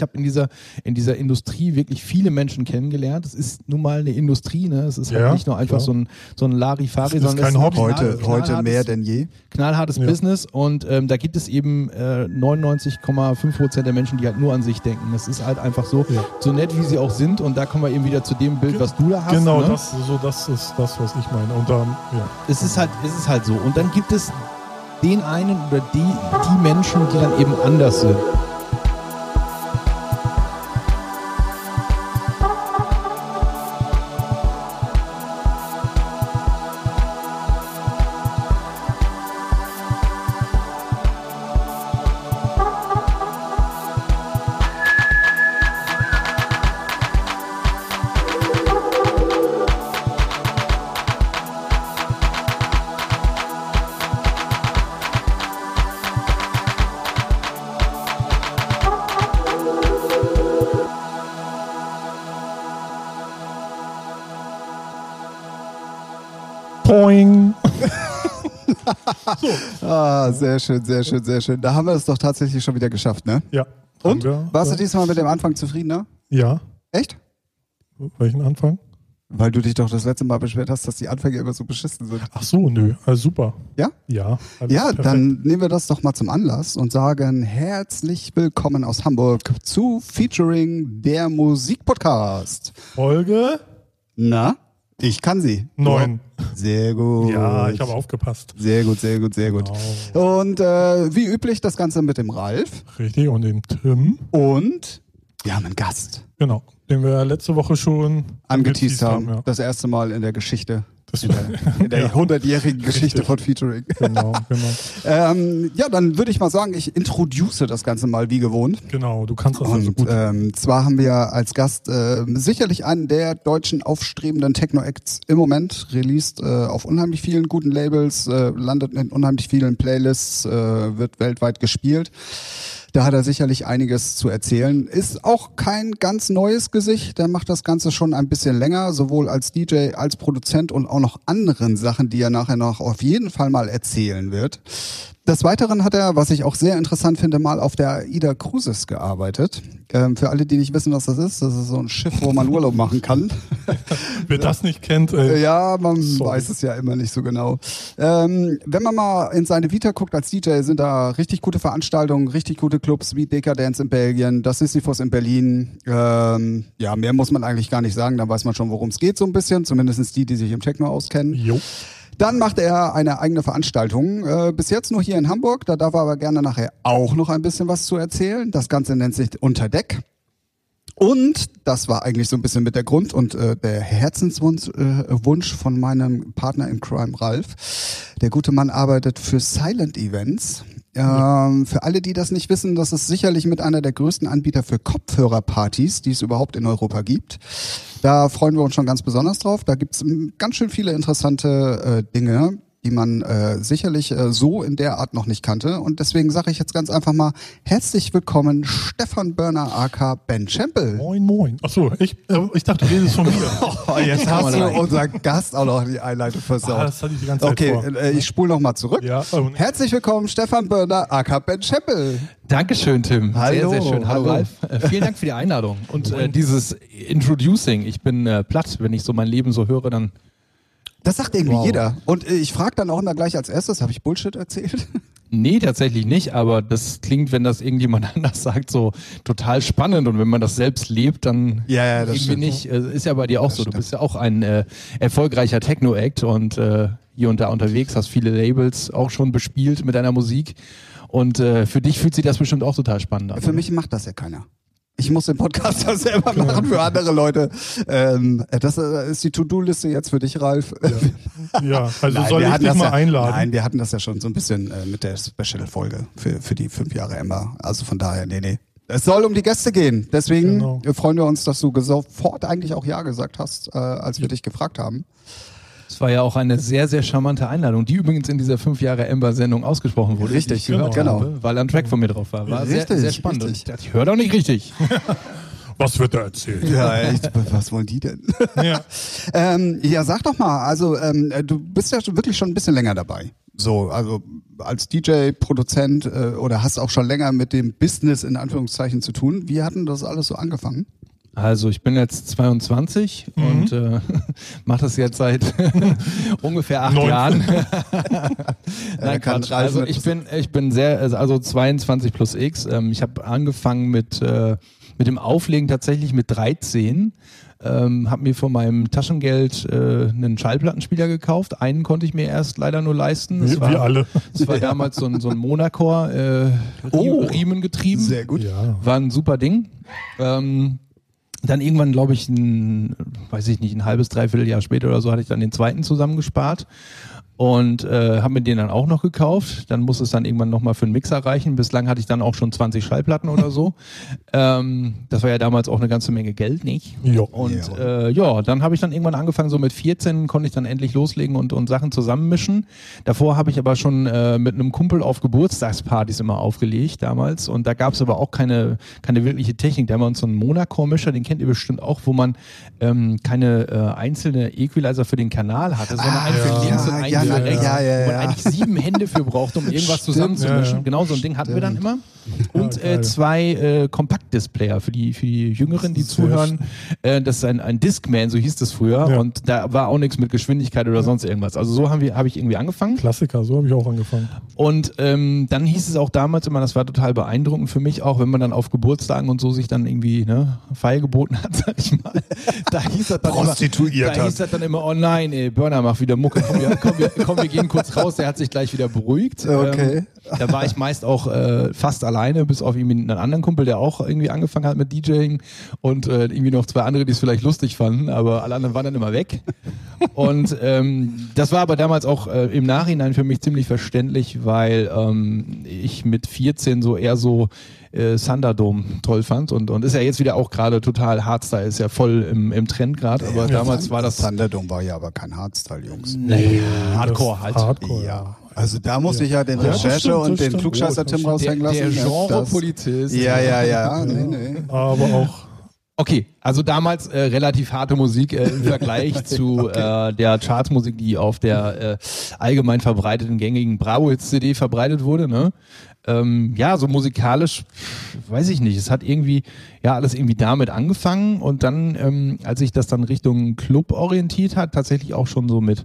ich habe in dieser, in dieser Industrie wirklich viele Menschen kennengelernt. Es ist nun mal eine Industrie, ne? Es ist halt Ja, nicht nur einfach klar. so ein, so ein Larifari, Es ist sondern kein es Hobby. ein Heute, heute mehr denn je. knallhartes Ja. Business und ähm, da gibt es eben äh, 99,5 Prozent der Menschen, die halt nur an sich denken. Das ist halt einfach so, Ja. so nett wie sie auch sind und da kommen wir eben wieder zu dem Bild, was du da hast. Genau, ne? das, so, das ist das, was ich meine. Und dann, ja. es ist halt, es ist halt so. Und dann gibt es den einen oder die, die Menschen, die dann eben anders sind. Sehr schön, sehr schön, sehr schön. Da haben wir es doch tatsächlich schon wieder geschafft, ne? Ja. Und? Wir, Warst du diesmal mit dem Anfang zufriedener? Ja. Echt? Welchen Anfang? Weil du dich doch das letzte Mal beschwert hast, dass die Anfänge immer so beschissen sind. Ach so, nö. Also super. Ja? Ja. Ja, perfekt. dann nehmen wir das doch mal zum Anlass und sagen herzlich willkommen aus Hamburg zu Featuring der Musikpodcast. Folge Na, ich kann sie. neun. Sehr gut. Ja, ich habe aufgepasst. Sehr gut, sehr gut, sehr gut. Und äh, wie üblich das Ganze mit dem Ralf Richtig. Und den Tim. und wir haben einen Gast Genau. Den wir letzte Woche schon angeteased haben. ja. Das erste Mal in der Geschichte. Das In der, in der Ja. 100-jährigen Geschichte von Featuring. Genau, genau. Ähm, ja, dann würde ich mal sagen, ich introduce das Ganze mal wie gewohnt. Genau, du kannst das also Und gut. ähm, zwar haben wir als Gast äh, sicherlich einen der deutschen aufstrebenden Techno-Acts im Moment, released äh, auf unheimlich vielen guten Labels, äh, landet in unheimlich vielen Playlists, äh, wird weltweit gespielt. Da hat er sicherlich einiges zu erzählen. Ist auch kein ganz neues Gesicht. Der macht das Ganze schon ein bisschen länger, sowohl als DJ, als Produzent und auch noch anderen Sachen, die er nachher noch auf jeden Fall mal erzählen wird. Des Weiteren hat er, was ich auch sehr interessant finde, mal auf der Ida Cruises gearbeitet. Ähm, für alle, die nicht wissen, was das ist, das ist so ein Schiff, wo man Urlaub machen kann. Wer das nicht kennt, Äh, Ja, man Sorry. weiß es ja immer nicht so genau. Ähm, wenn man mal in seine Vita guckt als DJ, sind da richtig gute Veranstaltungen, richtig gute Clubs wie Decadence in Belgien, das Sisyphus in Berlin. Ähm, ja, mehr muss man eigentlich gar nicht sagen, dann weiß man schon, worum es geht so ein bisschen, zumindest die, die sich im Techno auskennen. jo. Dann macht er eine eigene Veranstaltung. Äh, bis jetzt nur hier in Hamburg. Da darf er aber gerne nachher auch noch ein bisschen was zu erzählen. Das Ganze nennt sich Unterdeck. Und das war eigentlich so ein bisschen mit der Grund und äh, der Herzenswunsch äh, Wunsch von meinem Partner in Crime, Ralf. Der gute Mann arbeitet für Silent Events. Ähm, für alle, die das nicht wissen, das ist sicherlich mit einer der größten Anbieter für Kopfhörerpartys, die es überhaupt in Europa gibt. Da freuen wir uns schon ganz besonders drauf. Da gibt's mm, ganz schön viele interessante äh, Dinge, die man äh, sicherlich äh, so in der Art noch nicht kannte. Und deswegen sage ich jetzt ganz einfach mal herzlich willkommen, Stefan Börner aka Ben Champel. Moin, moin. Ach so, ich, äh, ich dachte, du redest von mir. Oh, jetzt hast du unseren Gast auch noch die Einleitung Ah, versaut. das hatte ich die ganze Zeit Okay, vor. äh, ich spule noch mal zurück. Ja, oh, Herzlich willkommen, Stefan Börner aka Ben Champel. Dankeschön, Tim. Hallo, Sehr, sehr schön. Hallo, hallo. Ralf. Äh, vielen Dank für die Einladung. Und äh, dieses Introducing. Ich bin äh, platt, wenn ich so mein Leben so höre, dann. Das sagt irgendwie Wow. jeder. Und äh, ich frage dann auch immer gleich als erstes, habe ich Bullshit erzählt? Nee, tatsächlich nicht, aber das klingt, wenn das irgendjemand anders sagt, so total spannend. Und wenn man das selbst lebt, dann Ja, ja, das irgendwie stimmt. nicht. Äh, Ist ja bei dir auch so. Du stimmt. bist ja auch ein äh, erfolgreicher Techno-Act und äh, hier und da unterwegs, hast viele Labels auch schon bespielt mit deiner Musik. Und äh, für dich fühlt sich das bestimmt auch total spannend an. Für mich macht das ja keiner. Ich muss den Podcast ja selber machen für andere Leute. Ähm, das äh, ist die To-Do-Liste jetzt für dich, Ralf. ja, also Nein, soll wir ich hatten dich das mal ja, einladen? Nein, wir hatten das ja schon so ein bisschen äh, mit der Special-Folge für, für die fünf Jahre Emma. Also von daher, nee, nee. Es soll um die Gäste gehen. Deswegen Genau. äh, freuen wir uns, dass du sofort eigentlich auch Ja gesagt hast, äh, als wir dich gefragt haben. Es war ja auch eine sehr, sehr charmante Einladung, die übrigens in dieser fünf Jahre Ember-Sendung ausgesprochen wurde. Richtig, die ich gehört genau. habe, weil ein Track von mir drauf war. War Richtig, sehr, sehr spannend. richtig. Und ich dachte, ich höre doch nicht richtig. Was wird da erzählt? Ja, echt. Was wollen die denn? Ja. ähm, ja, sag doch mal, also ähm, du bist ja wirklich schon ein bisschen länger dabei. So, also als DJ, Produzent äh, oder hast auch schon länger mit dem Business in Anführungszeichen zu tun. Wie hatten das alles so angefangen? Also ich bin jetzt 22 Mhm. und äh, mache das jetzt seit ungefähr acht Neun. Jahren. Nein, Quatsch. Also ich bin, ich bin sehr, also 22 plus X. Ähm, ich habe angefangen mit, äh, mit dem Auflegen tatsächlich mit 13. Ähm, habe mir von meinem Taschengeld äh, einen Schallplattenspieler gekauft. Einen konnte ich mir erst leider nur leisten. Das Wir, war, wir alle. Das war damals so ein, so ein Monacore, äh, Oh. Riemen getrieben. Sehr gut. Ja. War ein super Ding. Ähm, dann irgendwann, glaube ich, ein, weiß ich nicht, ein halbes, dreiviertel Jahr später oder so, hatte ich dann den zweiten zusammengespart und äh, habe mir den dann auch noch gekauft. Dann muss es dann irgendwann nochmal für einen Mixer reichen. Bislang hatte ich dann auch schon 20 Schallplatten oder so. ähm, das war ja damals auch eine ganze Menge Geld, nicht? Ja. Und Ja. äh, ja, dann habe ich dann irgendwann angefangen, so mit 14 konnte ich dann endlich loslegen und, und Sachen zusammenmischen. Davor habe ich aber schon äh, mit einem Kumpel auf Geburtstagspartys immer aufgelegt damals und da gab es aber auch keine, keine wirkliche Technik. Da haben wir uns so einen Monacore-Mischer, den kennt ihr bestimmt auch, wo man ähm, keine äh, einzelne Equalizer für den Kanal hatte, sondern Ah, einen für ja. links und einen ja, ja, rechts. ja, ja, ja. eigentlich sieben Hände für braucht, um irgendwas zusammenzumischen. Genau so ein Ding hatten wir dann immer. Und Ja, äh, zwei äh, Kompaktdisplayer für die, für die Jüngeren, die zuhören. Äh, das ist ein, ein Discman, so hieß das früher. Ja. Und da war auch nichts mit Geschwindigkeit oder sonst irgendwas. Also so haben wir, habe ich irgendwie angefangen. Klassiker, so habe ich auch angefangen. Und ähm, dann hieß es auch damals immer, das war total beeindruckend für mich, auch wenn man dann auf Geburtstagen und so sich dann irgendwie ne, feilgeboten hat, sag ich mal. Da hieß das dann immer, da hieß das dann immer, oh nein, ey, Burner macht wieder Mucke, komm wir, komm, wir, komm, wir gehen kurz raus, der hat sich gleich wieder beruhigt. Okay. Ähm, da war ich meist auch äh, fast alleine, bis auf irgendwie einen anderen Kumpel, der auch irgendwie angefangen hat mit DJing und äh, irgendwie noch zwei andere, die es vielleicht lustig fanden, aber alle anderen waren dann immer weg. Und ähm, das war aber damals auch äh, im Nachhinein für mich ziemlich verständlich, weil ähm, ich mit 14 so eher so äh, Thunderdome toll fand und, und ist ja jetzt wieder auch gerade total Hardstyle, ist ja voll im, im Trend gerade, aber damals war das Thunderdome war ja aber kein Hardstyle, Jungs. naja, Hardcore halt. Hardcore, Ja. Also da muss ich ja den Ja, Recherche stimmt, und den stimmt. Klugscheißer das Tim stimmt. raushängen Der, lassen. der Genre-Polizist. Ja, ja, ja. Nee, nee. Aber auch Okay, also damals äh, relativ harte Musik äh, im Vergleich zu äh, der Chartsmusik, die auf der äh, allgemein verbreiteten gängigen Bravo-CD verbreitet wurde. Ne? Ähm, ja, so musikalisch, weiß ich nicht. Es hat irgendwie, ja, alles irgendwie damit angefangen und dann, ähm, als sich das dann Richtung Club orientiert hat, tatsächlich auch schon so mit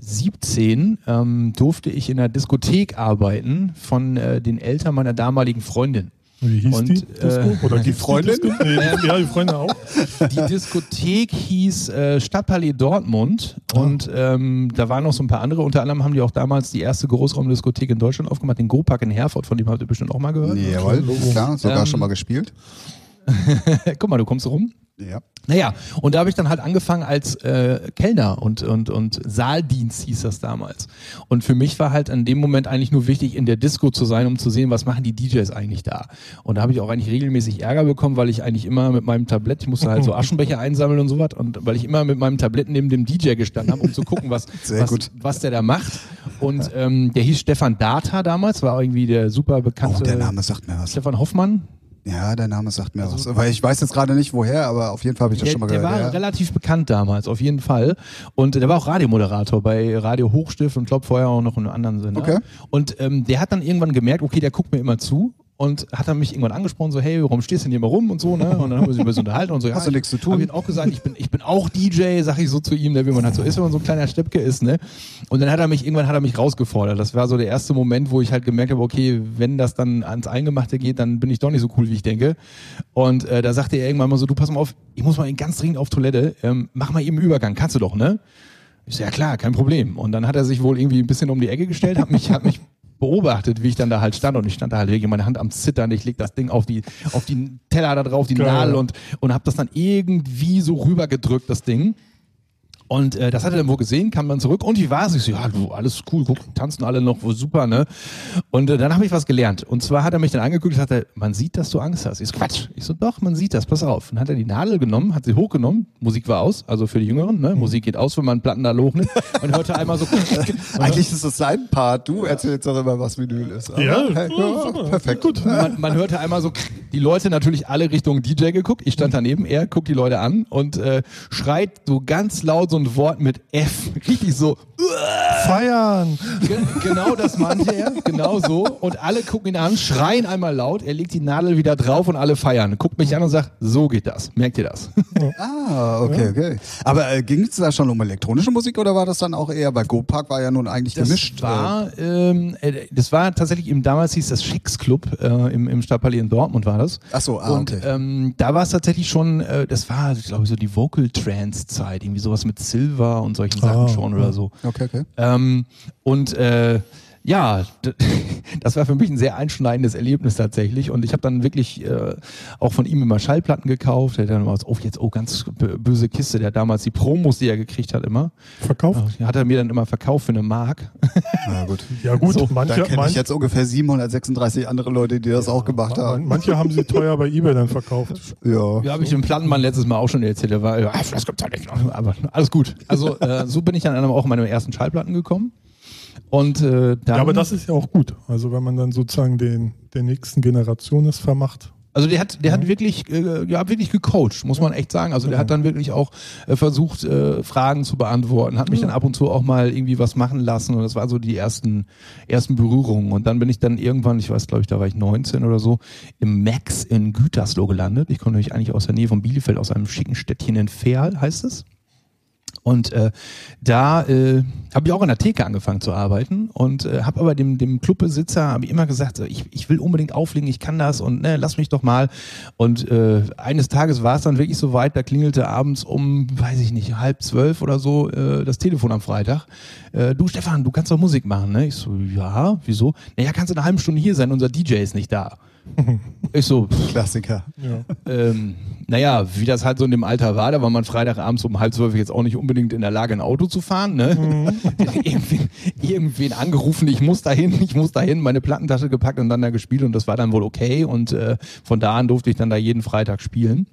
17 ähm, durfte ich in der Diskothek arbeiten von äh, den Eltern meiner damaligen Freundin. Wie hieß Und, die Disco? äh, Oder die Freundin? Disco? Nee, die, ja, die Freundin auch. Die Diskothek hieß äh, Stadtpalais Dortmund und ähm, da waren noch so ein paar andere. Unter anderem haben die auch damals die erste Großraumdiskothek in Deutschland aufgemacht, den Go-Park in Herford, von dem habt ihr bestimmt auch mal gehört. Jawohl, klar, sogar Ähm, schon mal gespielt. Guck mal, du kommst rum. Ja. Naja, und da habe ich dann halt angefangen als äh, Kellner und, und, und Saaldienst hieß das damals. Und für mich war halt in dem Moment eigentlich nur wichtig, in der Disco zu sein, um zu sehen, was machen die DJs eigentlich da. Und da habe ich auch eigentlich regelmäßig Ärger bekommen, weil ich eigentlich immer mit meinem Tablett, ich musste halt so Aschenbecher einsammeln und sowas, und weil ich immer mit meinem Tablett neben dem DJ gestanden habe, um zu gucken, was, was, was der da macht. Und ähm, der hieß Stefan Data damals, war irgendwie der super bekannte Oh, der Name sagt mir was. Stefan Hoffmann, Ja, der Name sagt mir was. Weil ich weiß jetzt gerade nicht woher, aber auf jeden Fall habe ich das der, schon mal der gehört. war ja. relativ bekannt damals, auf jeden Fall. Und der war auch Radiomoderator bei Radio Hochstift und glaube vorher auch noch in einem anderen Sender. Okay. Und ähm, der hat dann irgendwann gemerkt, okay, der guckt mir immer zu. Und hat dann mich irgendwann angesprochen, so, hey, warum stehst du denn hier mal rum und so, ne? Und dann haben wir uns ein bisschen unterhalten und so, Hast ja, du nichts zu tun? Hab ich auch gesagt, ich bin, ich bin auch DJ, sag ich so zu ihm, ne, wie man halt so ist, wenn man so ein kleiner Steppke ist, ne? Und dann hat er mich, irgendwann hat er mich rausgefordert. Das war so der erste Moment, wo ich halt gemerkt habe, okay, wenn das dann ans Eingemachte geht, dann bin ich doch nicht so cool, wie ich denke. Und äh, da sagte er irgendwann mal so, du pass mal auf, ich muss mal ganz dringend auf Toilette, ähm, mach mal eben einen Übergang, kannst du doch, ne? Ich so, ja klar, kein Problem. Und dann hat er sich wohl irgendwie ein bisschen um die Ecke gestellt, hat mich, hat mich beobachtet, wie ich dann da halt stand und ich stand da halt wirklich meine Hand am Zittern, ich leg das Ding auf die auf die Teller da drauf, die Geil. Nadel und und habe das dann irgendwie so rübergedrückt das Ding. Und äh, das hat er dann wohl gesehen, kam dann zurück und wie war es? Ich so, ja, du, alles cool, guck, tanzen alle noch, super, ne? Und äh, dann habe ich was gelernt. Und zwar hat er mich dann angeguckt und sagte, man sieht, dass du Angst hast. Ich so, Quatsch. Ich so, doch, man sieht das, pass auf. Und dann hat er die Nadel genommen, hat sie hochgenommen, Musik war aus, also für die Jüngeren, ne? Musik geht aus, wenn man Platten da hochnimmt und hörte einmal so, Eigentlich ist das sein Part. Du erzählst doch immer, was Vinyl ist. Aber- Ja, Hey, ja, super. perfekt. Gut. man, man hörte einmal so, die Leute natürlich alle Richtung DJ geguckt. Ich stand daneben, er guckt die Leute an und äh, schreit so ganz laut so ein Wort mit F. Richtig so. Feiern! Ge- Genau das meinte er, genau so. Und alle gucken ihn an, schreien einmal laut, er legt die Nadel wieder drauf und alle feiern. Guckt mich an und sagt, so geht das. Merkt ihr das? Ah, okay, okay. Aber äh, ging es da schon um elektronische Musik oder war das dann auch eher, bei Go Park war ja nun eigentlich gemischt. war, ähm, äh, das war tatsächlich eben damals hieß das Schicks Club äh, im, im Stadtpalais in Dortmund war das. Ach so, ah, und okay. ähm, da war es tatsächlich schon, äh, das war, glaube ich, so die Vocal Trance Zeit, irgendwie sowas mit Silver und solchen Sachen Ah, schon oder so. okay, okay. Ähm, und äh, ja, das war für mich ein sehr einschneidendes Erlebnis tatsächlich. Und ich habe dann wirklich äh, auch von ihm immer Schallplatten gekauft. Der hat dann immer was, oh jetzt, oh ganz böse Kiste, der hat damals die Promos, die er gekriegt hat, immer. Verkauft? Hat er mir dann immer verkauft für eine Mark. Na gut. Ja gut, So, Da manche, kenne ich jetzt ungefähr 736 andere Leute, die das auch gemacht haben. manche haben sie teuer bei Ebay dann verkauft. Ja. Ja, habe ich dem Plattenmann letztes Mal auch schon erzählt. Der war, ja, das gibt's ja nicht. Aber alles gut. Also äh, so bin ich dann auch in meine ersten Schallplatten gekommen. Und äh, dann, Ja, aber das ist ja auch gut. Also wenn man dann sozusagen den der nächsten Generation es vermacht. Also der hat, der hat wirklich, äh, ja, wirklich gecoacht, muss man echt sagen. Also der hat dann wirklich auch äh, versucht, äh, Fragen zu beantworten, hat mich dann ab und zu auch mal irgendwie was machen lassen und das war so die ersten, ersten Berührungen. Und dann bin ich dann irgendwann, ich weiß, glaube ich, da war ich 19 oder so, im Max in Gütersloh gelandet. Ich komme nämlich eigentlich aus der Nähe von Bielefeld, aus einem schicken Städtchen in Ferl, heißt es. Und äh, da äh, habe ich auch an der Theke angefangen zu arbeiten und äh, habe aber dem, dem Clubbesitzer immer gesagt, so, ich, ich will unbedingt auflegen, ich kann das und ne, lass mich doch mal. Und äh, eines Tages war es dann wirklich so weit, da klingelte abends um, weiß ich nicht, halb zwölf oder so äh, das Telefon am Freitag. Äh, du Stefan, du kannst doch Musik machen, ne? Ich so, ja, wieso? Naja, kannst du eine halbe Stunde hier sein, unser DJ ist nicht da. Ich so, pff, Klassiker. Ja. ähm, naja, wie das halt so in dem Alter war, da war man Freitagabends um halb zwölf jetzt auch nicht unbedingt in der Lage, ein Auto zu fahren. Ne? irgendwen, irgendwen angerufen, ich muss dahin, ich muss dahin, meine Plattentasche gepackt und dann da gespielt und das war dann wohl okay und äh, von da an durfte ich dann da jeden Freitag spielen.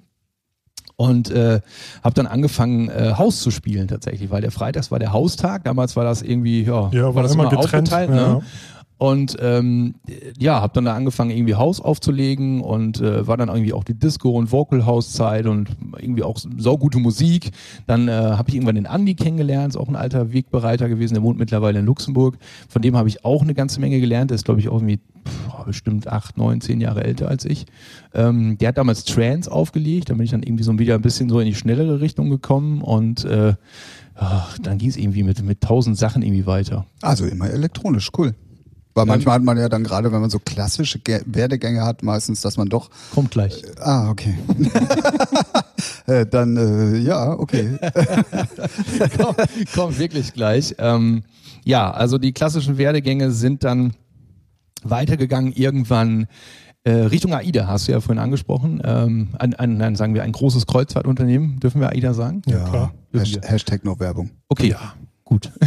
Und äh, habe dann angefangen, äh, Haus zu spielen tatsächlich, weil der Freitags war der Haustag. Damals war das irgendwie, ja, Ja, war das immer getrennt, aufgeteilt. ja. Und ähm, ja, habe dann da angefangen, irgendwie Haus aufzulegen und äh, war dann irgendwie auch die Disco- und Vocal-House-Zeit und irgendwie auch saugute Musik. Dann äh, habe ich irgendwann den Andi kennengelernt, ist auch ein alter Wegbereiter gewesen, der wohnt mittlerweile in Luxemburg. Von dem habe ich auch eine ganze Menge gelernt. Der ist, glaube ich, auch irgendwie pff, bestimmt acht, neun, zehn Jahre älter als ich. Ähm, der hat damals Trance aufgelegt, da bin ich dann irgendwie so wieder ein bisschen so in die schnellere Richtung gekommen und äh, ach, dann ging es irgendwie mit, mit tausend Sachen irgendwie weiter. Also immer elektronisch, cool. Weil manchmal hat man ja dann gerade, wenn man so klassische Ge Werdegänge hat, meistens, dass man doch. Kommt gleich. Ah, okay. äh, dann, äh, ja, okay. kommt, kommt wirklich gleich. Ähm, ja, also die klassischen Werdegänge sind dann weitergegangen irgendwann äh, Richtung AIDA, hast du ja vorhin angesprochen. Ähm, ein, ein, ein, sagen wir, ein großes Kreuzfahrtunternehmen, dürfen wir AIDA sagen? Ja, klar. Hasht Hashtag no Werbung. Okay, gut.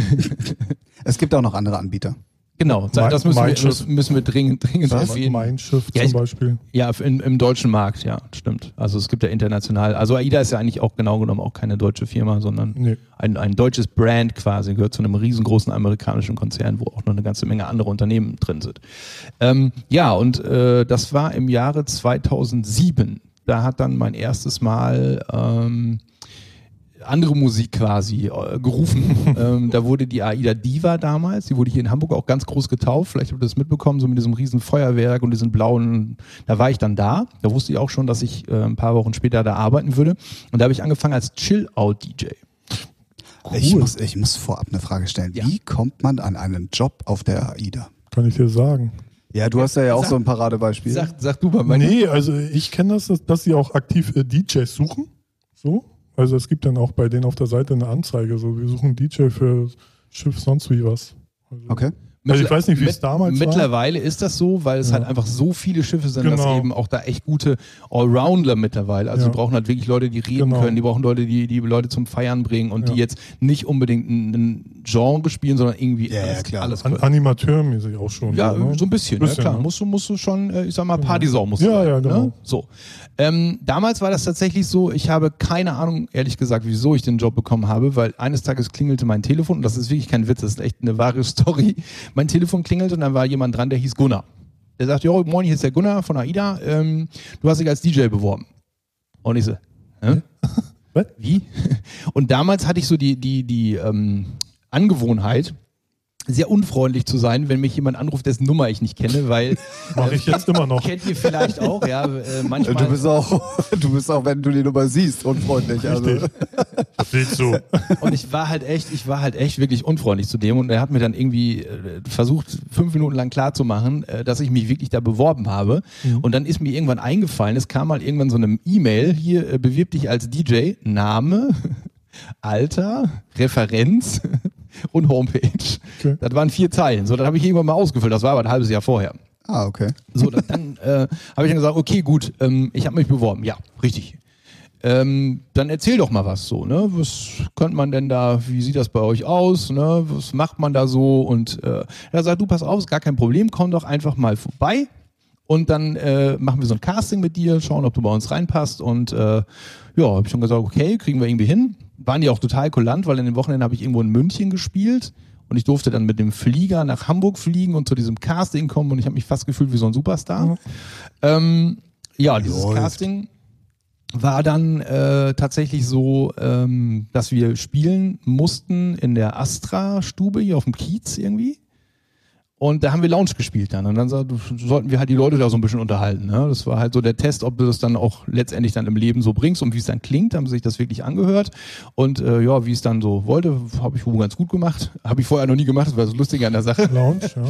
Es gibt auch noch andere Anbieter. Genau, das müssen mein wir, Schiff. müssen wir dringend, dringend Das erwähnen. mein Schiff Ja, zum Beispiel. Ja, im, im deutschen Markt, ja, stimmt. Also es gibt ja international. Also AIDA ist ja eigentlich auch genau genommen auch keine deutsche Firma, sondern Nee. ein, ein deutsches Brand quasi, gehört zu einem riesengroßen amerikanischen Konzern, wo auch noch eine ganze Menge andere Unternehmen drin sind. Ähm, ja, und äh, das war im Jahre 2007. Da hat dann mein erstes Mal ähm, andere Musik quasi äh, gerufen. ähm, da wurde die AIDA Diva damals, die wurde hier in Hamburg auch ganz groß getauft. Vielleicht habt ihr das mitbekommen, so mit diesem riesen Feuerwerk und diesen blauen. Da war ich dann da. Da wusste ich auch schon, dass ich äh, ein paar Wochen später da arbeiten würde. Und da habe ich angefangen als Chill-Out-DJ. Ich, muss, ich muss vorab eine Frage stellen. Ja. Wie kommt man an einen Job auf der AIDA? Kann ich dir sagen. Ja, du hast ja, ja auch Sag- so ein Paradebeispiel. Sag, sag du mal, mein Nee, also ich kenne das, dass, dass sie auch aktiv äh, DJs suchen. So. Also es gibt dann auch bei denen auf der Seite eine Anzeige. So, wir suchen DJ für Schiff sonst wie was. Also, Okay. Also ich weiß nicht, wie es damals war. Mittlerweile ist das so, weil es Ja. halt einfach so viele Schiffe sind, dass Genau. eben auch da echt gute Allrounder mittlerweile. Also Ja. die brauchen halt wirklich Leute, die reden Genau. können, die brauchen Leute, die die Leute zum Feiern bringen und Ja. die jetzt nicht unbedingt ein, ein Genre spielen, sondern irgendwie Ja, alles, klar. alles An, können. Animateurmäßig auch schon. Ja, ne? so ein bisschen, Bisschen, ja klar. ne? Musst du, musst du schon, äh, ich sag mal, Partysau musst du Ja, sein, ja, genau. Ne? So. Ähm, damals war das tatsächlich so, ich habe keine Ahnung, ehrlich gesagt, wieso ich den Job bekommen habe, weil eines Tages klingelte mein Telefon, und das ist wirklich kein Witz, das ist echt eine wahre Story. Mein Telefon klingelte und dann war jemand dran, der hieß Gunnar. Der sagte, jo, moin, hier ist der Gunnar von AIDA, ähm, du hast dich als DJ beworben. Und ich so, Hä? Was? Wie? Und damals hatte ich so die, die, die ähm, Angewohnheit, sehr unfreundlich zu sein, wenn mich jemand anruft, dessen Nummer ich nicht kenne, weil Mache ich jetzt immer noch. kennt ihr vielleicht auch, ja, äh, manchmal. Du bist auch, du bist auch, wenn du die Nummer siehst, unfreundlich. Also. Richtig. Willst du? Und ich war halt echt, ich war halt echt wirklich unfreundlich zu dem und er hat mir dann irgendwie äh, versucht, fünf Minuten lang klarzumachen, äh, dass ich mich wirklich da beworben habe. Und dann ist mir irgendwann eingefallen, es kam mal irgendwann so eine E-Mail, hier äh, bewirb dich als DJ, Name, Alter, Referenz und Homepage. Okay. Das waren vier Zeilen. So, das habe ich irgendwann mal ausgefüllt. Das war aber ein halbes Jahr vorher. Ah, okay. So, dann, äh, habe ich dann gesagt, okay, gut, ähm, ich habe mich beworben. Ja, richtig. Ähm, dann erzähl doch mal was so, ne? Was könnte man denn da, wie sieht das bei euch aus, ne? Was macht man da so? Und äh, er sagt, du pass auf, ist gar kein Problem, komm doch einfach mal vorbei und dann äh, machen wir so ein Casting mit dir, schauen, ob du bei uns reinpasst und äh, ja, habe ich schon gesagt, okay, kriegen wir irgendwie hin. Waren die auch total kulant, weil in den Wochenenden habe ich irgendwo in München gespielt und ich durfte dann mit dem Flieger nach Hamburg fliegen und zu diesem Casting kommen und ich habe mich fast gefühlt wie so ein Superstar. Ähm, ja, dieses Läuft. Casting war dann äh, tatsächlich so, ähm, dass wir spielen mussten in der Astra-Stube hier auf dem Kiez irgendwie. Und da haben wir Lounge gespielt dann. Und dann so- sollten wir halt die Leute da so ein bisschen unterhalten. Ne? Das war halt so der Test, ob du das dann auch letztendlich dann im Leben so bringst und wie es dann klingt. Haben sie sich das wirklich angehört. Und äh, ja, wie es dann so wollte, habe ich wohl ganz gut gemacht. Habe ich vorher noch nie gemacht, das war so lustig an der Sache Lounge, ja.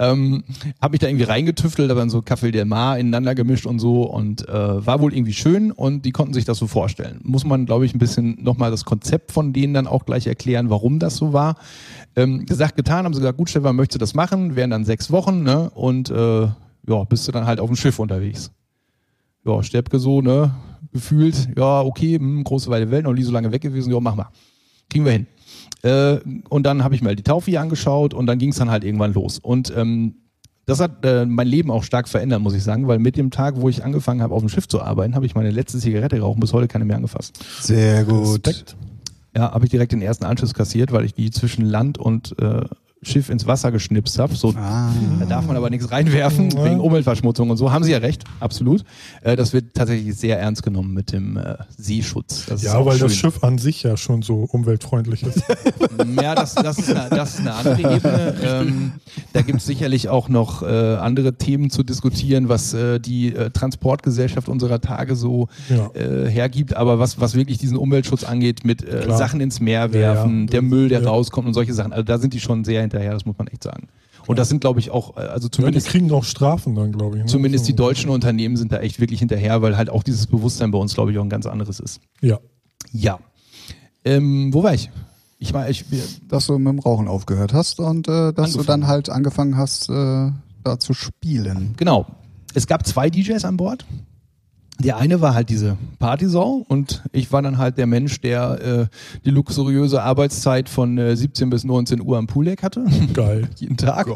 ähm, habe mich da irgendwie reingetüftelt, aber dann so Café del Mar ineinander gemischt und so und äh, war wohl irgendwie schön und die konnten sich das so vorstellen. Muss man, glaube ich, ein bisschen nochmal das Konzept von denen dann auch gleich erklären, warum das so war. Ähm, gesagt, getan, haben sie gesagt, gut, Stefan, möchtest du das machen? Wären dann sechs Wochen, ne? Und äh, ja, bist du dann halt auf dem Schiff unterwegs. Ja, Steppke so, ne? Gefühlt, ja, okay, hm, große weite Welt, noch nie so lange weg gewesen, ja, mach mal. Kriegen wir hin. Äh, und dann habe ich mir halt die Taufi angeschaut und dann ging es dann halt irgendwann los. Und ähm, das hat äh, mein Leben auch stark verändert, muss ich sagen, weil mit dem Tag, wo ich angefangen habe, auf dem Schiff zu arbeiten, habe ich meine letzte Zigarette geraucht, bis heute keine mehr angefasst. Sehr gut. Respekt. Ja, habe ich direkt den ersten Anschluss kassiert, weil ich die zwischen Land und äh, Schiff ins Wasser geschnipst habe. So, Ah. da darf man aber nichts reinwerfen, Ja. wegen Umweltverschmutzung und so. Haben Sie ja recht, absolut. Äh, das wird tatsächlich sehr ernst genommen mit dem äh, Seeschutz. Das Ja, weil schön. das Schiff an sich ja schon so umweltfreundlich ist. Ja, das, das, ist, eine, das ist eine andere Ebene. Ähm, da gibt es sicherlich auch noch äh, andere Themen zu diskutieren, was äh, die äh, Transportgesellschaft unserer Tage so Ja. hergibt. Aber was, was wirklich diesen Umweltschutz angeht, mit. Sachen ins Meer Ja, ja. werfen, der Müll, der rauskommt und solche Sachen, also da sind die schon sehr hinterher, das muss man echt sagen. Und das sind, glaube ich, auch, äh, also Ja, die zumindest kriegen auch Strafen dann, glaube ich. Ne? Zumindest die So. deutschen Unternehmen sind da echt wirklich hinterher, weil halt auch dieses Bewusstsein bei uns, glaube ich, auch ein ganz anderes ist. Ja. Ja. Ähm, wo war ich? Ich war, ich, Dass du mit dem Rauchen aufgehört hast und äh, dass du Angefangen. dann halt angefangen hast, äh, da zu spielen. genau. Es gab zwei DJs an Bord. Der eine war halt diese Partysau und ich war dann halt der Mensch, der äh, die luxuriöse Arbeitszeit von äh, 17 bis 19 Uhr am Pooldeck hatte. Geil. Jeden Tag.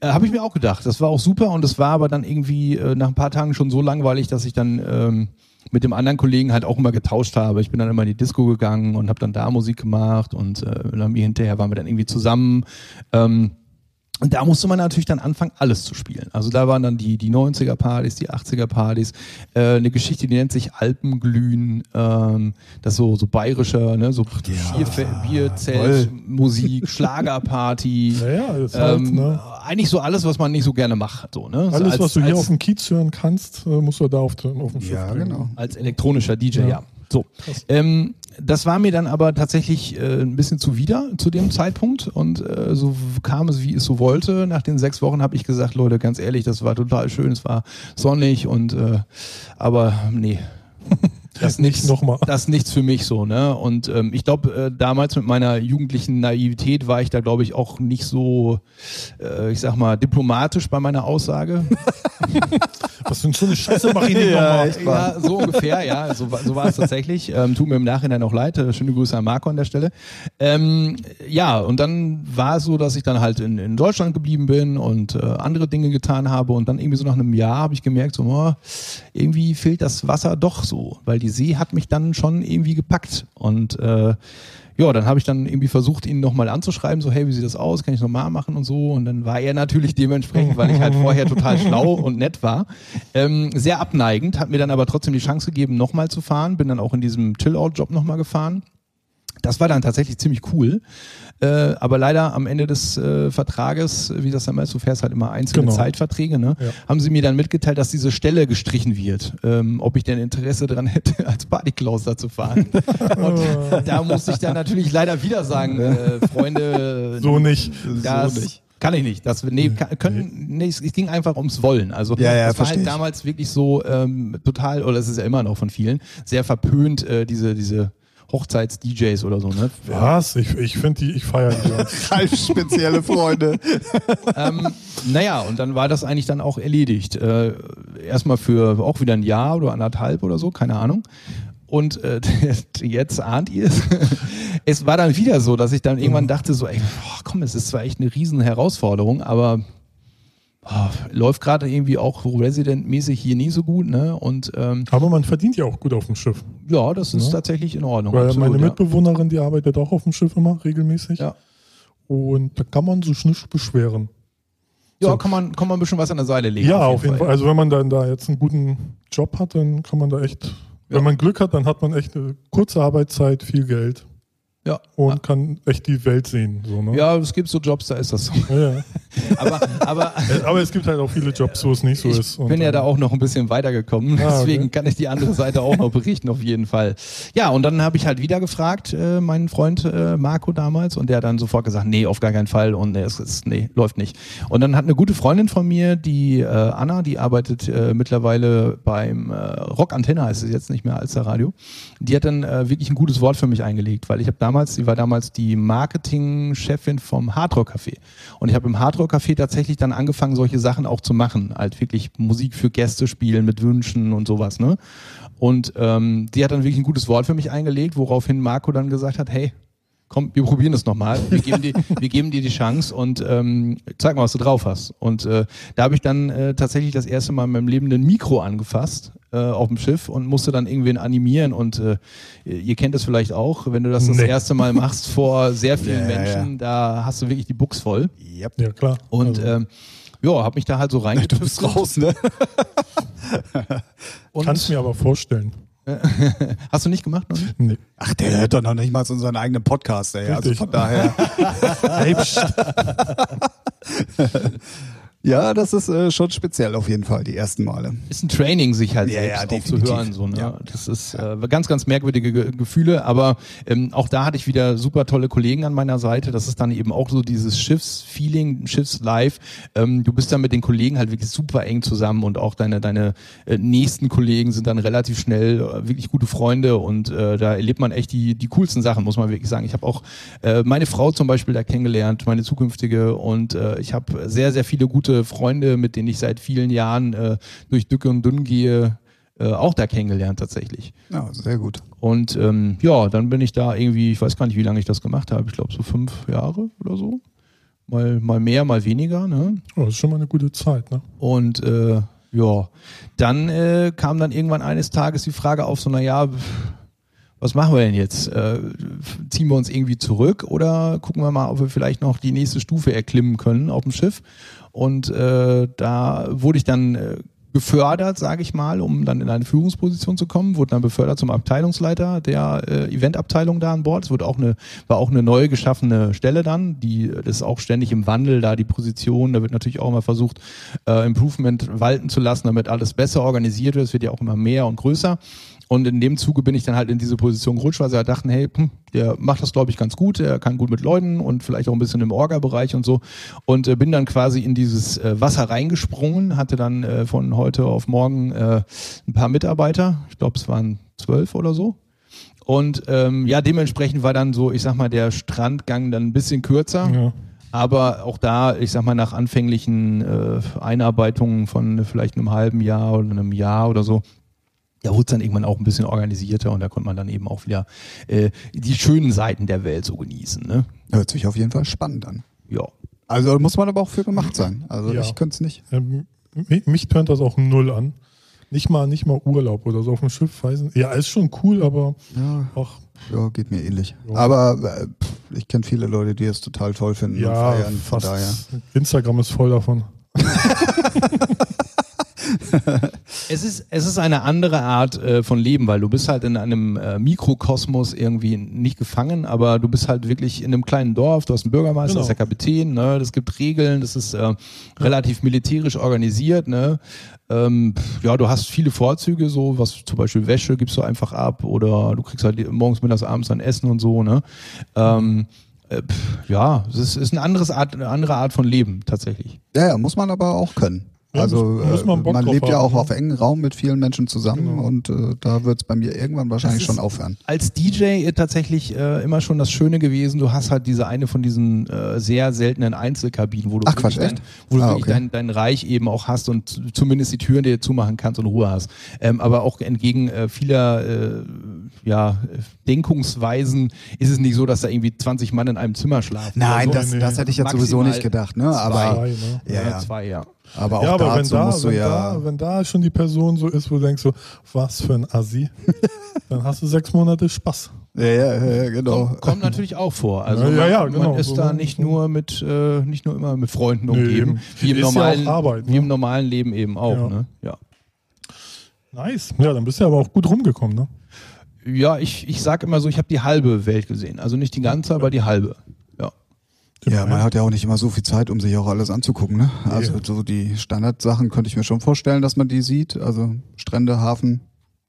Äh, Habe ich mir auch gedacht. Das war auch super und es war aber dann irgendwie äh, nach ein paar Tagen schon so langweilig, dass ich dann ähm, mit dem anderen Kollegen halt auch immer getauscht habe. Ich bin dann immer in die Disco gegangen und habe dann da Musik gemacht und äh, hinterher waren wir dann irgendwie zusammen. Ähm, und da musste man natürlich dann anfangen, alles zu spielen. Also da waren dann die, die 90er-Partys, die 80er-Partys, äh, eine Geschichte, die nennt sich Alpenglühen, ähm, das so, so bayerischer, ne, so Bierfe- Bierzelt, Musik, Schlagerparty. Naja, ist halt, Ähm, ne? Eigentlich so alles, was man nicht so gerne macht. So, ne? So Alles, als, was du hier als, auf dem Kiez hören kannst, äh, musst du da auf, dem- auf dem Schiff Ja, genau. als elektronischer DJ, ja. Ja. So. Ähm, das war mir dann aber tatsächlich äh, ein bisschen zuwider zu dem Zeitpunkt und äh, so kam es, wie es so wollte. Nach den sechs Wochen habe ich gesagt, Leute, ganz ehrlich, das war total schön, es war sonnig und äh, aber nee. Das Nicht nichts, nochmal. das ist nichts für mich so, ne? Und ähm, ich glaube, äh, damals mit meiner jugendlichen Naivität war ich da, glaube ich, auch nicht so, äh, ich sag mal, diplomatisch bei meiner Aussage. Was für eine Scheiße mach ich nicht nochmal. echt wahr. Ja, so ungefähr, ja, so, war- so war es tatsächlich. Ähm, tut mir im Nachhinein auch leid. Äh, Schöne Grüße an Marco an der Stelle. Ähm, ja, und dann war es so, dass ich dann halt in, in Deutschland geblieben bin und äh, andere Dinge getan habe und dann irgendwie so nach einem Jahr habe ich gemerkt, so, oh, irgendwie fehlt das Wasser doch so, weil die See hat mich dann schon irgendwie gepackt und äh, ja, dann habe ich dann irgendwie versucht, ihn nochmal anzuschreiben, so, hey, wie sieht das aus? Kann ich nochmal machen und so. Und dann war er natürlich dementsprechend, weil ich halt vorher total schlau und nett war, ähm, sehr abneigend, hat mir dann aber trotzdem die Chance gegeben, nochmal zu fahren. Bin dann auch in diesem Chill-Out-Job nochmal gefahren. Das war dann tatsächlich ziemlich cool. Äh, aber leider am Ende des äh, Vertrages, wie das dann meist, du fährst halt immer einzelne Genau. Zeitverträge, ne, Ja. haben sie mir dann mitgeteilt, dass diese Stelle gestrichen wird, ähm, ob ich denn Interesse daran hätte, als Partyklaus da zu fahren. Und da musste ich dann natürlich leider wieder sagen, äh, Freunde, So nicht. das So nicht. kann ich nicht. Das, nee, kann, können, nee, es es ging einfach ums Wollen. Also Ja, ja, das war halt damals wirklich so ähm, total, oder es ist ja immer noch von vielen, sehr verpönt, äh, diese, diese Hochzeits-DJs oder so, ne? Was? Ich, ich finde die, ich feiere die. ganz. Ralf spezielle Freunde. ähm, naja, und dann war das eigentlich dann auch erledigt. Äh, erstmal für auch wieder ein Jahr oder anderthalb oder so, keine Ahnung. Und äh, jetzt ahnt ihr es. es war dann wieder so, dass ich dann irgendwann dachte so, ey, boah, komm, es ist zwar echt eine riesen Herausforderung, aber boah, läuft gerade irgendwie auch Resident-mäßig hier nie so gut, ne? Und ähm, Aber man verdient ja auch gut auf dem Schiff. ja, das ist Ja. tatsächlich in Ordnung. Weil absolut, meine. Mitbewohnerin, die arbeitet auch auf dem Schiff immer regelmäßig. Ja. Und da kann man sich nicht beschweren. Ja, So. kann man, kann man ein bisschen was an der Seile legen. Ja, auf jeden Fall. Also wenn man dann da jetzt einen guten Job hat, dann kann man da echt, Ja. wenn man Glück hat, dann hat man echt eine kurze Arbeitszeit, viel Geld Ja. und kann echt die Welt sehen. So, ne? Ja, es gibt so Jobs, da ist das so. Ja, ja. Aber, aber Aber es gibt halt auch viele Jobs, wo es nicht so ich ist. Und bin ja da auch noch ein bisschen weitergekommen, Ah, okay. deswegen kann ich die andere Seite auch noch berichten, auf jeden Fall. Ja, und dann habe ich halt wieder gefragt, äh, meinen Freund äh, Marco damals, und der hat dann sofort gesagt, nee, auf gar keinen Fall und nee, es ist, nee, läuft nicht. Und dann hat eine gute Freundin von mir, die äh, Anna, die arbeitet äh, mittlerweile beim äh, Rock Antenne, heißt es jetzt nicht mehr als der Radio, die hat dann äh, wirklich ein gutes Wort für mich eingelegt, weil ich habe damals, sie war damals die Marketingchefin vom Hardrock Café. Und ich habe im Hardrock Café tatsächlich dann angefangen, solche Sachen auch zu machen. Halt wirklich Musik für Gäste spielen mit Wünschen und sowas, ne? Und ähm, die hat dann wirklich ein gutes Wort für mich eingelegt, woraufhin Marco dann gesagt hat, hey, komm, wir probieren das nochmal. Wir geben dir, wir geben dir die Chance und ähm, zeig mal, was du drauf hast. Und äh, da habe ich dann äh, tatsächlich das erste Mal in meinem Leben ein Mikro angefasst äh, auf dem Schiff und musste dann irgendwen animieren. Und äh, ihr kennt das vielleicht auch, wenn du das das Nee. erste Mal machst vor sehr vielen Ja, ja, Menschen, da hast du wirklich die Buchs voll. Yep. Ja, klar. Und also, ähm, ja, habe mich da halt so Du reingetüftelt. bist raus, ne? Und kannst mir aber vorstellen. hast du nicht gemacht noch nicht? Nee. Ach, der hört doch noch nicht mal unseren eigenen Podcast, ey. Also Richtig. von daher. Hey. Ja, das ist äh, schon speziell auf jeden Fall, die ersten Male. ist ein Training, sich halt Ja, selbst ja, zu hören. So, ne? Ja. Das ist äh, ganz, ganz merkwürdige Ge Gefühle, aber ähm, auch da hatte ich wieder super tolle Kollegen an meiner Seite. Das ist dann eben auch so dieses Schiffsfeeling, Schiffslife. Ähm, du bist dann mit den Kollegen halt wirklich super eng zusammen und auch deine, deine äh, nächsten Kollegen sind dann relativ schnell äh, wirklich gute Freunde und äh, da erlebt man echt die, die coolsten Sachen, muss man wirklich sagen. Ich habe auch äh, meine Frau zum Beispiel da kennengelernt, meine zukünftige und äh, ich habe sehr, sehr viele gute Freunde, mit denen ich seit vielen Jahren äh, durch Dücke und Dünn gehe, äh, auch da kennengelernt tatsächlich. Ja, sehr gut. Und ähm, ja, dann bin ich da irgendwie, ich weiß gar nicht, wie lange ich das gemacht habe, ich glaube so fünf Jahre oder so. Mal, mal mehr, mal weniger, ne? Oh, das ist schon mal eine gute Zeit, ne? Und äh, ja, dann äh, kam dann irgendwann eines Tages die Frage auf, so, na ja, was machen wir denn jetzt? Äh, ziehen wir uns irgendwie zurück oder gucken wir mal, ob wir vielleicht noch die nächste Stufe erklimmen können auf dem Schiff? Und äh, da wurde ich dann befördert, sage ich mal, um dann in eine Führungsposition zu kommen, wurde dann befördert zum Abteilungsleiter der äh, Eventabteilung da an Bord. Es wurde auch eine, war auch eine neu geschaffene Stelle dann, die das ist auch ständig im Wandel, da die Position, da wird natürlich auch immer versucht, äh, Improvement walten zu lassen, damit alles besser organisiert wird. Es wird ja auch immer mehr und größer. Und in dem Zuge bin ich dann halt in diese Position gerutscht, weil sie halt dachten, hey, hm, der macht das, glaube ich, ganz gut, der kann gut mit Leuten und vielleicht auch ein bisschen im Orga-Bereich und so. Und äh, bin dann quasi in dieses äh, Wasser reingesprungen, hatte dann äh, von heute auf morgen äh, ein paar Mitarbeiter, ich glaube, es waren zwölf oder so. Und ähm, ja, dementsprechend war dann so, ich sag mal, der Strandgang dann ein bisschen kürzer. Ja. Aber auch da, ich sag mal, nach anfänglichen äh, Einarbeitungen von vielleicht einem halben Jahr oder einem Jahr oder so, ja, wurde es dann irgendwann auch ein bisschen organisierter und da konnte man dann eben auch wieder äh, die schönen Seiten der Welt so genießen. Ne? Hört sich auf jeden Fall spannend an. Ja. Also muss man aber auch für gemacht sein. Also Ja. ich könnte es nicht. Ähm, mich, mich tönt das auch null an. Nicht mal, nicht mal Urlaub oder so auf dem Schiff, nicht. Ja, ist schon cool, aber Ja, ach, ja geht mir ähnlich. Ja. Aber äh, pff, ich kenne viele Leute, die es total toll finden und ja, feiern. Von fast. daher. Instagram ist voll davon. Es ist, es ist eine andere Art äh, von Leben, weil du bist halt in einem äh, Mikrokosmos irgendwie nicht gefangen, aber du bist halt wirklich in einem kleinen Dorf, du hast einen Bürgermeister, Genau. das ist der Kapitän, ne? es gibt Regeln, das ist äh, relativ militärisch organisiert, ne? Ähm, ja, du hast viele Vorzüge, so was zum Beispiel Wäsche gibst du einfach ab oder du kriegst halt morgens, mittags, abends dann Essen und so, ne? Ähm, äh, ja, es ist, eine, Art, eine andere Art von Leben tatsächlich. Ja, ja, muss man aber auch können. Ja, also muss- muss äh, man man, lebt ja haben, auch ne? auf engen Raum mit vielen Menschen zusammen Genau. und äh, da wird es bei mir irgendwann wahrscheinlich schon aufhören. als DJ tatsächlich äh, immer schon das Schöne gewesen. Du hast halt diese eine von diesen äh, sehr seltenen Einzelkabinen, wo du Ach, Quatsch, dein, wo du Ah, wirklich okay. dein, dein Reich eben auch hast und zumindest die Türen dir zumachen kannst und Ruhe hast. Ähm, aber auch entgegen äh, vieler äh, ja, Denkungsweisen ist es nicht so, dass da irgendwie 20 Mann in einem Zimmer schlafen. Nein, so. das, nee. das hätte ich jetzt sowieso nicht gedacht, ne? Aber, Zwei, ne? ja, Ja, ja. zwei, ja. Aber auch ja, aber wenn dazu da, musst du wenn, ja. da, wenn da schon die Person so ist, wo du denkst so, was für ein Assi, dann hast du sechs Monate Spaß. Ja, ja, ja, genau. Kommt, kommt natürlich auch vor. Also Ja, ja, man, ja, genau. man ist da so, nicht nur mit, äh, nicht nur immer mit Freunden Nee, umgeben, eben. wie im, normalen, Arbeit, wie ne? im normalen Leben eben auch. Ja. Ne? Ja. Nice. Ja, dann bist du aber auch gut rumgekommen, ne? Ja, ich, ich sag immer so, ich habe die halbe Welt gesehen. Also nicht die ganze, aber die halbe. Ja. Ja, man hat ja auch nicht immer so viel Zeit, um sich auch alles anzugucken, ne? Also so die Standardsachen könnte ich mir schon vorstellen, dass man die sieht. Also Strände, Hafen.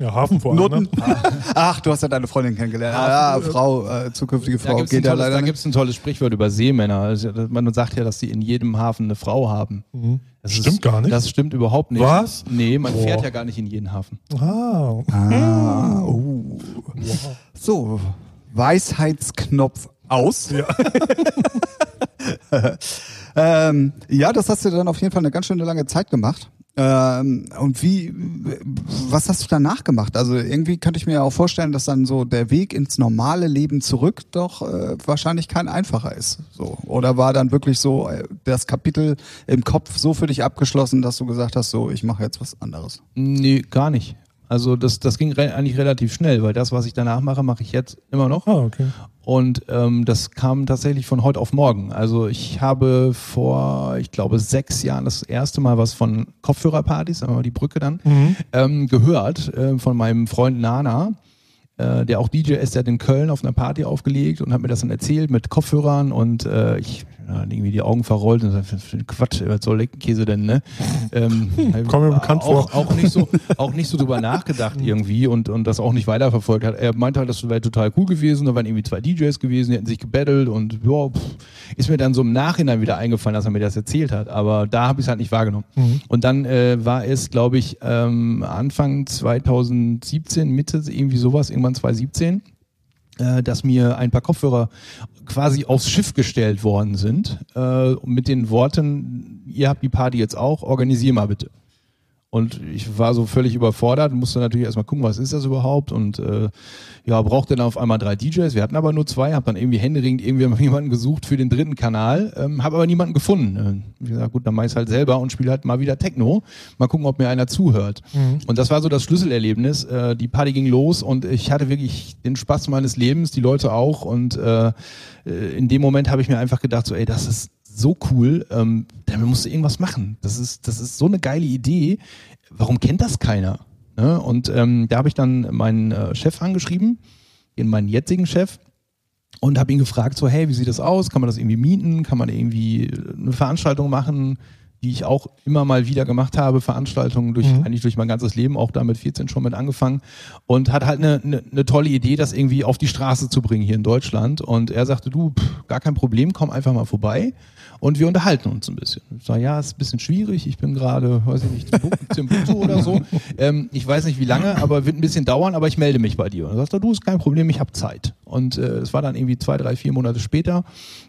Ja, Hafen vor allem, Noten. ne? Ach, du hast ja deine Freundin kennengelernt. Ja, Frau, äh, zukünftige Da Frau ein, ja tolles, da nicht. gibt's ein tolles Sprichwort über Seemänner. Also, man sagt ja, dass sie in jedem Hafen eine Frau haben. Mhm. Das Stimmt ist, gar nicht. Das stimmt überhaupt nicht. Was? Nee, man Boah. fährt ja gar nicht in jeden Hafen. Ah, Ah, oh. So, Weisheitsknopf aus. Ja. ähm, ja, das hast du dann auf jeden Fall eine ganz schöne lange Zeit gemacht. Ähm, und wie, was hast du danach gemacht? Also irgendwie könnte ich mir ja auch vorstellen, dass dann so der Weg ins normale Leben zurück doch äh, wahrscheinlich kein einfacher ist. So. Oder war dann wirklich so äh, das Kapitel im Kopf so für dich abgeschlossen, dass du gesagt hast, so, ich mache jetzt was anderes? Nee, gar nicht. Also das, das ging re eigentlich relativ schnell, weil das, was ich danach mache, mache ich jetzt immer noch. ah, okay. Und ähm, das kam tatsächlich von heute auf morgen. Also ich habe vor, ich glaube, sechs Jahren das erste Mal was von Kopfhörerpartys, sagen wir mal die Brücke dann, Mhm. ähm, gehört äh, von meinem Freund Nana, äh, der auch DJ ist, der hat in Köln auf einer Party aufgelegt und hat mir das dann erzählt mit Kopfhörern und äh, ich ja, irgendwie die Augen verrollt und für Quatsch, was soll Leckenkäse denn, ne? Ähm, Kommt mir bekannt auch, vor. Auch nicht so, auch nicht so drüber nachgedacht irgendwie und, und das auch nicht weiterverfolgt hat. Er meinte halt, das wäre total cool gewesen, da waren irgendwie zwei DJs gewesen, die hätten sich gebettelt und ja, pff, ist mir dann so im Nachhinein wieder eingefallen, dass er mir das erzählt hat, aber da habe ich es halt nicht wahrgenommen. Und dann äh, war es, glaube ich, ähm, Anfang 2017, Mitte irgendwie sowas, irgendwann 2017, äh, dass mir ein paar Kopfhörer quasi aufs Schiff gestellt worden sind äh, mit den Worten, ihr habt die Party jetzt auch, organisier mal bitte. Und ich war so völlig überfordert und musste natürlich erstmal gucken, was ist das überhaupt und äh, ja, brauchte dann auf einmal drei DJs. Wir hatten aber nur zwei, habe dann irgendwie händeringend irgendwie jemanden gesucht für den dritten Kanal, ähm, habe aber niemanden gefunden. Äh, wie gesagt, gut, dann mach ich's halt selber und spiele halt mal wieder Techno. Mal gucken, ob mir einer zuhört. Und das war so das Schlüsselerlebnis. Äh, die Party ging los und ich hatte wirklich den Spaß meines Lebens, die Leute auch und äh, äh, in dem Moment habe ich mir einfach gedacht, so, ey, das ist so cool, ähm, damit musst du irgendwas machen. Das ist, das ist so eine geile Idee. Warum kennt das keiner? Ne? Und ähm, da habe ich dann meinen äh, Chef angeschrieben, meinen jetzigen Chef, und habe ihn gefragt, so, hey, wie sieht das aus? Kann man das irgendwie mieten? Kann man irgendwie eine Veranstaltung machen, die ich auch immer mal wieder gemacht habe, Veranstaltungen durch, eigentlich durch mein ganzes Leben, auch da mit 14 schon mit angefangen und hat halt eine, eine, eine tolle Idee, das irgendwie auf die Straße zu bringen hier in Deutschland. Und er sagte, du, pff, gar kein Problem, komm einfach mal vorbei und wir unterhalten uns ein bisschen. Ich sage, ja, ist ein bisschen schwierig, ich bin gerade, weiß ich nicht, Timbuktu oder so. Ähm, ich weiß nicht wie lange, aber wird ein bisschen dauern, aber ich melde mich bei dir. Und er sagt, er, du, ist kein Problem, ich habe Zeit. Und äh, es war dann irgendwie zwei, drei, vier Monate später.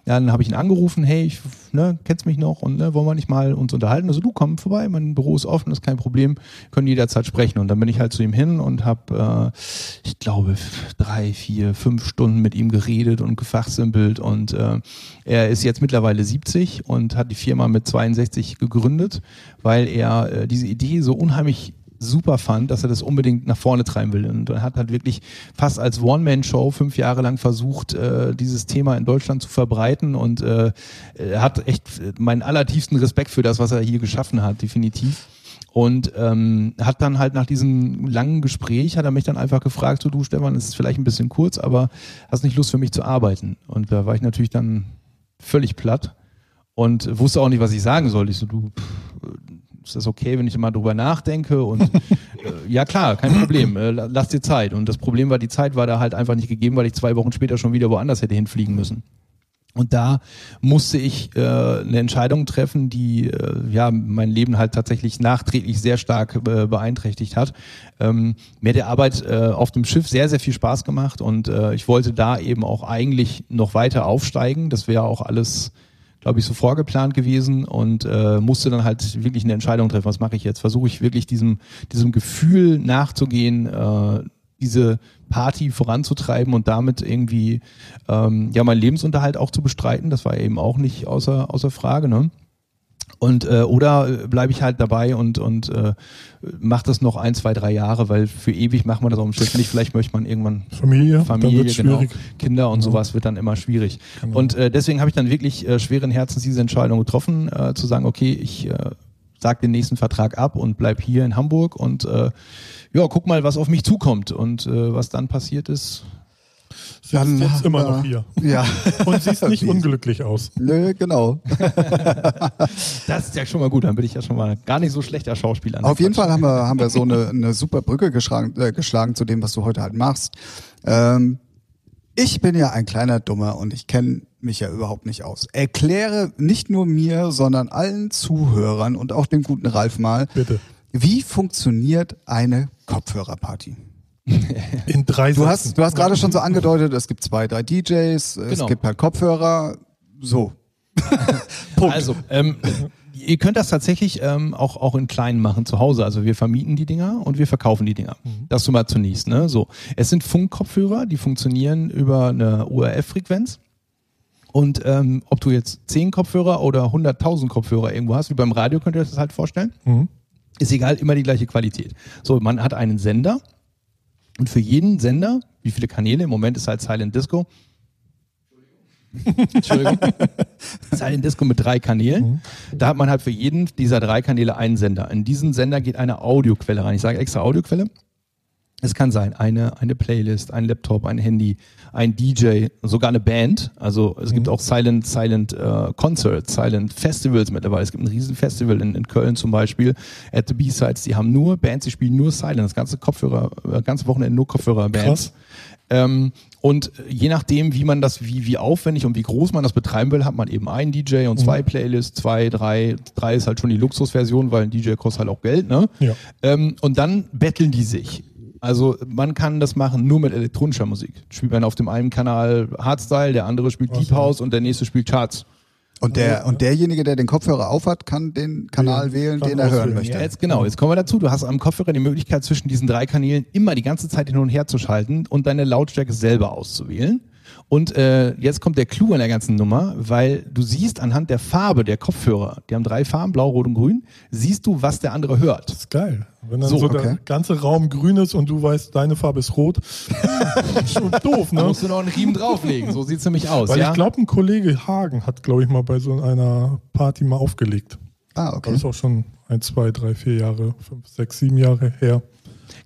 Dann habe ich ihn angerufen, hey, ich, ne, kennst mich noch und ne, wollen wir nicht mal uns unterhalten? Also du komm vorbei, mein Büro ist offen, ist kein Problem, können jederzeit sprechen. Und dann bin ich halt zu ihm hin und habe, äh, ich glaube, drei, vier, fünf Stunden mit ihm geredet und gefachsimpelt. Und äh, er ist jetzt mittlerweile 70 und hat die Firma mit 62 gegründet, weil er äh, diese Idee so unheimlich super fand, dass er das unbedingt nach vorne treiben will. Und er hat halt wirklich fast als One-Man-Show fünf Jahre lang versucht, äh, dieses Thema in Deutschland zu verbreiten und äh, er hat echt meinen allertiefsten Respekt für das, was er hier geschaffen hat, definitiv. Und ähm, hat dann halt nach diesem langen Gespräch, hat er mich dann einfach gefragt, so du Stefan, es ist vielleicht ein bisschen kurz, aber hast nicht Lust für mich zu arbeiten? Und da war ich natürlich dann völlig platt und wusste auch nicht, was ich sagen soll. Ich so, du, ist das okay, wenn ich mal drüber nachdenke? Und äh, ja klar, kein Problem, äh, lass dir Zeit. Und das Problem war, die Zeit war da halt einfach nicht gegeben, weil ich zwei Wochen später schon wieder woanders hätte hinfliegen müssen. Und da musste ich äh, eine Entscheidung treffen, die äh, ja mein Leben halt tatsächlich nachträglich sehr stark äh, beeinträchtigt hat. Ähm, mir hat die Arbeit äh, auf dem Schiff sehr, sehr viel Spaß gemacht und äh, ich wollte da eben auch eigentlich noch weiter aufsteigen. Das wäre auch alles glaube ich, so vorgeplant gewesen und äh, musste dann halt wirklich eine Entscheidung treffen. Was mache ich jetzt? Versuche ich wirklich diesem, diesem Gefühl nachzugehen, äh, diese Party voranzutreiben und damit irgendwie ähm, ja meinen Lebensunterhalt auch zu bestreiten. Das war eben auch nicht außer, außer Frage. Ne? Und äh, oder bleibe ich halt dabei und und äh, mache das noch ein, zwei, drei Jahre, weil für ewig macht man das auf dem Schiff nicht. Vielleicht möchte man irgendwann Familie, Familie, genau, Kinder und ja. sowas wird dann immer schwierig. Genau. Und äh, deswegen habe ich dann wirklich äh, schweren Herzens diese Entscheidung getroffen, äh, zu sagen, okay, ich äh, sag den nächsten Vertrag ab und bleib hier in Hamburg und äh, ja, guck mal, was auf mich zukommt und äh, was dann passiert ist Sie dann, ist jetzt immer noch hier. Ja. Und siehst nicht unglücklich aus. Nö, genau. das ist ja schon mal gut, dann bin ich ja schon mal gar nicht so schlechter Schauspieler. Auf jeden Fall haben wir, haben wir so eine, eine super Brücke geschlagen, äh, geschlagen zu dem, was du heute halt machst. Ähm, ich bin ja ein kleiner Dummer und ich kenne mich ja überhaupt nicht aus. Erkläre nicht nur mir, sondern allen Zuhörern und auch dem guten Ralf mal, Bitte. wie funktioniert eine Kopfhörerparty? In drei du hast, du hast gerade schon so angedeutet, es gibt zwei, drei DJs, genau. es gibt halt Kopfhörer, so. Punkt. Also, ähm, ihr könnt das tatsächlich ähm, auch, auch in kleinen machen zu Hause. Also wir vermieten die Dinger und wir verkaufen die Dinger. Mhm. Das mal zunächst. Ne? So, es sind Funkkopfhörer, die funktionieren über eine URF-Frequenz. Und ähm, ob du jetzt 10 Kopfhörer oder 100.000 Kopfhörer irgendwo hast, wie beim Radio könnt ihr euch das halt vorstellen, mhm. ist egal, immer die gleiche Qualität. So, man hat einen Sender, und für jeden Sender, wie viele Kanäle, im Moment ist halt Silent Disco. Entschuldigung. Silent Disco mit drei Kanälen. Mhm. Da hat man halt für jeden dieser drei Kanäle einen Sender. In diesen Sender geht eine Audioquelle rein. Ich sage extra Audioquelle, es kann sein, eine, eine Playlist, ein Laptop, ein Handy, ein DJ, sogar eine Band. Also es mhm. gibt auch Silent, Silent äh, Concerts, Silent Festivals mittlerweile. Es gibt ein riesen Festival in, in Köln zum Beispiel, at the B-Sides, die haben nur Bands, die spielen nur Silent, das ganze Kopfhörer, äh, ganze Wochenende nur Kopfhörer-Bands. Ähm, und je nachdem, wie man das, wie, wie aufwendig und wie groß man das betreiben will, hat man eben einen DJ und zwei mhm. Playlists, zwei, drei, drei ist halt schon die Luxusversion, weil ein DJ kostet halt auch Geld, ne? Ja. Ähm, und dann betteln die sich. Also man kann das machen nur mit elektronischer Musik. Spielt man auf dem einen Kanal Hardstyle, der andere spielt Deep House und der nächste spielt Charts. Und der und derjenige, der den Kopfhörer aufhat, kann den Kanal ja, wählen, den er hören möchte. Ja, jetzt genau, jetzt kommen wir dazu. Du hast am Kopfhörer die Möglichkeit zwischen diesen drei Kanälen immer die ganze Zeit hin und her zu schalten und deine Lautstärke selber auszuwählen. Und äh, jetzt kommt der Clou an der ganzen Nummer, weil du siehst anhand der Farbe der Kopfhörer, die haben drei Farben, blau, rot und grün, siehst du, was der andere hört. Das ist geil. Wenn dann so, so okay. der ganze Raum grün ist und du weißt, deine Farbe ist rot, schon doof, ne? Da musst du noch einen Riemen drauflegen, so sieht's nämlich aus. Weil ja? ich glaube, ein Kollege Hagen hat, glaube ich, mal bei so einer Party mal aufgelegt. Ah, okay. Das ist auch schon ein, zwei, drei, vier Jahre, fünf, sechs, sieben Jahre her.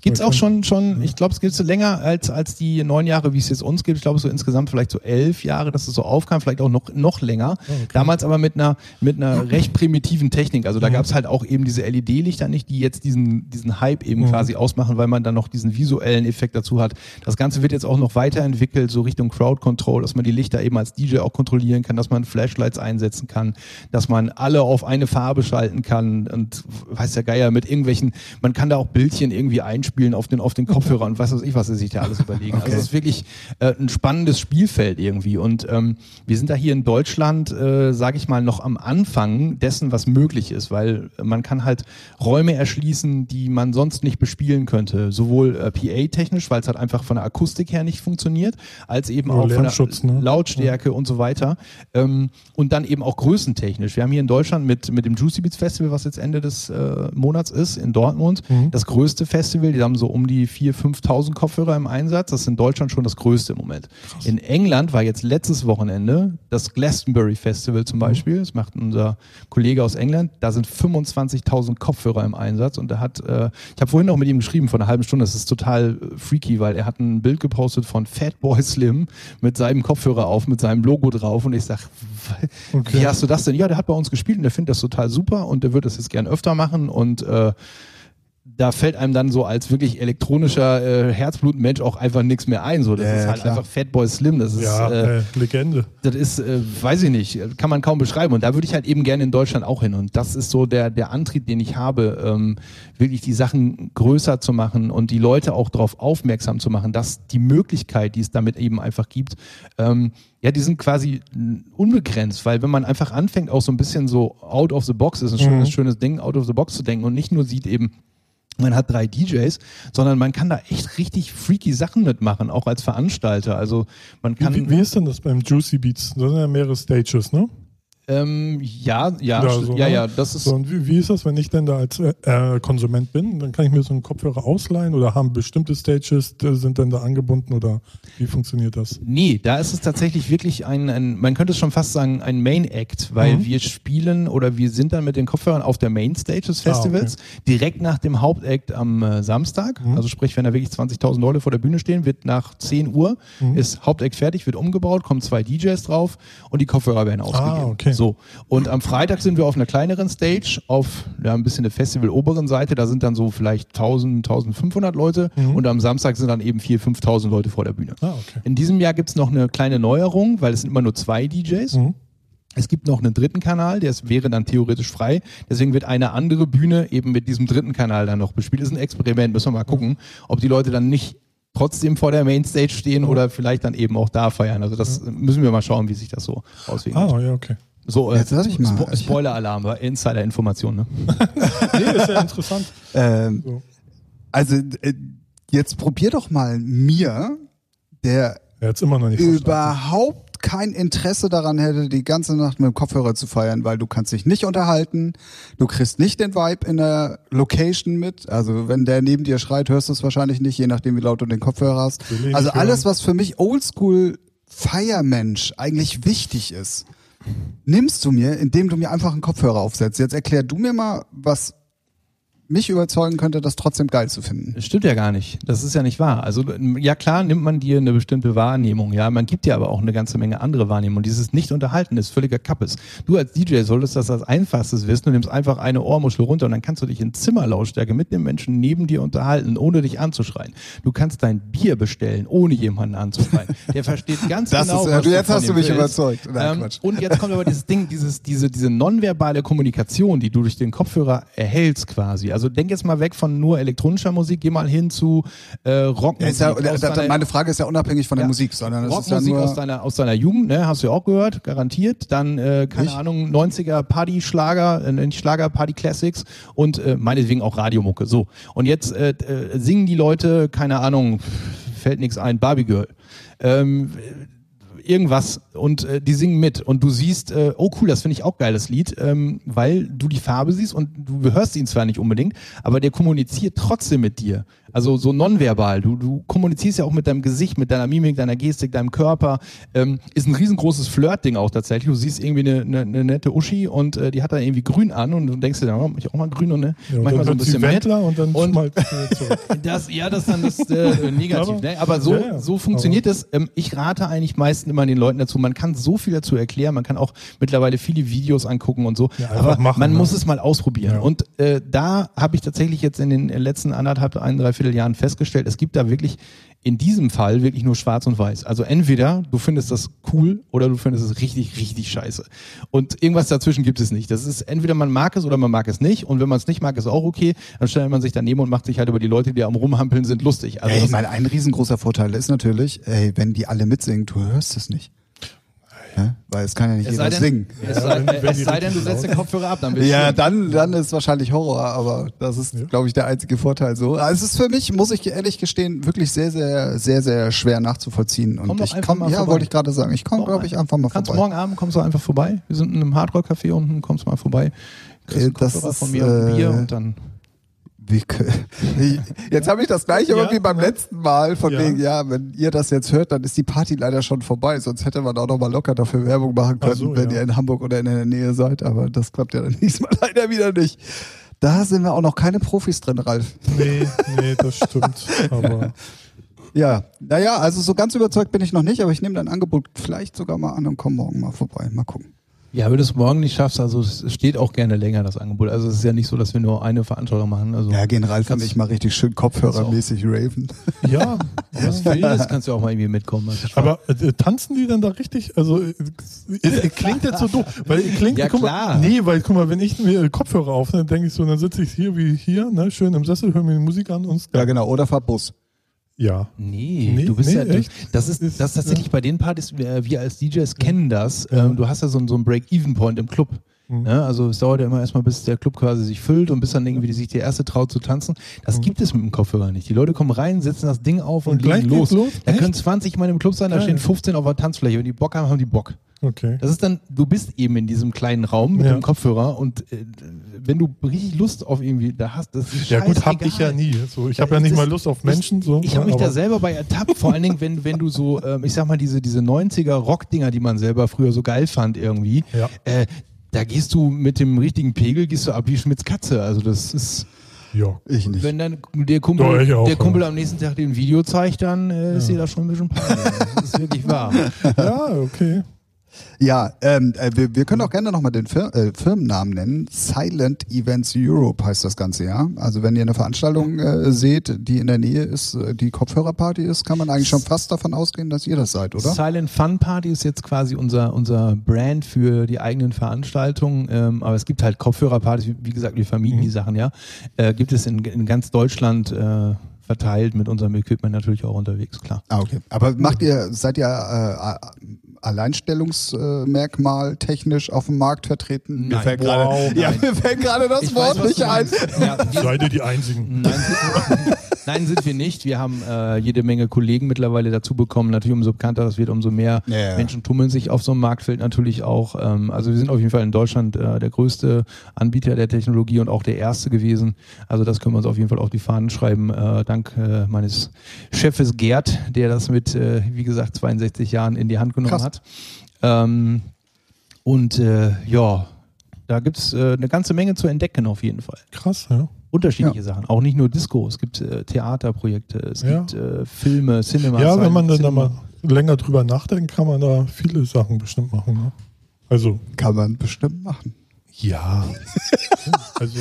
Gibt's auch schon, schon, ich glaube, es gibt so länger als, als die neun Jahre, wie es jetzt uns gibt. Ich glaube, so insgesamt vielleicht so elf Jahre, dass es so aufkam, vielleicht auch noch, noch länger. Oh, okay. Damals aber mit einer, mit einer recht primitiven Technik. Also da mhm. gab's halt auch eben diese LED-Lichter nicht, die jetzt diesen, diesen Hype eben mhm. quasi ausmachen, weil man dann noch diesen visuellen Effekt dazu hat. Das Ganze wird jetzt auch noch weiterentwickelt, so Richtung Crowd Control, dass man die Lichter eben als DJ auch kontrollieren kann, dass man Flashlights einsetzen kann, dass man alle auf eine Farbe schalten kann und weiß der Geier mit irgendwelchen, man kann da auch Bildchen irgendwie einspielen auf den, auf den Kopfhörer und was weiß ich, was sie sich da alles überlegen. Also es ist wirklich äh, ein spannendes Spielfeld irgendwie. Und ähm, wir sind da hier in Deutschland, äh, sage ich mal, noch am Anfang dessen, was möglich ist, weil man kann halt Räume erschließen, die man sonst nicht bespielen könnte. Sowohl äh, PA-technisch, weil es halt einfach von der Akustik her nicht funktioniert, als eben Oder auch von der ne? Lautstärke und so weiter. Ähm, und dann eben auch größentechnisch. Wir haben hier in Deutschland mit, mit dem Juicy Beats Festival, was jetzt Ende des äh, Monats ist, in Dortmund, Mhm. das größte Festival. Die haben so um die 4.000, 5.000 Kopfhörer im Einsatz. Das ist in Deutschland schon das größte im Moment. In England war jetzt letztes Wochenende das Glastonbury Festival zum Beispiel. Das macht unser Kollege aus England. Da sind 25.000 Kopfhörer im Einsatz. Und er hat, äh, ich habe vorhin noch mit ihm geschrieben vor einer halben Stunde. Das ist total äh, freaky, weil er hat ein Bild gepostet von Fatboy Slim mit seinem Kopfhörer auf, mit seinem Logo drauf. Und ich sag, Okay. wie hast du das denn? Ja, der hat bei uns gespielt und der findet das total super und der wird das jetzt gern öfter machen und äh, da fällt einem dann so als wirklich elektronischer äh, Herzblutmensch auch einfach nichts mehr ein. So, das Ja, ist halt klar. einfach Fatboy Slim. Das ist, Ja, äh, äh, Legende. das ist, äh, weiß ich nicht, kann man kaum beschreiben. Und da würde ich halt eben gerne in Deutschland auch hin. Und das ist so der, der Antrieb, den ich habe, ähm, wirklich die Sachen größer zu machen und die Leute auch darauf aufmerksam zu machen, dass die Möglichkeit, die es damit eben einfach gibt, ähm, ja, die sind quasi unbegrenzt, weil wenn man einfach anfängt, auch so ein bisschen so out of the box, ist ein schönes, schönes Ding, out of the box zu denken und nicht nur sieht eben, man hat drei DJs, sondern man kann da echt richtig freaky Sachen mitmachen, auch als Veranstalter. Also man kann. Wie, wie ist denn das beim Juicy Beats? Da sind ja mehrere Stages, ne? Ähm, ja, ja, Ja, so, ja, ne? ja, das ist. So, und wie, wie ist das, wenn ich denn da als äh, äh, Konsument bin? Dann kann ich mir so einen Kopfhörer ausleihen oder haben bestimmte Stages, äh, sind dann da angebunden oder wie funktioniert das? Nee, da ist es tatsächlich wirklich ein, ein man könnte es schon fast sagen, ein Main Act, weil Mhm. wir spielen oder wir sind dann mit den Kopfhörern auf der Main Stage des Ah, Festivals, direkt nach dem Hauptact am äh, Samstag. Mhm. Also sprich, wenn da wirklich 20.000 Leute vor der Bühne stehen, wird nach 10 Uhr Mhm. ist Hauptact fertig, wird umgebaut, kommen zwei DJs drauf und die Kopfhörer werden ausgegeben. Ah, okay. So. Und am Freitag sind wir auf einer kleineren Stage, auf ja, ein bisschen der Festival-oberen Seite, da sind dann so vielleicht 1000, 1500 Leute Mhm. und am Samstag sind dann eben 4.000, 5.000 Leute vor der Bühne. Ah, okay. In diesem Jahr gibt's noch eine kleine Neuerung, weil es sind immer nur zwei DJs. Mhm. Es gibt noch einen dritten Kanal, der ist- wäre dann theoretisch frei. Deswegen wird eine andere Bühne eben mit diesem dritten Kanal dann noch bespielt. Das ist ein Experiment, müssen wir mal gucken, ob die Leute dann nicht trotzdem vor der Mainstage stehen oder vielleicht dann eben auch da feiern. Also das müssen wir mal schauen, wie sich das so auswirkt. Ah, ja, okay. So, äh, Jetzt lass ich mal. Spo Spoiler-Alarm, war Insider-Information. Ne? Nee, ist ja interessant. Ähm, So. also äh, jetzt probier doch mal mir, der Er hat's immer noch nicht verstanden. überhaupt kein Interesse daran hätte, die ganze Nacht mit dem Kopfhörer zu feiern, weil du kannst dich nicht unterhalten, du kriegst nicht den Vibe in der Location mit. Also wenn der neben dir schreit, hörst du es wahrscheinlich nicht, je nachdem wie laut du den Kopfhörer hast. Also alles, was für mich Oldschool Feiermensch eigentlich wichtig ist, nimmst du mir, indem du mir einfach einen Kopfhörer aufsetzt. Jetzt erklär du mir mal, was mich überzeugen könnte, das trotzdem geil zu finden. Das stimmt ja gar nicht. Das ist ja nicht wahr. Also ja klar nimmt man dir eine bestimmte Wahrnehmung, ja. Man gibt dir aber auch eine ganze Menge andere Wahrnehmung. Und dieses Nicht-Unterhalten ist völliger Kappes. Du als DJ solltest das als einfachstes wissen. Du nimmst einfach eine Ohrmuschel runter und dann kannst du dich in Zimmerlautstärke mit dem Menschen neben dir unterhalten, ohne dich anzuschreien. Du kannst dein Bier bestellen, ohne jemanden anzuschreien. Der versteht ganz Das genau, ist- was jetzt von hast du mich willst. überzeugt. Nein, Ähm, und jetzt kommt aber dieses Ding, dieses, diese, diese nonverbale Kommunikation, die du durch den Kopfhörer erhältst quasi. Also denk jetzt mal weg von nur elektronischer Musik, geh mal hin zu äh, Rockmusik. Ja, ja, deiner- meine Frage ist ja unabhängig von der Ja. Musik, sondern es ist ja nur aus deiner aus deiner Jugend, ne, hast du ja auch gehört, garantiert. Dann äh, keine Ich? Ahnung 90er Party Schlager, äh, Schlager Party Classics und äh, meinetwegen auch Radiomucke. So und jetzt äh, äh, singen die Leute, keine Ahnung, fällt nichts ein, Barbie Girl. Ähm, irgendwas und äh, die singen mit und du siehst, äh, oh cool, das finde ich auch geiles Lied, ähm, weil du die Farbe siehst und du hörst ihn zwar nicht unbedingt, aber der kommuniziert trotzdem mit dir. Also so nonverbal. Du, du kommunizierst ja auch mit deinem Gesicht, mit deiner Mimik, deiner Gestik, deinem Körper. Ähm, ist ein riesengroßes Flirt-Ding auch tatsächlich. Du siehst irgendwie eine, eine, eine nette Uschi und äh, die hat da irgendwie grün an und du denkst dir, dann, oh, mach ich auch mal grün und ne, Ja, manchmal so ein bisschen mit. Wendler und dann Und- zurück. Das, ja, das ist dann das äh, negativ. Aber- ne? Aber so, Ja, ja. so funktioniert es. Ähm, ich rate eigentlich meistens immer den Leuten dazu. Man kann so viel dazu erklären. Man kann auch mittlerweile viele Videos angucken und so. Ja, aber machen, man ne? muss es mal ausprobieren. Ja. Und äh, da habe ich tatsächlich jetzt in den letzten anderthalb, ein, dreiviertel Jahren festgestellt, es gibt da wirklich in diesem Fall wirklich nur schwarz und weiß. Also entweder du findest das cool oder du findest es richtig, richtig scheiße. Und irgendwas dazwischen gibt es nicht. Das ist entweder man mag es oder man mag es nicht. Und wenn man es nicht mag, ist auch okay. Dann stellt man sich daneben und macht sich halt über die Leute, die am rumhampeln sind, lustig. Also Ey, meine, ein riesengroßer Vorteil ist natürlich, ey, wenn die alle mitsingen, du hörst es nicht. Ja? Weil es kann ja nicht es jeder denn, singen. es sei, wenn es sei denn, du setzt den Kopfhörer ab, dann bist Ja, du dann, dann ist wahrscheinlich Horror, aber das ist, glaube ich, der einzige Vorteil so. Also es ist für mich, muss ich ehrlich gestehen, wirklich sehr, sehr, sehr, sehr schwer nachzuvollziehen. Und Komm ich einfach komm, mal ja, vorbei. wollte ich gerade sagen. Ich komme, Komm glaube ich, einfach mal Kannst vorbei. morgen Abend kommst du einfach vorbei. Wir sind in einem Hardrock-Café unten, kommst mal vorbei. Kriegst Äh, einen das Kopfhörer von ist, mir und ein Bier äh, und dann. Jetzt habe ich das gleiche Ja, irgendwie beim ja. letzten Mal, von Ja. wegen, ja, wenn ihr das jetzt hört, dann ist die Party leider schon vorbei, sonst hätte man auch noch mal locker dafür Werbung machen Ach können, so, wenn ja. ihr in Hamburg oder in der Nähe seid, aber das klappt ja dann diesmal leider wieder nicht. Da sind wir auch noch keine Profis drin, Ralf. Nee, nee, das stimmt. Aber Ja, naja, also so ganz überzeugt bin ich noch nicht, aber ich nehme dein Angebot vielleicht sogar mal an und komme morgen mal vorbei. Mal gucken. Ja, wenn du es morgen nicht schaffst, also es steht auch gerne länger, das Angebot. Also es ist ja nicht so, dass wir nur eine Veranstaltung machen. Also Ja, und Kannst- ich mal richtig schön kopfhörermäßig raven. ja, was du willst, kannst du auch mal irgendwie mitkommen. Also aber äh, tanzen die denn da richtig? Also äh, klingt jetzt so doof, weil klingt, Ja, guck klar. Mal, nee, weil guck mal, wenn ich mir Kopfhörer aufnehme, denke ich so, dann sitze ich hier wie hier, ne, schön im Sessel, höre mir die Musik an und Ja, genau, oder fahr Bus. Ja. Nee, Nee, du bist nee, ja, du, echt? das ist, Ist- das ist tatsächlich bei den Partys, äh, wir als DJs kennen das, ähm, du hast ja so, so einen Break-Even-Point im Club. Mhm. Ne? Also es dauert ja immer erstmal, bis der Club quasi sich füllt und bis dann irgendwie sich der erste traut zu tanzen. Das gibt es mit dem Kopfhörer nicht. Die Leute kommen rein, setzen das Ding auf und, Und gleich legen los. los? Da Echt? können 20 Mann im Club sein, da stehen 15 auf der Tanzfläche. Wenn die Bock haben, haben die Bock. Okay. Das ist dann, du bist eben in diesem kleinen Raum mit Ja. dem Kopfhörer und äh, wenn du richtig Lust auf irgendwie da hast, das ist Ja gut, hab ich ja nie. So, ich Ja, habe ja nicht mal Lust auf Menschen. So, Ich habe mich da selber bei ertappt, vor allen Dingen, wenn, wenn du so, ähm, ich sag mal, diese, diese 90er Rock-Dinger, die man selber früher so geil fand irgendwie, Ja. äh, da gehst du mit dem richtigen Pegel, gehst du ab wie Schmitz Katze. Also das ist, Ja. Ich nicht. wenn dann der Kumpel, Doch, auch, der ja. Kumpel am nächsten Tag den Video zeigt, dann äh, ist dir das schon ein bisschen peinlich. Das ist wirklich wahr. ja, okay. Ja, ähm, äh, wir, wir können auch gerne nochmal den Fir äh, Firmennamen nennen. Silent Events Europe heißt das Ganze, ja. Also wenn ihr eine Veranstaltung äh, seht, die in der Nähe ist, äh, die Kopfhörerparty ist, kann man eigentlich schon fast davon ausgehen, dass ihr das seid, oder? Silent Fun Party ist jetzt quasi unser, unser Brand für die eigenen Veranstaltungen. Ähm, aber es gibt halt Kopfhörerpartys, wie, gesagt, wir vermieten die Sachen, ja. Äh, gibt es in, in ganz Deutschland äh, verteilt mit unserem Equipment natürlich auch unterwegs, klar. Ah, okay. Aber macht ihr, seid ihr äh, Alleinstellungsmerkmal technisch auf dem Markt vertreten? Mir Nein. fällt Wow. gerade, ja, mir fällt gerade das Ich Wort weiß, nicht ein. Ja, Seid ihr die Einzigen? Nein, nein, sind wir nicht. Wir haben äh, jede Menge Kollegen mittlerweile dazu bekommen. Natürlich, umso bekannter das wird, umso mehr Ja. Menschen tummeln sich auf so einem Marktfeld natürlich auch. Ähm, also wir sind auf jeden Fall in Deutschland äh, der größte Anbieter der Technologie und auch der erste gewesen. Also das können wir uns auf jeden Fall auf die Fahnen schreiben. Äh, dank äh, meines Chefes Gerd, der das mit, äh, wie gesagt, 62 Jahren in die Hand genommen Krass. hat. Ähm, und äh, ja, da gibt's äh, eine ganze Menge zu entdecken auf jeden Fall Krass, ja. Unterschiedliche Sachen. Auch nicht nur Disco, es gibt äh, Theaterprojekte, es Ja. gibt äh, Filme, Cinema. Ja, wenn man dann da mal länger drüber nachdenkt, kann man da viele Sachen bestimmt machen. Ne? Also, Kann man bestimmt machen. Ja. also,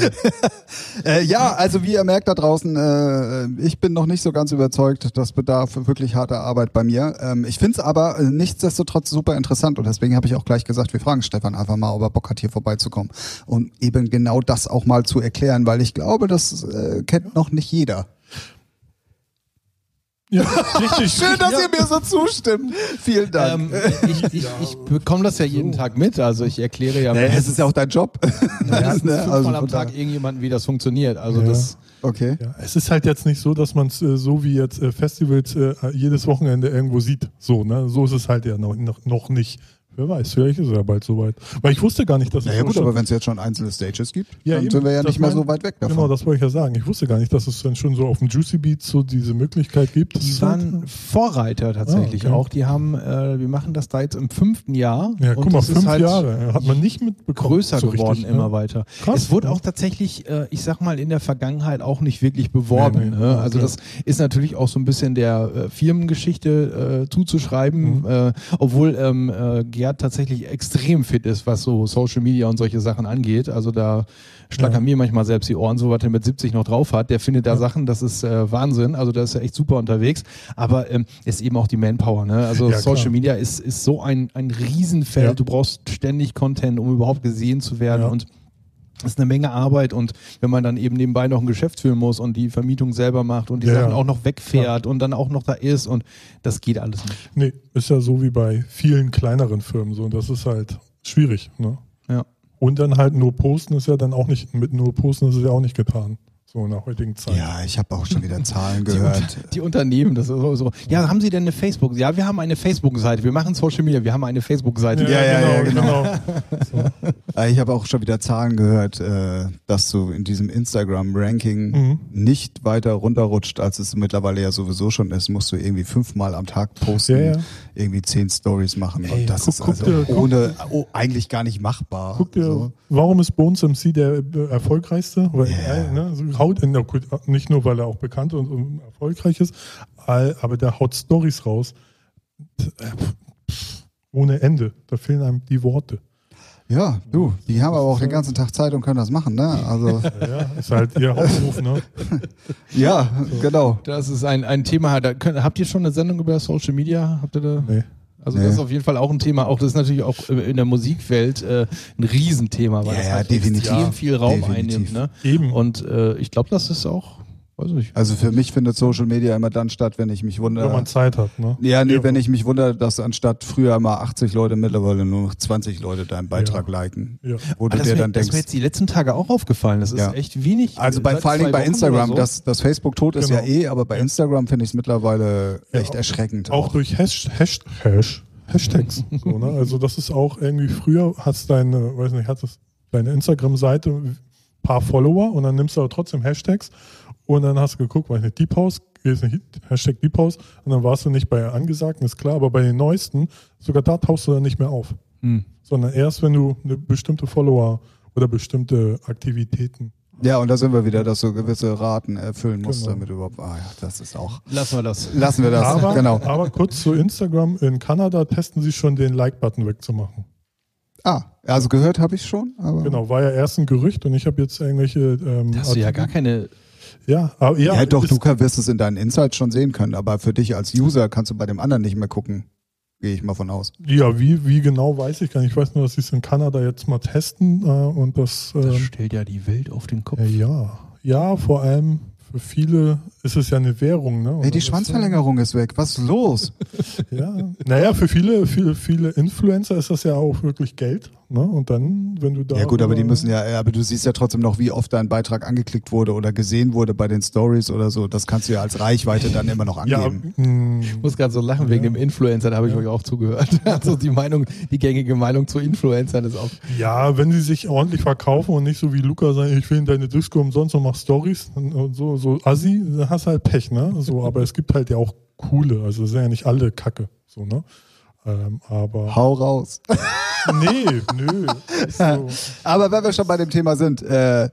Äh, ja, also wie ihr merkt da draußen, äh, ich bin noch nicht so ganz überzeugt. Das bedarf wirklich harter Arbeit bei mir. Ähm, ich finde es aber äh, nichtsdestotrotz super interessant und deswegen habe ich auch gleich gesagt, wir fragen Stefan einfach mal, ob er Bock hat, hier vorbeizukommen und eben genau das auch mal zu erklären, weil ich glaube, das äh, kennt noch nicht jeder. Ja, richtig. Schön, dass ja. ihr mir so zustimmt. Vielen Dank. Ähm, ich, ich, ich bekomme das ja jeden Tag mit, also ich erkläre ja, Nee, es ist ja auch dein Job. mindestens Ne, fünfmal also am Tag irgendjemanden, wie das funktioniert. Also Ja. das Okay. Ja, es ist halt jetzt nicht so, dass man es äh, so wie jetzt äh, Festivals äh, jedes Wochenende irgendwo sieht. So, ne? So ist es halt ja noch, noch nicht. Wer weiß, vielleicht ist es ja bald soweit. Weil ich wusste gar nicht, dass es Naja so gut, aber wenn es jetzt schon einzelne Stages gibt, Ja, dann eben. sind wir ja nicht mehr so weit weg davon. Genau, das wollte ich ja sagen. Ich wusste gar nicht, dass es dann schon so auf dem Juicy Beat so diese Möglichkeit gibt. Das die ist halt- waren Vorreiter tatsächlich Ah, okay. auch. Die haben, äh, wir machen das da jetzt im fünften Jahr. ja, und guck mal, fünf halt Jahre. Hat man nicht mitbekommen. größer so geworden richtig, immer ne? weiter. Krass, es wurde ja. auch tatsächlich, äh, ich sag mal, in der Vergangenheit auch nicht wirklich beworben. Nee, nee, ne? Also klar. das ist natürlich auch so ein bisschen der äh, Firmengeschichte äh, zuzuschreiben, Mhm. äh, obwohl ähm, äh, Der tatsächlich extrem fit ist, was so Social Media und solche Sachen angeht. Also da schlackern Ja. mir manchmal selbst die Ohren, so was er mit 70 noch drauf hat. Der findet da Sachen, das ist äh, Wahnsinn. Also da ist er echt super unterwegs. Aber ähm, ist eben auch die Manpower. Ne? Also Ja, Social klar. Media ist, ist so ein, ein Riesenfeld. Ja. Du brauchst ständig Content, um überhaupt gesehen zu werden. Ja. Und das ist eine Menge Arbeit und wenn man dann eben nebenbei noch ein Geschäft führen muss und die Vermietung selber macht und die Ja, Sachen ja. auch noch wegfährt und dann auch noch da ist und das geht alles nicht. Nee, ist ja so wie bei vielen kleineren Firmen so. Und das ist halt schwierig. Ne? Ja. Und dann halt nur posten ist ja dann auch nicht, mit nur posten ist es ja auch nicht getan. So in der heutigen Zeit. Ja, ich habe auch schon wieder Zahlen Die, gehört. Unter, die Unternehmen, das ist so, so. Ja, haben Sie denn eine Facebook? Ja, wir haben eine Facebook-Seite. Wir machen Social Media. Wir haben eine Facebook-Seite. Ja, ja, ja, genau. Äh, Ich habe auch schon wieder Zahlen gehört, äh, dass du in diesem Instagram-Ranking Mhm. nicht weiter runterrutscht, als es mittlerweile ja sowieso schon ist. Musst du irgendwie fünfmal am Tag posten, Ja, ja. irgendwie zehn Stories machen. Ey, und das guck- ist guck also dir- ohne, oh, eigentlich gar nicht machbar. Guck dir, So. warum ist Bones MC der äh, erfolgreichste? Ja. äh, ne, so haut in der, nicht nur, weil er auch bekannt und, und erfolgreich ist, aber der haut Stories raus. Äh, Ohne Ende. Da fehlen einem die Worte. Ja, du, die haben aber auch den ganzen Tag Zeit und können das machen, ne? Also, Ja, ist halt ihr Hauptberuf, ne? ja, genau. Das ist ein, ein Thema. Da könnt, habt ihr schon eine Sendung über Social Media? Habt ihr da? Nee. Also Nee. das ist auf jeden Fall auch ein Thema. Auch das ist natürlich auch äh, in der Musikwelt äh, ein Riesenthema, weil Ja, das ja, halt definitiv. extrem viel Raum Definitiv. einnimmt. Ne? Eben. Und äh, ich glaube, das ist auch. Also für mich findet Social Media immer dann statt, wenn ich mich wenn wundere. man Zeit hat, ne? Ja, nee, wenn ich mich wundere, dass anstatt früher mal 80 Leute mittlerweile nur noch 20 Leute deinen Beitrag liken. Ja. Wo du Ah, das dir dann das ist mir denkst. jetzt die letzten Tage auch aufgefallen. Das ist Ja. echt wenig. Also bei, vor allen Dingen zwei bei Instagram, so. das, das Facebook tot ist ja Genau. eh, aber bei Instagram finde ich es mittlerweile Ja, echt erschreckend. Auch durch Hash, Hash, Hash, Hashtags. so, ne? Also das ist auch irgendwie früher hast deine, weiß nicht, hattest deine Instagram-Seite ein paar Follower und dann nimmst du aber trotzdem Hashtags und dann hast du geguckt, weiß nicht, Deep House, ist nicht, Hashtag Deep House und dann warst du nicht bei angesagten, ist klar, aber bei den neuesten, sogar da tauchst du dann nicht mehr auf. Hm. Sondern erst, wenn du eine bestimmte Follower oder bestimmte Aktivitäten. Ja, und da sind wir wieder, dass du gewisse Raten erfüllen musst, Genau. damit du überhaupt. Ah ja, das ist auch. Lassen wir das. Lassen wir das. aber, genau. aber kurz zu Instagram, in Kanada testen sie schon den Like-Button wegzumachen. Ah, also gehört habe ich schon, aber. Genau, war ja erst ein Gerücht und ich habe jetzt irgendwelche. Ähm, Da hast du ja gar keine. Ja, aber, ja, Ja, doch, du wirst es in deinen Insights schon sehen können, aber für dich als User kannst du bei dem anderen nicht mehr gucken. Gehe ich mal von aus. Ja, wie, wie genau weiß ich gar nicht. Ich weiß nur, dass sie es in Kanada jetzt mal testen äh, und das. Das ähm, stellt ja die Welt auf den Kopf. ja, ja, ja, vor allem für viele ist es ja eine Währung. Ne? Und Ey, die Schwanzverlängerung ist weg. Was ist los? Ja, naja, für viele, viele, viele Influencer ist das ja auch wirklich Geld. Ne? Und dann, wenn du da. Ja gut, aber die müssen ja, ja, aber du siehst ja trotzdem noch, wie oft dein Beitrag angeklickt wurde oder gesehen wurde bei den Stories oder so. Das kannst du ja als Reichweite dann immer noch Ja, angeben. mh, Ich muss gerade so lachen wegen dem Influencer, da habe ich euch auch zugehört. Also die Meinung, die gängige Meinung zu Influencern ist auch. ja, wenn sie sich ordentlich verkaufen und nicht so wie Luca sagen, ich will in deine Disco umsonst und mach Stories und und so, so assi, dann hast du halt Pech, ne? So, aber es gibt halt ja auch coole, also sind ja nicht alle Kacke, so, ne? Ähm, aber. Hau raus. Nee, nö. So. Aber wenn wir schon bei dem Thema sind, äh,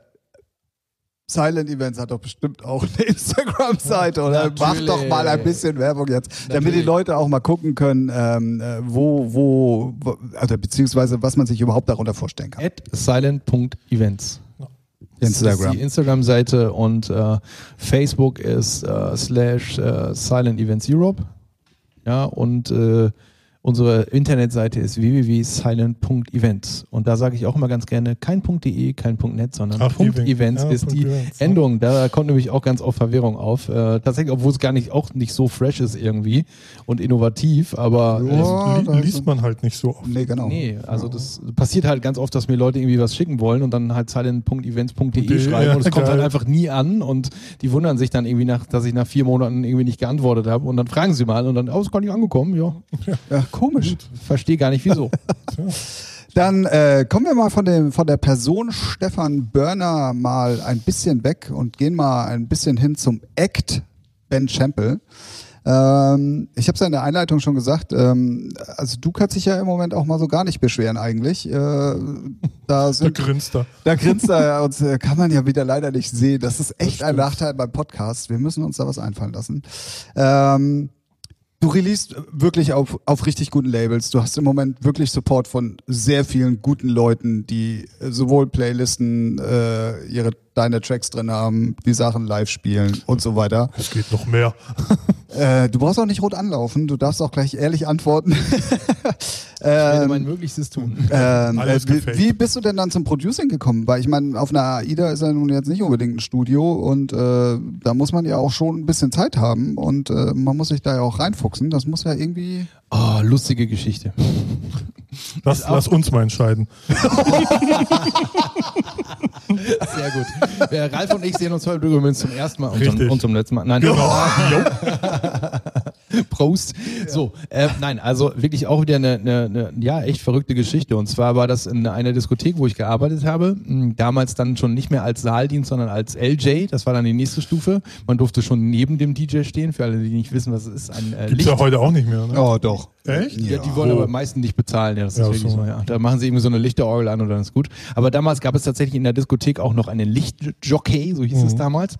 Silent Events hat doch bestimmt auch eine Instagram-Seite oder Natürlich. macht doch mal ein bisschen Werbung jetzt, damit die Natürlich. Leute auch mal gucken können, ähm, äh, wo, wo, wo, also beziehungsweise was man sich überhaupt darunter vorstellen kann. At silent.events. Instagram. Das ist die Instagram-Seite und äh, Facebook ist äh, slash äh, Silent Events Europe. Ja, und äh, unsere Internetseite ist www.silent.events. Und da sage ich auch immer ganz gerne kein .de, kein .net, sondern Ach, Punkt Event. .events Ja, ist Punkt die Events, ja. Endung. Da kommt nämlich auch ganz oft Verwirrung auf. Äh, tatsächlich, obwohl es gar nicht auch nicht so fresh ist irgendwie und innovativ, aber Ja. li liest man halt nicht so oft. Nee, genau. Nee, also das passiert halt ganz oft, dass mir Leute irgendwie was schicken wollen und dann halt silent.events.de .de, schreiben ja, und es kommt geil. halt einfach nie an und die wundern sich dann irgendwie nach, dass ich nach vier Monaten irgendwie nicht geantwortet habe und dann fragen sie mal und dann, oh, ist gar nicht angekommen, ja, Ja, komisch. verstehe gar nicht wieso. Dann äh, kommen wir mal von, dem, von der Person Stefan Börner mal ein bisschen weg und gehen mal ein bisschen hin zum Act Ben Champel. Ähm, ich habe es ja in der Einleitung schon gesagt, ähm, also du kannst dich ja im Moment auch mal so gar nicht beschweren eigentlich. Äh, da Da sind grinst er. da grinst er und äh, kann man ja wieder leider nicht sehen. Das ist echt ein Nachteil beim Podcast. Wir müssen uns da was einfallen lassen. Ähm, Du releast wirklich auf, auf richtig guten Labels. Du hast im Moment wirklich Support von sehr vielen guten Leuten, die sowohl Playlisten, äh, ihre deine Tracks drin haben, die Sachen live spielen und so weiter. Es geht noch mehr. Äh, du brauchst auch nicht rot anlaufen, du darfst auch gleich ehrlich antworten. Ich werde ähm, mein Möglichstes tun. ähm, Alles äh, wie, wie bist du denn dann zum Producing gekommen? Weil ich meine, auf einer AIDA ist ja nun jetzt nicht unbedingt ein Studio und äh, da muss man ja auch schon ein bisschen Zeit haben und äh, man muss sich da ja auch reinfuchsen. Das muss ja irgendwie. Oh, lustige Geschichte. Lass, lass uns mal entscheiden. Sehr gut. Äh, Ralf und ich sehen uns heute übrigens zum ersten Mal und zum, und zum letzten Mal. Nein, Genau. Prost. So, äh, nein, also wirklich auch wieder eine, eine, eine ja echt verrückte Geschichte. Und zwar war das in einer Diskothek, wo ich gearbeitet habe. Mh, Damals dann schon nicht mehr als Saaldienst, sondern als LJ. Das war dann die nächste Stufe. Man durfte schon neben dem DJ stehen. Für alle, die nicht wissen, was es ist, ein äh, Gibt's Licht. ja heute auch nicht mehr, ne? Oh, doch. Echt? Ja, die wollen Oh. aber meisten nicht bezahlen, ja, das ist Ja, wirklich so. so. ja. Da machen sie irgendwie so eine Lichterorgel an und dann ist gut. Aber damals gab es tatsächlich in der Diskothek auch noch einen Lichtjockey, so hieß es damals.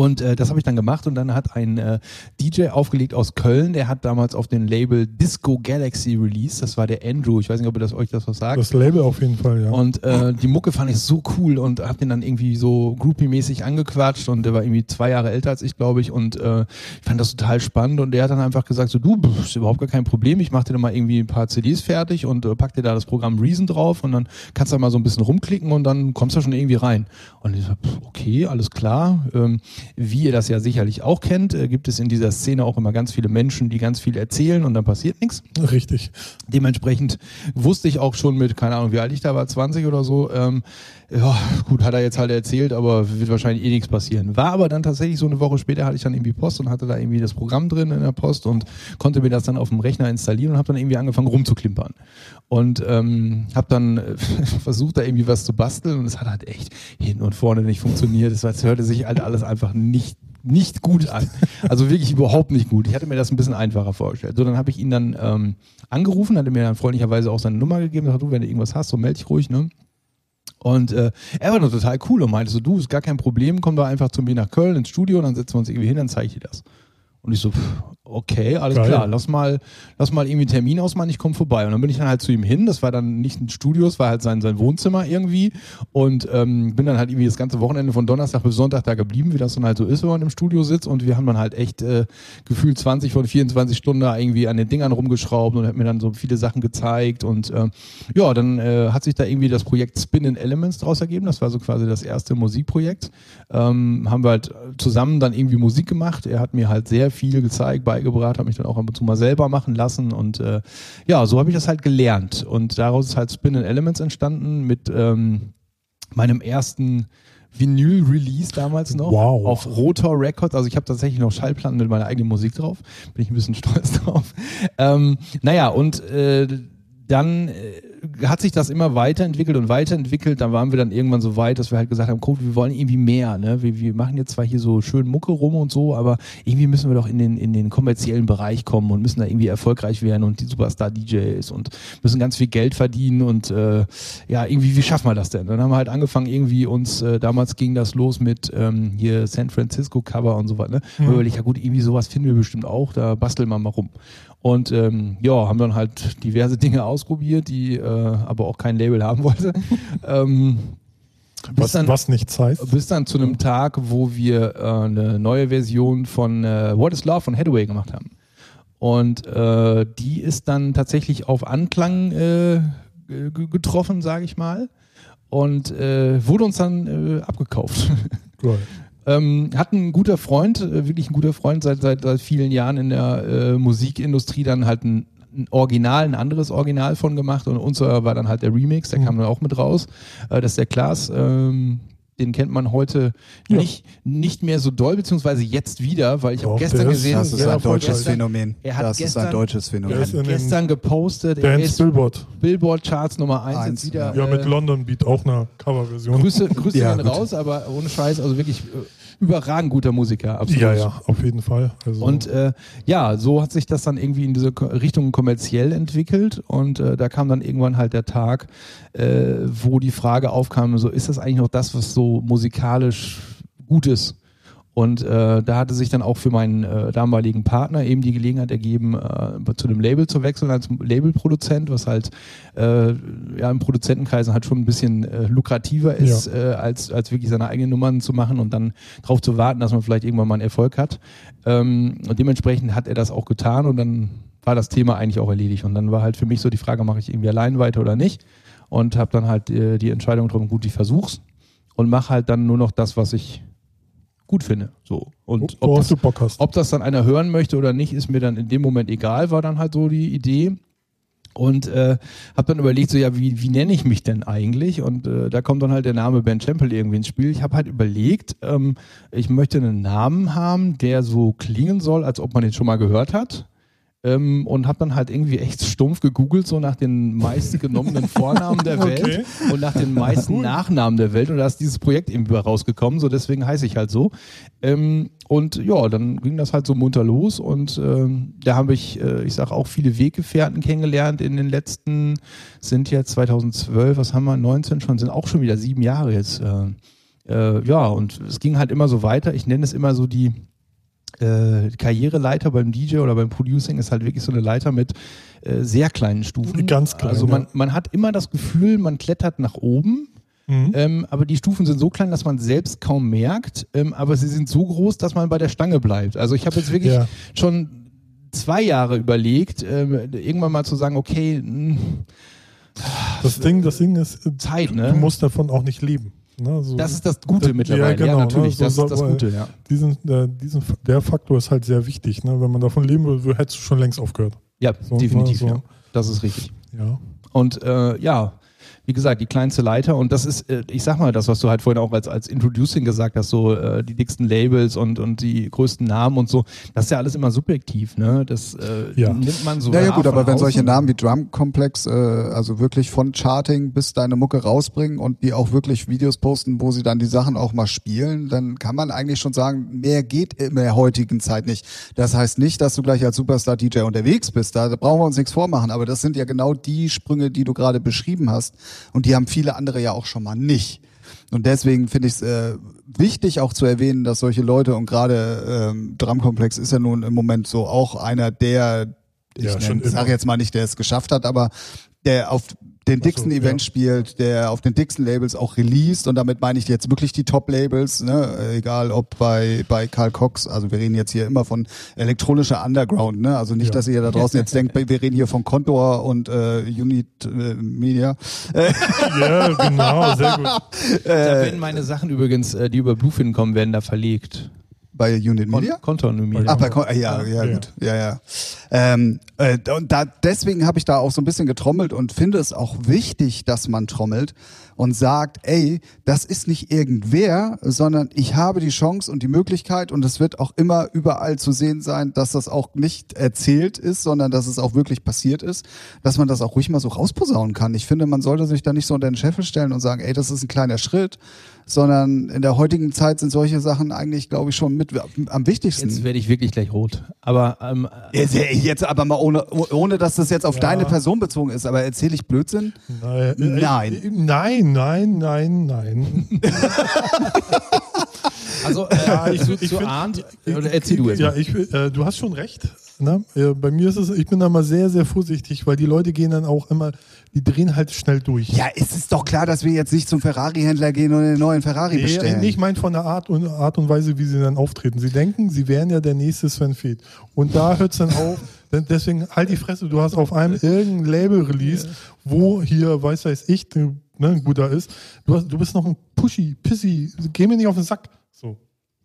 Und äh, das habe ich dann gemacht und dann hat ein äh, DJ aufgelegt aus Köln, der hat damals auf dem Label Disco Galaxy released, das war der Andrew, ich weiß nicht, ob ihr das euch das was sagt. Das Label auf jeden Fall, ja. Und äh, die Mucke fand ich so cool und hab den dann irgendwie so groupie-mäßig angequatscht und der war irgendwie zwei Jahre älter als ich, glaube ich. Und äh, ich fand das total spannend und der hat dann einfach gesagt, so du, pff, ist überhaupt gar kein Problem, ich mach dir dann mal irgendwie ein paar CDs fertig und äh, pack dir da das Programm Reason drauf und dann kannst du da mal so ein bisschen rumklicken und dann kommst du schon irgendwie rein. Und ich so, okay, alles klar. Ähm, wie ihr das ja sicherlich auch kennt, äh, gibt es in dieser Szene auch immer ganz viele Menschen, die ganz viel erzählen und dann passiert nichts. Richtig. Dementsprechend wusste ich auch schon mit, keine Ahnung, wie alt ich da war, 20 oder so, ähm, ja, gut, hat er jetzt halt erzählt, aber wird wahrscheinlich eh nichts passieren. War aber dann tatsächlich so eine Woche später hatte ich dann irgendwie Post und hatte da irgendwie das Programm drin in der Post und konnte mir das dann auf dem Rechner installieren und habe dann irgendwie angefangen rumzuklimpern. Und ähm, habe dann äh, versucht, da irgendwie was zu basteln und es hat halt echt hinten und vorne nicht funktioniert. Es hörte sich halt alles einfach nicht nicht gut an. Also wirklich überhaupt nicht gut. Ich hatte mir das ein bisschen einfacher vorgestellt. So, dann habe ich ihn dann ähm, angerufen, hatte mir dann freundlicherweise auch seine Nummer gegeben, gesagt, du, wenn du irgendwas hast, so melde dich ruhig, ne? Und äh, er war nur total cool und meinte so, du, ist gar kein Problem, komm doch einfach zu mir nach Köln ins Studio und dann setzen wir uns irgendwie hin, dann zeige ich dir das. Und ich so, pff, okay, alles Geil. klar, lass mal, lass mal irgendwie einen Termin ausmachen, ich komme vorbei. Und dann bin ich dann halt zu ihm hin, das war dann nicht ein Studio, es war halt sein, sein Wohnzimmer irgendwie. Und ähm, bin dann halt irgendwie das ganze Wochenende von Donnerstag bis Sonntag da geblieben, wie das dann halt so ist, wenn man im Studio sitzt. Und wir haben dann halt echt äh, gefühlt 20 von 24 Stunden da irgendwie an den Dingern rumgeschraubt und hat mir dann so viele Sachen gezeigt. Und ähm, ja, dann äh, hat sich da irgendwie das Projekt Spin in Elements draus ergeben. Das war so quasi das erste Musikprojekt. Ähm, haben wir halt zusammen dann irgendwie Musik gemacht. Er hat mir halt sehr viel gezeigt, beigebracht, hat mich dann auch ab und zu mal selber machen lassen. Und äh, ja, so habe ich das halt gelernt. Und daraus ist halt Spin in Elements entstanden mit ähm, meinem ersten Vinyl-Release damals noch Wow. auf Rotor Records. Also ich habe tatsächlich noch Schallplatten mit meiner eigenen Musik drauf. Bin ich ein bisschen stolz drauf. Ähm, naja, und äh, dann äh, hat sich das immer weiterentwickelt und weiterentwickelt. Dann waren wir dann irgendwann so weit, dass wir halt gesagt haben, guck, wir wollen irgendwie mehr. Ne? Wir, wir machen jetzt zwar hier so schön Mucke rum und so, aber irgendwie müssen wir doch in den, in den kommerziellen Bereich kommen und müssen da irgendwie erfolgreich werden und die Superstar-DJs und müssen ganz viel Geld verdienen und äh, ja, irgendwie, wie schaffen wir das denn? Dann haben wir halt angefangen, irgendwie uns, äh, damals ging das los mit ähm, hier San Francisco Cover und so weiter. Ne? Mhm. Weil ich, ja gut, irgendwie sowas finden wir bestimmt auch, da basteln wir mal rum. Und ähm, ja, haben dann halt diverse Dinge ausprobiert, die äh, aber auch kein Label haben wollte. ähm, bis Was, dann, was nichts heißt. bis dann zu einem Tag, wo wir äh, eine neue Version von äh, What is Love von Hathaway gemacht haben. Und äh, die ist dann tatsächlich auf Anklang äh, getroffen, sage ich mal. Und äh, wurde uns dann äh, abgekauft. Geil. Ähm, hat ein guter Freund, äh, wirklich ein guter Freund seit, seit, seit vielen Jahren in der äh, Musikindustrie dann halt ein, ein Original, ein anderes Original von gemacht und unser war dann halt der Remix, der kam dann auch mit raus. Äh, das ist der Klaas, ähm, den kennt man heute Ja. nicht, nicht mehr so doll, beziehungsweise jetzt wieder, weil ich habe gestern gesehen, Das ist Ja, ein deutsches. Phänomen. Er hat Das ist gestern- ein deutsches Phänomen. Er hat gestern gepostet, er Dance ist Billboard. Billboard Charts Nummer 1 Eins, jetzt wieder. Ja, mit äh, London Beat auch eine Coverversion. Grüße, Grüße Ja, raus, aber ohne Scheiß, also wirklich äh, überragend guter Musiker, absolut. Ja, ja, auf jeden Fall. Also, Und äh, ja, so hat sich das dann irgendwie in diese Richtung kommerziell entwickelt und äh, da kam dann irgendwann halt der Tag, äh, wo die Frage aufkam, so ist das eigentlich noch das, was so musikalisch gut ist? Und äh, da hatte sich dann auch für meinen äh, damaligen Partner eben die Gelegenheit ergeben, äh, zu einem Label zu wechseln als Labelproduzent, was halt äh, ja im Produzentenkreisen halt schon ein bisschen äh, lukrativer ist, ja. äh, als, als wirklich seine eigenen Nummern zu machen und dann darauf zu warten, dass man vielleicht irgendwann mal einen Erfolg hat. Ähm, und dementsprechend hat er das auch getan und dann war das Thema eigentlich auch erledigt. Und dann war halt für mich so die Frage, mache ich irgendwie allein weiter oder nicht? Und habe dann halt die Entscheidung getroffen, gut, ich versuch's und mache halt dann nur noch das, was ich gut finde. So. Und ob das, ob das, dann einer hören möchte oder nicht, ist mir dann in dem Moment egal, war dann halt so die Idee. Und äh, habe dann überlegt, so ja, wie, wie nenne ich mich denn eigentlich? Und äh, da kommt dann halt der Name Ben Champel irgendwie ins Spiel. Ich habe halt überlegt, ähm, ich möchte einen Namen haben, der so klingen soll, als ob man den schon mal gehört hat. Ähm, und habe dann halt irgendwie echt stumpf gegoogelt, so nach den meisten genommenen Vornamen der Welt okay. und nach den meisten cool. Nachnamen der Welt. Und da ist dieses Projekt eben rausgekommen, so deswegen heiße ich halt so. Ähm, und ja, dann ging das halt so munter los und ähm, da habe ich, äh, ich sag auch viele Weggefährten kennengelernt in den letzten, sind jetzt 2012, was haben wir, 19 schon, sind auch schon wieder sieben Jahre jetzt. Äh, äh, ja, und es ging halt immer so weiter. Ich nenne es immer so die äh, Karriereleiter beim DJ oder beim Producing ist halt wirklich so eine Leiter mit äh, sehr kleinen Stufen. Ganz klein. Also man, man hat immer das Gefühl, man klettert nach oben. Mhm. Ähm, aber die Stufen sind so klein, dass man selbst kaum merkt, ähm, aber sie sind so groß, dass man bei der Stange bleibt. Also ich habe jetzt wirklich ja. schon zwei Jahre überlegt, ähm, irgendwann mal zu sagen, okay, mh, das Ding, das Ding ist Zeit, ne? Du musst davon auch nicht leben. Ne, so das ist das Gute mittlerweile, ja, genau, ja natürlich, ne, so, das ist das Gute, ja. Diesen, äh, diesen, der Faktor ist halt sehr wichtig. Ne? Wenn man davon leben würde, hättest du schon längst aufgehört. Ja, so, definitiv, ne, ja. Das ist richtig. Ja. Und äh, ja, wie gesagt, die kleinste Leiter und das ist, äh, ich sag mal, das, was du halt vorhin auch als, als Introducing gesagt hast, so äh, die dicksten Labels und, und die größten Namen und so, das ist ja alles immer subjektiv, ne? Das äh, ja. nimmt man so. Ja, ja gut, aber wenn solche Namen wie Drum Complex, äh, also wirklich von Charting bis deine Mucke rausbringen und die auch wirklich Videos posten, wo sie dann die Sachen auch mal spielen, dann kann man eigentlich schon sagen, mehr geht in der heutigen Zeit nicht. Das heißt nicht, dass du gleich als Superstar-DJ unterwegs bist, da brauchen wir uns nichts vormachen, aber das sind ja genau die Sprünge, die du gerade beschrieben hast und die haben viele andere ja auch schon mal nicht. Und deswegen finde ich es äh, wichtig auch zu erwähnen, dass solche Leute und gerade ähm, Drumkomplex ist ja nun im Moment so auch einer der, ich ja, sage jetzt mal nicht, der es geschafft hat, aber der auf den Dixon so, Event ja. spielt, der auf den Dixon Labels auch released und damit meine ich jetzt wirklich die Top Labels, ne? egal ob bei bei Karl Cox, also wir reden jetzt hier immer von elektronischer Underground, ne? also nicht, ja. dass ihr da draußen jetzt denkt, wir reden hier von Contour und äh, Unit äh, Media. ja, genau, sehr gut. da werden meine Sachen übrigens, äh, die über Bluefin kommen, werden da verlegt. Bei Unit Media? Contour Media. Ach, bei Con ja, ja, ja, gut. Ja, ja. Ähm, äh, und da, deswegen habe ich da auch so ein bisschen getrommelt und finde es auch wichtig, dass man trommelt und sagt, ey, das ist nicht irgendwer, sondern ich habe die Chance und die Möglichkeit und es wird auch immer überall zu sehen sein, dass das auch nicht erzählt ist, sondern dass es auch wirklich passiert ist, dass man das auch ruhig mal so rausposaunen kann. Ich finde, man sollte sich da nicht so unter den Scheffel stellen und sagen, ey, das ist ein kleiner Schritt, sondern in der heutigen Zeit sind solche Sachen eigentlich, glaube ich, schon mit am wichtigsten. Jetzt werde ich wirklich gleich rot. Aber ähm, jetzt, jetzt aber mal ohne, ohne, dass das jetzt auf ja. deine Person bezogen ist. Aber erzähle ich Blödsinn? Nein, nein, nein, nein, nein, nein. also äh, ja, ich, zu, ich zu Arndt, oder erzähl du jetzt. Ja, ich, äh, du hast schon recht. Ne? Ja, bei mir ist es, ich bin da mal sehr, sehr vorsichtig, weil die Leute gehen dann auch immer, die drehen halt schnell durch. Ja, ist es doch klar, dass wir jetzt nicht zum Ferrari-Händler gehen und einen neuen Ferrari nee, bestellen. Ich meine von der Art und, Art und Weise, wie sie dann auftreten. Sie denken, sie wären ja der nächste Sven Feth. Und da hört es dann auf. Deswegen halt die Fresse, du hast auf einem irgendein Label release, wo hier, weiß weiß ich, ne, gut da ist. Du, hast, du bist noch ein Pushy, Pissy, geh mir nicht auf den Sack. So.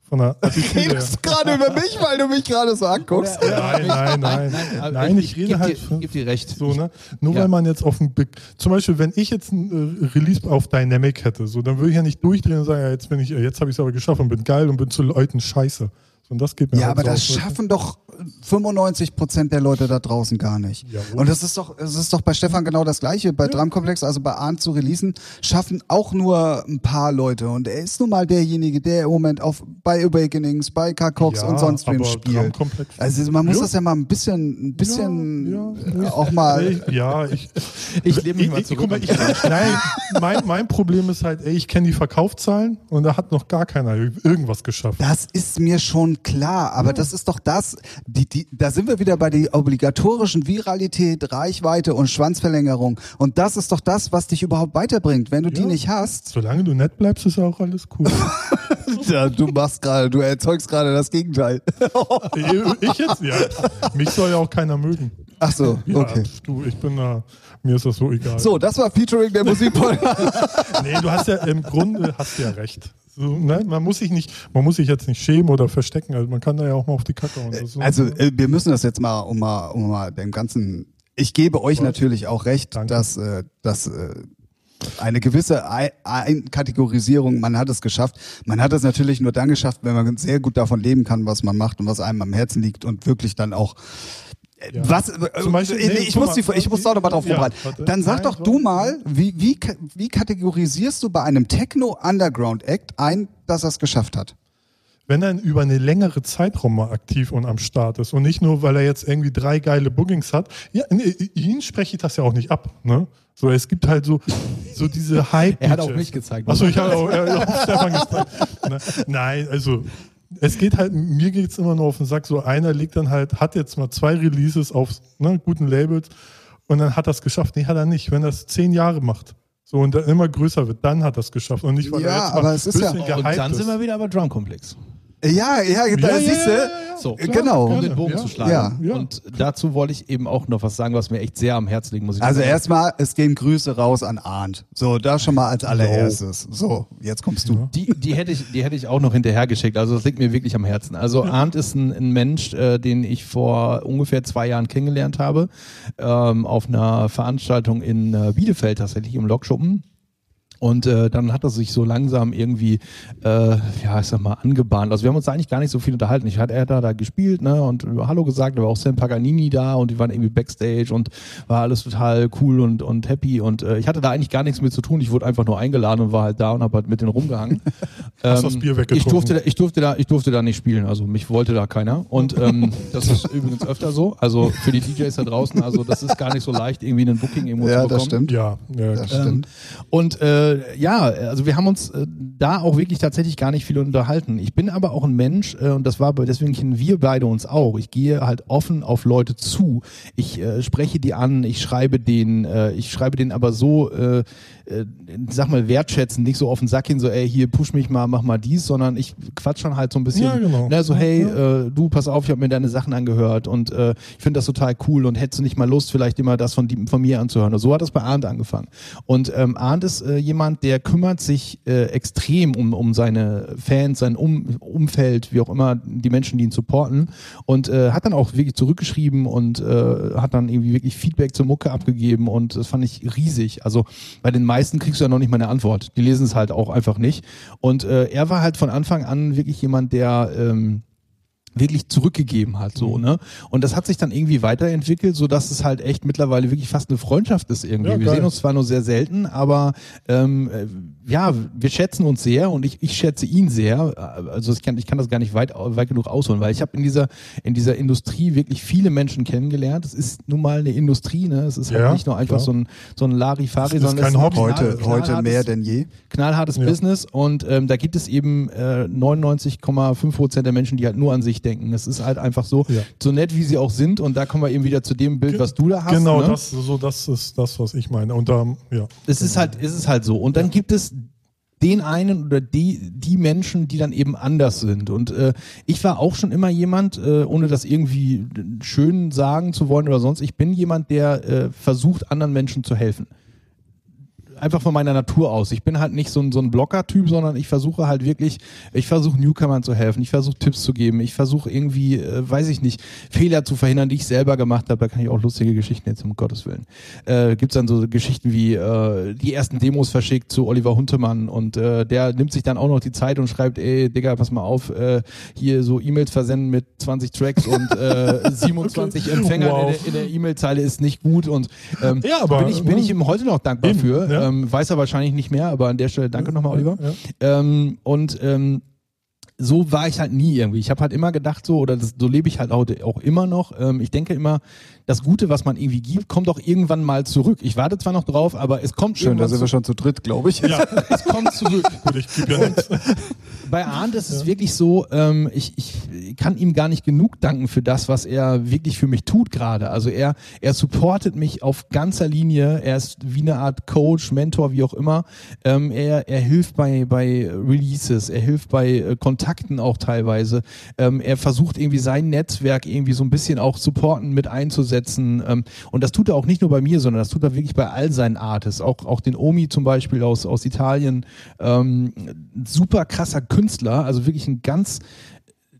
Von der Attitüde. Redest gerade über mich, weil du mich gerade so anguckst? Nein, nein, nein. Nein, nein ich, rede halt. Dir, gib dir recht. So, ne? Nur ja. weil man jetzt auf dem Big, zum Beispiel, wenn ich jetzt ein äh, Release auf Dynamic hätte, so, dann würde ich ja nicht durchdrehen und sagen, ja, jetzt bin ich, jetzt habe ich es aber geschafft und bin geil und bin zu Leuten scheiße. Und das geht mir Ja, halt aber so das schaffen doch 95 Prozent der Leute da draußen gar nicht. Ja, und? das ist doch, es ist doch bei Stefan genau das Gleiche. Bei Drumkomplex, also bei Arndt zu releasen, schaffen auch nur ein paar Leute. Und er ist nun mal derjenige, der im Moment auf, bei Awakenings, bei K-Cox Ja, und sonst wem spielt. Also man muss Ja. das ja mal ein bisschen, ein bisschen Ja, ja, auch mal. Ja, ich, Ich lehne mich mal ich, zurück. ich, nein, mein, mein Problem ist halt, ey, ich kenne die Verkaufszahlen und da hat noch gar keiner irgendwas geschafft. Das ist mir schon klar, aber das ist doch das, die, die, da sind wir wieder bei der obligatorischen Viralität, Reichweite und Schwanzverlängerung. Und das ist doch das, was dich überhaupt weiterbringt. Wenn du die Ja. nicht hast, Solange du nett bleibst, ist auch alles cool. ja, du machst gerade, du erzeugst gerade das Gegenteil. ich jetzt? Ja. Mich soll ja auch keiner mögen. Ach so, Ja, okay. du, ich bin da, mir ist das so egal. So, das war Featuring der Musikpodcast. Nee, du hast ja im Grunde hast ja recht. So, ne? Man muss sich nicht, man muss sich jetzt nicht schämen oder verstecken. Also man kann da ja auch mal auf die Kacke und so. Also äh, wir müssen das jetzt mal, um mal, um mal dem ganzen. Ich gebe euch natürlich auch recht, Danke. dass, äh, dass äh, eine gewisse Ei- Einkategorisierung, man hat es geschafft. Man hat es natürlich nur dann geschafft, wenn man sehr gut davon leben kann, was man macht und was einem am Herzen liegt und wirklich dann auch Ja. Was, äh, Beispiel- äh, nee, ich, muss die, mal, ich muss da noch mal drauf ja. Dann sag Nein, doch du mal, wie, wie, wie kategorisierst du bei einem Techno-Underground-Act ein, dass er es geschafft hat? wenn er über eine längere Zeitraum mal aktiv und am Start ist und nicht nur, weil er jetzt irgendwie drei geile Bookings hat. Ja, nee, ihn spreche ich das ja auch nicht ab. Ne? So, es gibt halt so, so diese hype Er hat auch mich gezeigt. Achso, ich habe auch, auch Stefan gezeigt. Ne? Nein, also es geht halt, mir geht es immer nur auf den Sack, so einer legt dann halt, hat jetzt mal zwei Releases auf ne, guten Labels und dann hat er es geschafft. Nee, hat er nicht. Wenn er es zehn Jahre macht, so und dann immer größer wird, dann hat er es geschafft. Und nicht, weil Ja, er jetzt mal aber es ist ja- bisschen Und dann sind wir wieder bei Drumkomplex. Ja, ja, da Ja, siehst du. ja, ja, ja. So, Äh, genau. um den Bogen Ja. zu schlagen. Ja. Ja. Und dazu wollte ich eben auch noch was sagen, was mir echt sehr am Herzen liegt, muss ich Also erstmal, es gehen Grüße raus an Arndt. So, da schon mal als allererstes. So, jetzt kommst du. Die, die, hätte ich, die hätte ich auch noch hinterhergeschickt. Also das liegt mir wirklich am Herzen. Also Arndt ist ein, ein Mensch, äh, den ich vor ungefähr zwei Jahren kennengelernt habe, ähm, auf einer Veranstaltung in äh, Bielefeld tatsächlich im Lokschuppen. Und äh, dann hat er sich so langsam irgendwie, äh, ja, ich sag mal, angebahnt. Also wir haben uns da eigentlich gar nicht so viel unterhalten. Ich hatte er da, da gespielt, ne, und Hallo gesagt, da war auch Sam Paganini da und die waren irgendwie Backstage und war alles total cool und, und happy. Und äh, ich hatte da eigentlich gar nichts mit zu tun. Ich wurde einfach nur eingeladen und war halt da und habe halt mit denen rumgehangen. Hast das Bier ich weggetrunken? durfte, da, ich durfte da, ich durfte da nicht spielen. Also mich wollte da keiner. Und ähm, das ist übrigens öfter so. Also für die DJs da draußen, also das ist gar nicht so leicht, irgendwie einen Booking irgendwo zu Ja, bekommen. das stimmt. Ja, ja Das klar. stimmt. Und äh, ja, also wir haben uns äh, da auch wirklich tatsächlich gar nicht viel unterhalten. Ich bin aber auch ein Mensch äh, und das war deswegen kennen wir beide uns auch. Ich gehe halt offen auf Leute zu. Ich äh, spreche die an, ich schreibe denen, äh, ich schreibe denen aber so, äh, sag mal wertschätzen, nicht so auf den Sack hin, so ey hier push mich mal, mach mal dies, sondern ich quatsch dann halt so ein bisschen, Ja, genau. ne, so hey ja. äh, du pass auf, ich habe mir deine Sachen angehört und äh, ich finde das total cool und hättest du nicht mal Lust, vielleicht immer das von, von mir anzuhören. Und so hat das bei Arndt angefangen. Und ähm, Arndt ist äh, jemand, der kümmert sich äh, extrem um, um seine Fans, sein um Umfeld, wie auch immer, die Menschen, die ihn supporten. Und äh, hat dann auch wirklich zurückgeschrieben und äh, hat dann irgendwie wirklich Feedback zur Mucke abgegeben und das fand ich riesig. Also bei den meisten kriegst du ja noch nicht mal eine Antwort. Die lesen es halt auch einfach nicht. Und äh, er war halt von Anfang an wirklich jemand, der ähm, wirklich zurückgegeben hat, Mhm. so, ne? Und das hat sich dann irgendwie weiterentwickelt, so dass es halt echt mittlerweile wirklich fast eine Freundschaft ist irgendwie. Ja, wir sehen uns zwar nur sehr selten, aber ähm, äh, ja, wir schätzen uns sehr und ich, ich schätze ihn sehr. Also ich kann, ich kann das gar nicht weit, weit genug ausholen, weil ich habe in dieser, in dieser Industrie wirklich viele Menschen kennengelernt. Es ist nun mal eine Industrie, ne? Es ist halt Ja, nicht nur einfach klar. so ein, so ein Larifari, sondern kein es ist ein Hobby. knall- Heute, heute knallhartes- mehr denn je. knallhartes Ja. Business und ähm, da gibt es eben äh, 99,5 Prozent der Menschen, die halt nur an sich denken. Es ist halt einfach so, Ja. so nett wie sie auch sind und da kommen wir eben wieder zu dem Bild, was du da hast. Genau, ne? das, so, das ist das, was ich meine. Und da, ja. Es ist halt, es ist halt so. Und dann gibt es den einen oder die, die Menschen, die dann eben anders sind. Und äh, ich war auch schon immer jemand, äh, ohne das irgendwie schön sagen zu wollen oder sonst, ich bin jemand, der äh, versucht, anderen Menschen zu helfen. Einfach von meiner Natur aus. Ich bin halt nicht so ein, so ein Blocker-Typ, sondern ich versuche halt wirklich, ich versuche Newcomern zu helfen, ich versuche Tipps zu geben, ich versuche irgendwie, äh, weiß ich nicht, Fehler zu verhindern, die ich selber gemacht habe. Da kann ich auch lustige Geschichten jetzt, um Gottes Willen. Äh, Gibt dann so Geschichten wie äh, die ersten Demos verschickt zu Oliver Huntemann und äh, der nimmt sich dann auch noch die Zeit und schreibt, ey, Digga, pass mal auf, äh, hier so E-Mails versenden mit 20 Tracks und äh, 27 okay. Empfängern wow. in der E-Mail-Zeile ist nicht gut und ähm, ja, aber, bin ich bin ich ihm heute noch dankbar eben, für. Ja. Ähm, weiß er wahrscheinlich nicht mehr, aber an der Stelle danke nochmal, Oliver. Ja. Ähm, und ähm, so war ich halt nie irgendwie. Ich habe halt immer gedacht so, oder das, so lebe ich halt heute auch immer noch. Ähm, ich denke immer, das Gute, was man irgendwie gibt, kommt auch irgendwann mal zurück. Ich warte zwar noch drauf, aber es kommt Schön, da sind wir schon zu dritt, glaube ich. Ja, es kommt zurück. Gut, ich gebe ja nichts. Bei Arndt ist es ja. wirklich so, ähm, ich, ich kann ihm gar nicht genug danken für das, was er wirklich für mich tut gerade. Also er, er supportet mich auf ganzer Linie. Er ist wie eine Art Coach, Mentor, wie auch immer. Ähm, er, er hilft bei, bei Releases, er hilft bei äh, Kontakten auch teilweise. Ähm, er versucht irgendwie sein Netzwerk irgendwie so ein bisschen auch supporten mit einzusetzen umsetzen. Ähm, und das tut er auch nicht nur bei mir, sondern das tut er wirklich bei all seinen Artists. Auch, auch den Omi zum Beispiel aus, aus Italien. Ähm, super krasser Künstler, also wirklich ein ganz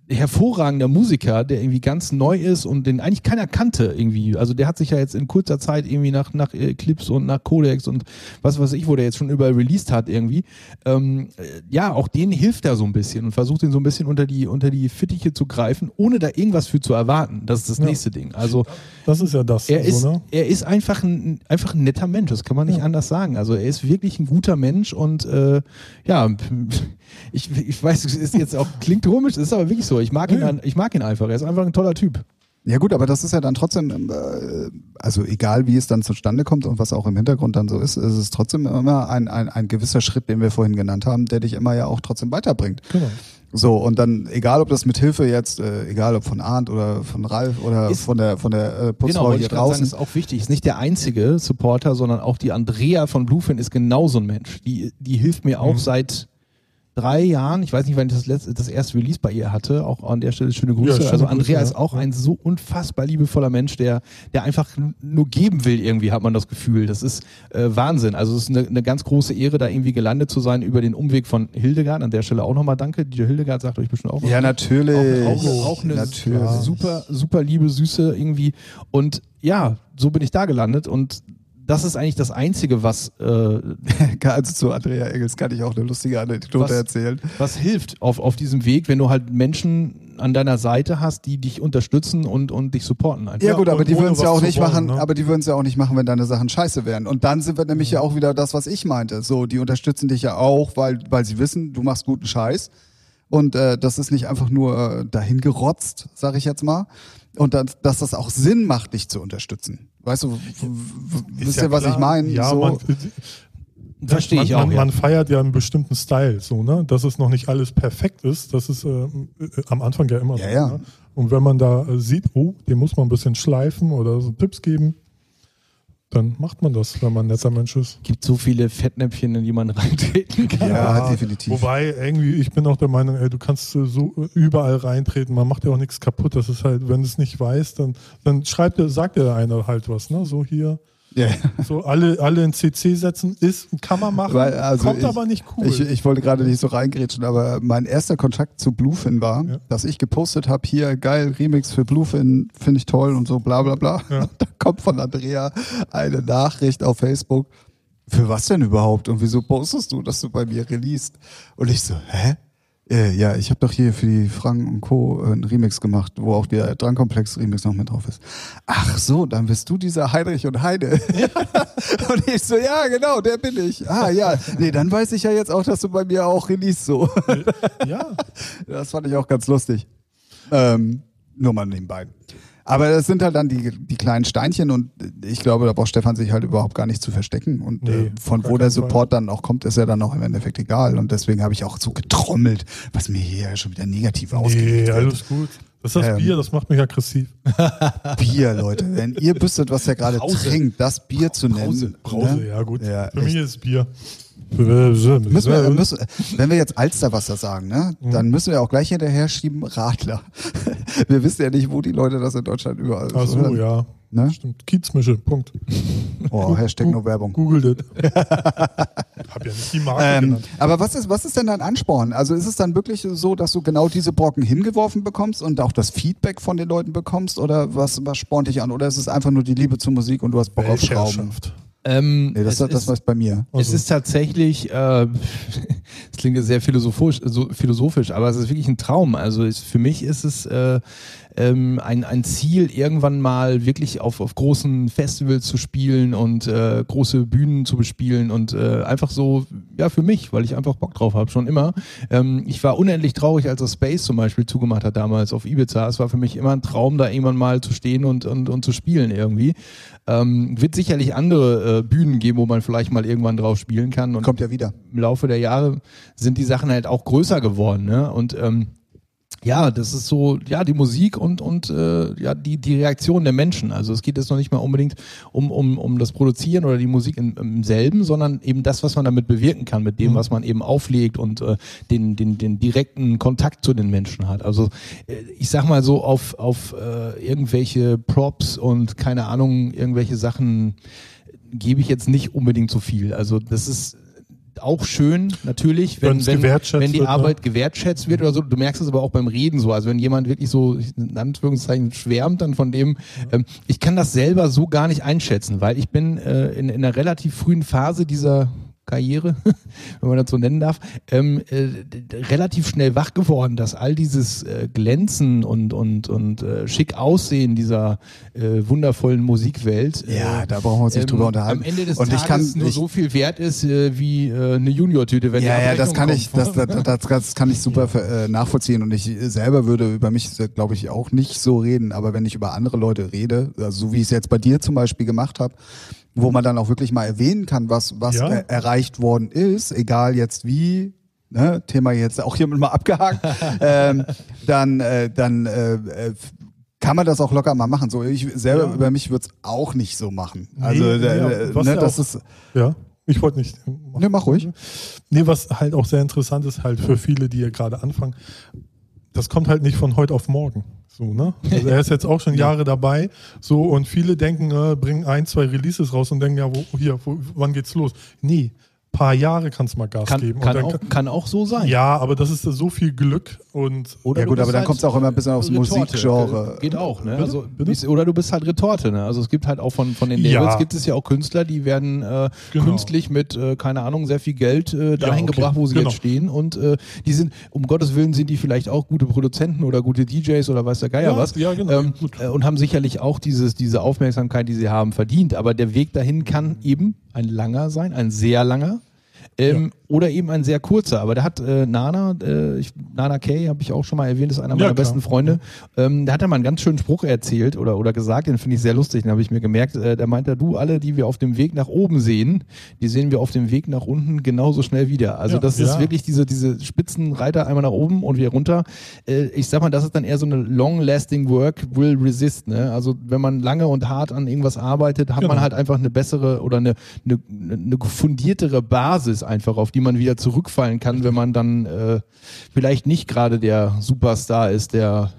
hervorragender Musiker, der irgendwie ganz neu ist und den eigentlich keiner kannte irgendwie. Also der hat sich ja jetzt in kurzer Zeit irgendwie nach, nach Clips und nach Codex und was weiß ich, wo der jetzt schon überall released hat irgendwie. Ähm, ja, auch denen hilft er so ein bisschen und versucht ihn so ein bisschen unter die, unter die Fittiche zu greifen, ohne da irgendwas für zu erwarten. Das ist das ja. nächste Ding. Also das ist ja das. Er, ist, ne? er ist einfach ein, einfach ein netter Mensch, das kann man nicht ja. anders sagen. Also er ist wirklich ein guter Mensch und äh, ja, ich, ich weiß, es ist jetzt auch, klingt komisch, ist aber wirklich so. Ich mag ihn, ja. ich mag ihn einfach. Er ist einfach ein toller Typ. Ja gut, aber das ist ja dann trotzdem, äh, also egal wie es dann zustande kommt und was auch im Hintergrund dann so ist, ist es trotzdem immer ein, ein, ein gewisser Schritt, den wir vorhin genannt haben, der dich immer ja auch trotzdem weiterbringt. Genau. So, und dann, egal ob das mit Hilfe jetzt, äh, egal ob von Arndt oder von Ralf oder ist, von der von der äh, Putzfrau genau, hier draußen. Sagen, ist auch wichtig, ist nicht der einzige Supporter, sondern auch die Andrea von Bluefin ist genauso ein Mensch. Die, die hilft mir auch mhm. seit drei Jahren, ich weiß nicht, wann ich das, letzte, das erste Release bei ihr hatte, auch an der Stelle schöne Grüße. Ja, also Andrea Grüße, ist auch ja. ein so unfassbar liebevoller Mensch, der, der einfach nur geben will, irgendwie hat man das Gefühl. Das ist äh, Wahnsinn. Also es ist eine, eine ganz große Ehre, da irgendwie gelandet zu sein über den Umweg von Hildegard. An der Stelle auch nochmal danke. Die Hildegard sagt euch bestimmt auch. Ja, natürlich. Auch, auch, auch eine natürlich. super, super liebe, süße irgendwie. Und ja, so bin ich da gelandet und das ist eigentlich das Einzige, was. Äh, also zu Andrea Engels kann ich auch eine lustige Anekdote was, erzählen. Was hilft auf, auf diesem Weg, wenn du halt Menschen an deiner Seite hast, die dich unterstützen und, und dich supporten. Einfach. Ja gut, aber die würden es ja auch nicht wollen, machen, ne? aber die würden es ja auch nicht machen, wenn deine Sachen scheiße wären. Und dann sind wir nämlich ja. ja auch wieder das, was ich meinte. So, die unterstützen dich ja auch, weil, weil sie wissen, du machst guten Scheiß. Und äh, das ist nicht einfach nur äh, dahin gerotzt, sag ich jetzt mal. Und dass, dass das auch Sinn macht, dich zu unterstützen. Weißt du, wisst ihr, was ich meine? Ja, so. man, Verstehe ich auch. Man, ja. man, feiert ja einen bestimmten Style, so, ne? Dass es noch nicht alles perfekt ist, das ist äh, am Anfang ja immer ja, so. Ja. Ne? Und wenn man da äh, sieht, oh, den muss man ein bisschen schleifen oder so Tipps geben, dann macht man das, wenn man ein netter Mensch ist. Gibt so viele Fettnäpfchen, in die man reintreten kann. Ja, ja, definitiv. Wobei, irgendwie, ich bin auch der Meinung, ey, du kannst so überall reintreten, man macht ja auch nichts kaputt. Das ist halt, wenn du es nicht weißt, dann, dann schreibt der, sagt der einer halt was, ne? So hier, Yeah. So alle, alle in CC setzen, ist, kann man machen, Weil, also kommt ich, aber nicht cool. Ich, ich wollte gerade nicht so reingrätschen, aber mein erster Kontakt zu Bluefin war, ja. dass ich gepostet habe, hier geil, Remix für Bluefin, finde ich toll und so bla bla bla. Ja. Da kommt von Andrea eine Nachricht auf Facebook, für was denn überhaupt und wieso postest du, dass du bei mir released? Und ich so, hä? Äh, ja, ich habe doch hier für die Frank und Co. einen Remix gemacht, wo auch der Drangkomplex-Remix noch mit drauf ist. Ach so, dann bist du dieser Heinrich und Heide. und ich so, ja, genau, der bin ich. Ah ja, nee, dann weiß ich ja jetzt auch, dass du bei mir auch release so. ja. Das fand ich auch ganz lustig. Ähm, nur mal nebenbei. Aber das sind halt dann die, die kleinen Steinchen und ich glaube, da braucht Stefan sich halt überhaupt gar nicht zu verstecken. Und nee, äh, von wo der Support Fall. dann auch kommt, ist ja dann auch im Endeffekt egal. Und deswegen habe ich auch so getrommelt, was mir hier schon wieder negativ nee, ausgelegt wird. alles gut. Das ist das ähm, Bier, das macht mich aggressiv. Bier, Leute. Wenn ihr wüsstet, was er gerade trinkt, das Bier zu nennen. Brause, Brause ne? ja gut. Ja, Für echt. mich ist es Bier. Müssen wir, müssen, wenn wir jetzt Alsterwasser sagen, ne, mhm. dann müssen wir auch gleich hinterher schieben Radler. Wir wissen ja nicht, wo die Leute das in Deutschland überall Ach so, ja. Ne? Stimmt. Kiezmische, Punkt. Oh, Hashtag no Werbung. Googelt it. Hab ja nicht die Marke Ähm, genannt. aber was ist, was ist denn dein Ansporn? Also ist es dann wirklich so, dass du genau diese Brocken hingeworfen bekommst und auch das Feedback von den Leuten bekommst? Oder was, was spornt dich an? Oder ist es einfach nur die Liebe zur Musik und du hast Bock auf Schrauben? Ähm, Nee, das, es das ist- war bei mir. Es ist tatsächlich, äh, es klingt jetzt sehr philosophisch, so philosophisch, aber es ist wirklich ein Traum. Also es, für mich ist es äh, ähm, ein, ein Ziel, irgendwann mal wirklich auf, auf großen Festivals zu spielen und äh, große Bühnen zu bespielen und äh, einfach so, ja, für mich, weil ich einfach Bock drauf habe, schon immer. Ähm, ich war unendlich traurig, als das Space zum Beispiel zugemacht hat damals auf Ibiza. Es war für mich immer ein Traum, da irgendwann mal zu stehen und, und, und zu spielen irgendwie. Ähm, wird sicherlich andere äh, Bühnen geben, wo man vielleicht mal irgendwann drauf spielen kann. Und Kommt ja wieder. im Laufe der Jahre sind die Sachen halt auch größer geworden. Ne? Und ähm, ja, das ist so, ja, die Musik und, und äh, ja, die, die Reaktion der Menschen. Also es geht jetzt noch nicht mal unbedingt um, um, um das Produzieren oder die Musik im, im selben, sondern eben das, was man damit bewirken kann, mit dem, was man eben auflegt und äh, den, den, den direkten Kontakt zu den Menschen hat. Also äh, ich sag mal so auf, auf äh, irgendwelche Props und keine Ahnung, irgendwelche Sachen gebe ich jetzt nicht unbedingt so viel. Also das ist auch schön, natürlich, wenn, wenn, wenn die wird, ne? Arbeit gewertschätzt wird oder so. Du merkst es aber auch beim Reden so. Also wenn jemand wirklich so, in Anführungszeichen, schwärmt dann von dem, ähm, ich kann das selber so gar nicht einschätzen, weil ich bin äh, in, in einer relativ frühen Phase dieser Karriere, wenn man das so nennen darf, ähm, äh, relativ schnell wach geworden, dass all dieses äh, Glänzen und und und äh, schick Aussehen dieser äh, wundervollen Musikwelt, Ja, äh, da brauchen wir uns nicht drüber unterhalten. Am Ende des Und ich Tages kann- nur ich- so viel wert ist äh, wie eine Junior-Tüte, wenn Ja, ja, das kann ich, das, kommt. das, das, das kann ich super äh, nachvollziehen und ich selber würde über mich, glaube ich, auch nicht so reden, aber wenn ich über andere Leute rede, also so wie ich es jetzt bei dir zum Beispiel gemacht habe, wo man dann auch wirklich mal erwähnen kann, was, was Ja. äh, erreicht worden ist, egal jetzt wie, ne, Thema jetzt auch hiermit mal abgehakt, ähm, dann, äh, dann äh, äh, kann man das auch locker mal machen. So, ich selber Ja. über mich würde es auch nicht so machen. Also, Nee, äh, ja, ne, ja das auch- ist, Ja, ich wollte nicht. ne, mach ruhig. Nee, was halt auch sehr interessant ist, halt für viele, die ja gerade anfangen, das kommt halt nicht von heute auf morgen. So, ne? Also er ist jetzt auch schon Jahre dabei, so und viele denken, äh, bringen ein, zwei Releases raus und denken, ja, wo, hier, wo, wann geht's los? Nee, paar Jahre kannst mal Gas kann, geben. kann, und dann, auch, kann auch so sein. ja, aber das ist so viel Glück und Oder Ja du gut, aber dann halt kommt's auch immer ein bisschen aufs Retorte. Musikgenre. Geht auch, ne? Bitte? Also, Bitte? Oder du bist halt Retorte, ne? Also es gibt halt auch von, von den Ja. Labels gibt es ja auch Künstler, die werden äh, Genau. künstlich mit, äh, keine Ahnung, sehr viel Geld äh, dahin okay. gebracht, wo sie Genau. jetzt stehen. Und äh, die sind, um Gottes Willen, sind die vielleicht auch gute Produzenten oder gute DJs oder weiß der Geier Ja, was. ja, genau, ähm, äh, und haben sicherlich auch dieses, diese Aufmerksamkeit, die sie haben, verdient. Aber der Weg dahin kann eben ein langer sein, ein sehr langer. Ähm, Oder eben ein sehr kurzer. Aber da hat äh, Nana, äh, ich, Nana Kay, habe ich auch schon mal erwähnt, ist einer Ja, meiner klar. besten Freunde. Ähm, da hat er mal einen ganz schönen Spruch erzählt oder, oder gesagt, den finde ich sehr lustig, den habe ich mir gemerkt. Äh, da meint er, du, alle, die wir auf dem Weg nach oben sehen, die sehen wir auf dem Weg nach unten genauso schnell wieder. Also Ja, das ist ja. wirklich diese, diese Spitzenreiter einmal nach oben und wieder runter. Äh, ich sag mal, das ist dann eher so eine long-lasting work will resist. Ne? Also wenn man lange und hart an irgendwas arbeitet, hat man Genau. halt einfach eine bessere oder eine, eine, eine fundiertere Basis einfach, auf die man wieder zurückfallen kann, wenn man dann äh, vielleicht nicht gerade der Superstar ist, der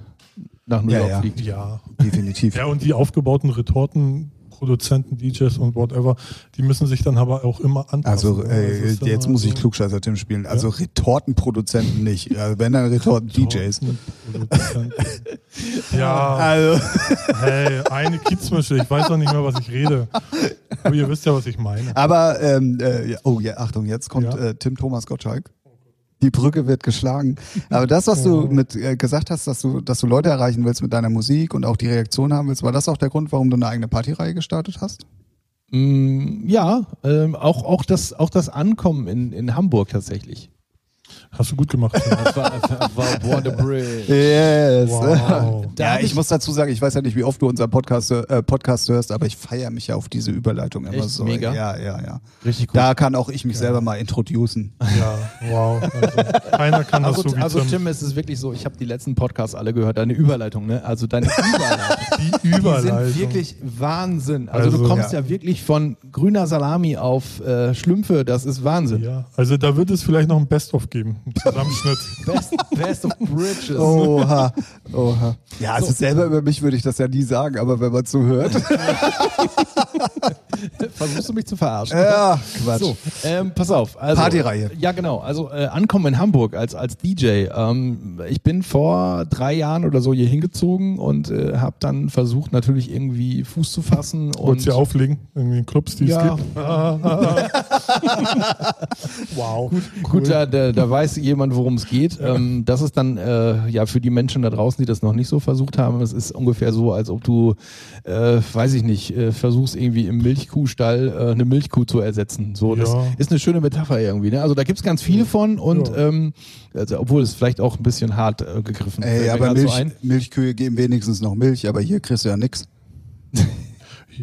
nach New Ja, York ja. fliegt. ja. Definitiv. Ja, und die aufgebauten Retorten, Produzenten, DJs und whatever, die müssen sich dann aber auch immer anpassen. Also, äh, jetzt immer muss ich Klugscheißer Tim spielen. Also Retortenproduzenten nicht. Also, wenn dann Retorten-DJs. Ja, Also, hey, eine Kiezmische, ich weiß noch nicht mehr, was ich rede. Aber ihr wisst ja, was ich meine. aber, ähm, äh, ja, oh ja, Achtung, jetzt kommt Ja. äh, Tim Thomas Gottschalk. Die Brücke wird geschlagen. Aber das, was du mit äh, gesagt hast, dass du, dass du Leute erreichen willst mit deiner Musik und auch die Reaktion haben willst, war das auch der Grund, warum du eine eigene Partyreihe gestartet hast? Mm, ja, ähm, auch, auch, das, auch das Ankommen in, in Hamburg tatsächlich. Hast du gut gemacht. Das war, war Born the Bridge. Yes. Wow. Ja, ich muss dazu sagen, ich weiß ja nicht, wie oft du unseren Podcast, äh, Podcast hörst, aber ich feiere mich ja auf diese Überleitung immer Echt? so. Mega? Ja, ja, ja. Richtig gut. Da kann auch ich mich selber mal introducen. Ja, wow. Also, keiner kann das Also, so wie also Tim. Tim, es ist wirklich so, ich habe die letzten Podcasts alle gehört, deine Überleitung, ne? Also deine Überleitung. Die Die Überleitung. sind wirklich Wahnsinn. Also, du Also- kommst ja. wirklich von grüner Salami auf äh, Schlümpfe, das ist Wahnsinn. Ja, also da wird es vielleicht noch ein Best-of geben. Zusammenschnitt. Best, best of Bridges. Oha, oha. Ja, also selber über mich würde ich das ja nie sagen, aber wenn man so hört. Versuchst du mich zu verarschen? ja, Quatsch. So, ähm, pass auf. Also, Partyreihe. Ja, genau. Also äh, Ankommen in Hamburg als, als DJ. Ähm, ich bin vor drei Jahren oder so hier hingezogen und äh, habe dann versucht, natürlich irgendwie Fuß zu fassen. Wolltest Und du auflegen? Irgendwie in Clubs, die Ja. es gibt? wow. Gut, da, da, da weiß jemand, worum es geht. Ähm, das ist dann äh, ja für die Menschen da draußen, die das noch nicht so versucht haben. Es ist ungefähr so, als ob du, äh, weiß ich nicht, äh, versuchst irgendwie im Milchkuhstall äh, eine Milchkuh zu ersetzen. So, das Ja. ist eine schöne Metapher irgendwie. Ne? Also da gibt's ganz viele von und Ja. ähm, also, obwohl es vielleicht auch ein bisschen hart äh, gegriffen. Fällt Ey, aber so Milch, ein. Milchkühe geben wenigstens noch Milch, aber hier kriegst du ja nix.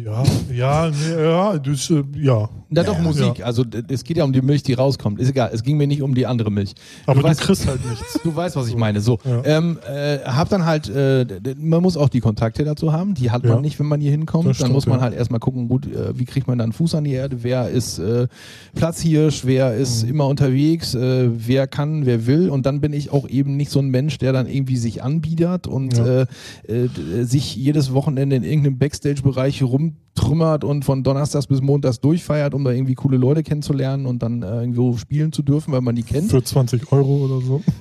Ja, ja, nee, ja, das, äh, ja. Na doch, Ja. Musik. Also d- es geht ja um die Milch, die rauskommt. Ist egal. Es ging mir nicht um die andere Milch. Aber du, weißt, kriegst halt nichts. Du weißt, was ich meine. So, Ja. ähm, äh, hab dann halt, äh, man muss auch die Kontakte dazu haben. Die hat man Ja. nicht, wenn man hier hinkommt. Das dann stimmt, muss man ja. halt erstmal gucken, gut, äh, wie kriegt man dann Fuß an die Erde? Wer ist äh, Platzhirsch? Wer ist Mhm. immer unterwegs? Äh, wer kann? Wer will? Und dann bin ich auch eben nicht so ein Mensch, der dann irgendwie sich anbiedert und Ja. äh, äh, sich jedes Wochenende in irgendeinem Backstage-Bereich oben rumtrümmert und von Donnerstags bis Montags durchfeiert, um da irgendwie coole Leute kennenzulernen und dann äh, irgendwo spielen zu dürfen, weil man die kennt. Für 20 Euro oder so.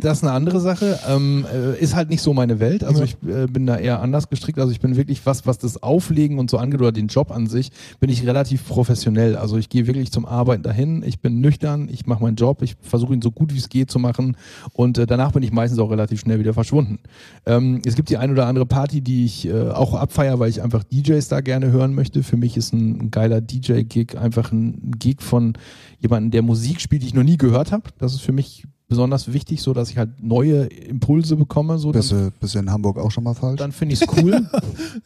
Das ist eine andere Sache. Ähm, äh, ist halt nicht so meine Welt. Also Ja. ich äh, bin da eher anders gestrickt. Also ich bin wirklich was, was das Auflegen und so angeht oder den Job an sich, bin ich relativ professionell. Also ich gehe wirklich zum Arbeiten dahin. Ich bin nüchtern. Ich mache meinen Job. Ich versuche ihn so gut wie es geht zu machen. Und äh, danach bin ich meistens auch relativ schnell wieder verschwunden. Ähm, es gibt die ein oder andere Party, die ich äh, auch abfeier, weil ich einfach DJs da gerne hören möchte. Für mich ist ein, geiler DJ-Gig einfach ein Gig von jemandem, der Musik spielt, die ich noch nie gehört habe. Das ist für mich besonders wichtig, so dass ich halt neue Impulse bekomme. So Bist dann, du, bist du in Hamburg auch schon mal falsch? dann finde ich es cool.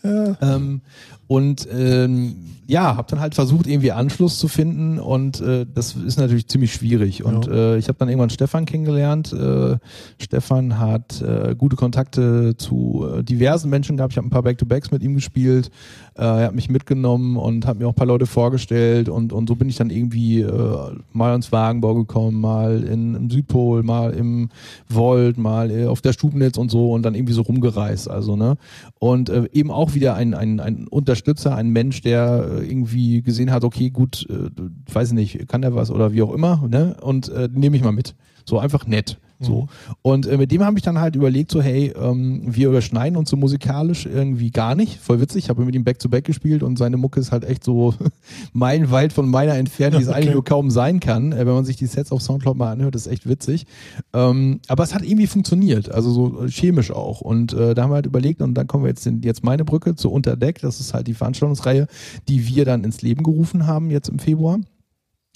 ähm, und ähm, ja, habe dann halt versucht, irgendwie Anschluss zu finden und äh, das ist natürlich ziemlich schwierig. Und äh, ich habe dann irgendwann Stefan kennengelernt. Äh, Stefan hat äh, gute Kontakte zu äh, diversen Menschen gehabt. Ich habe ein paar Back-to-Backs mit ihm gespielt. Äh, er hat mich mitgenommen und hat mir auch ein paar Leute vorgestellt und, und so bin ich dann irgendwie äh, mal ins Wagenbau gekommen, mal in, im Südpol, mal im Volt, mal äh, auf der Stubnitz und so und dann irgendwie so rumgereist. Also, ne? Und äh, eben auch wieder ein, ein, ein Unterstützer, ein Mensch, der äh, irgendwie gesehen hat, okay, gut, äh, weiß nicht, kann der was oder wie auch immer, ne? Und äh, nehme ich mal mit. So einfach nett. So. Und äh, mit dem habe ich dann halt überlegt, so, hey, ähm, wir überschneiden uns so musikalisch irgendwie gar nicht. Voll witzig. Ich habe mit ihm Back-to-Back gespielt und seine Mucke ist halt echt so meilenweit von meiner entfernt, wie es Okay. eigentlich nur kaum sein kann. Äh, wenn man sich die Sets auf Soundcloud mal anhört, ist echt witzig. Ähm, aber es hat irgendwie funktioniert, also so äh, chemisch auch. Und äh, da haben wir halt überlegt, und dann kommen wir jetzt in jetzt meine Brücke zu Unterdeck. Das ist halt die Veranstaltungsreihe, die wir dann ins Leben gerufen haben jetzt im Februar.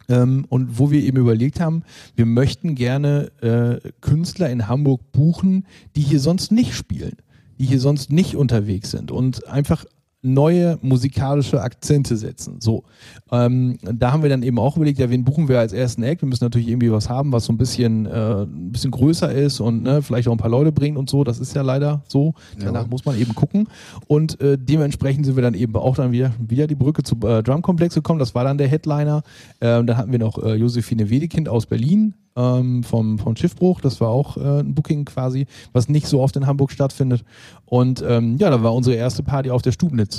Ähm, und wo wir eben überlegt haben, wir möchten gerne äh, Künstler in Hamburg buchen, die hier sonst nicht spielen, die hier sonst nicht unterwegs sind und einfach neue musikalische Akzente setzen. So, ähm, da haben wir dann eben auch überlegt, ja, wen buchen wir als ersten Act? Wir müssen natürlich irgendwie was haben, was so ein bisschen, äh, ein bisschen größer ist und ne, vielleicht auch ein paar Leute bringt und so. Das ist ja leider so. Danach Ja. muss man eben gucken. Und äh, dementsprechend sind wir dann eben auch dann wieder, wieder die Brücke zu äh, Drumkomplex gekommen. Das war dann der Headliner. Ähm, dann hatten wir noch äh, Josephine Wedekind aus Berlin ähm, vom, vom Schiffbruch. Das war auch äh, ein Booking quasi, was nicht so oft in Hamburg stattfindet. Und ähm, ja, da war unsere erste Party auf der Stubnitz.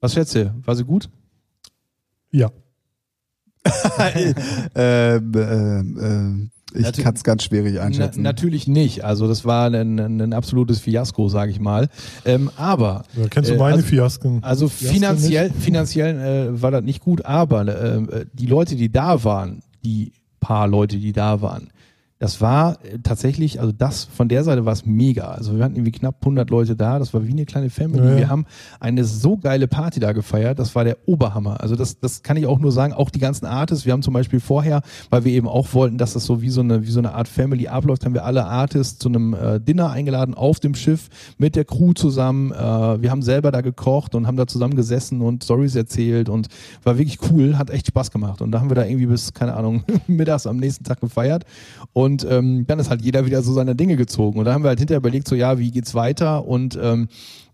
Was schätzt ihr? War sie gut? Ja. ähm, ähm, ähm, ich kann es ganz schwierig Na, einschätzen. natürlich nicht. Also das war ein, ein, ein absolutes Fiasko, sage ich mal. Ähm, aber ja kennst du Äh, meine also- Fiasken? Also Fiasko finanziell, finanziell äh, war das nicht gut, aber äh, die Leute, die da waren, die paar Leute, die da waren, das war äh, tatsächlich, also das von der Seite war es mega. Also wir hatten irgendwie knapp 100 Leute da, das war wie eine kleine Family. Ja, ja. Wir haben eine so geile Party da gefeiert, das war der Oberhammer. Also das, das kann ich auch nur sagen, auch die ganzen Artists, wir haben zum Beispiel vorher, weil wir eben auch wollten, dass das so wie so eine, wie so eine Art Family abläuft, haben wir alle Artists zu einem äh, Dinner eingeladen auf dem Schiff mit der Crew zusammen. Äh, wir haben selber da gekocht und haben da zusammen gesessen und Stories erzählt und war wirklich cool, hat echt Spaß gemacht. Und da haben wir da irgendwie bis, keine Ahnung, mittags am nächsten Tag gefeiert. Und ähm, dann ist halt jeder wieder so seine Dinge gezogen. Und da haben wir halt hinterher überlegt, so ja, wie geht's weiter? Und ähm,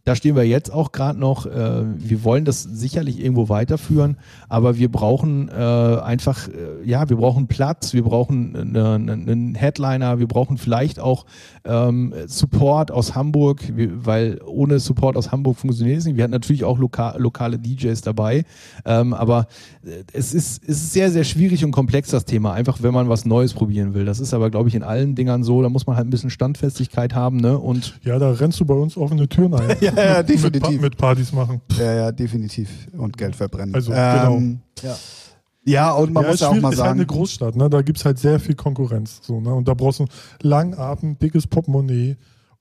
da stehen wir jetzt auch gerade noch. Äh, wir wollen das sicherlich irgendwo weiterführen, aber wir brauchen äh, einfach, äh, ja, wir brauchen Platz, wir brauchen einen Headliner, wir brauchen vielleicht auch ähm, Support aus Hamburg, weil ohne Support aus Hamburg funktioniert es nicht. Wir hatten natürlich auch loka lokale DJs dabei, ähm, aber äh, es ist, es ist sehr, sehr schwierig und komplex das Thema, einfach wenn man was Neues probieren will. Das ist aber, glaube ich, in allen Dingern so, da muss man halt ein bisschen Standfestigkeit haben. Ne? Und ja, da rennst du bei uns offene Türen ein. ja, ja, definitiv. Mit, mit, Partys machen. Ja, ja, definitiv. Und Geld verbrennen. Also, genau. ähm, genau. Ja. Ja, und man ja, muss ja auch mal ist sagen. halt eine Großstadt, ne? da gibt es halt sehr viel Konkurrenz. So, ne? Und da brauchst du einen langen Atem, dickes Portemonnaie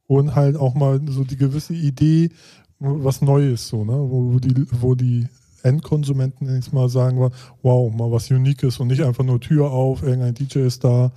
und halt auch mal so die gewisse Idee, was Neues, so, ne? wo, wo, die, wo die Endkonsumenten jetzt mal sagen, wow, mal was Uniques und nicht einfach nur Tür auf, irgendein DJ ist da.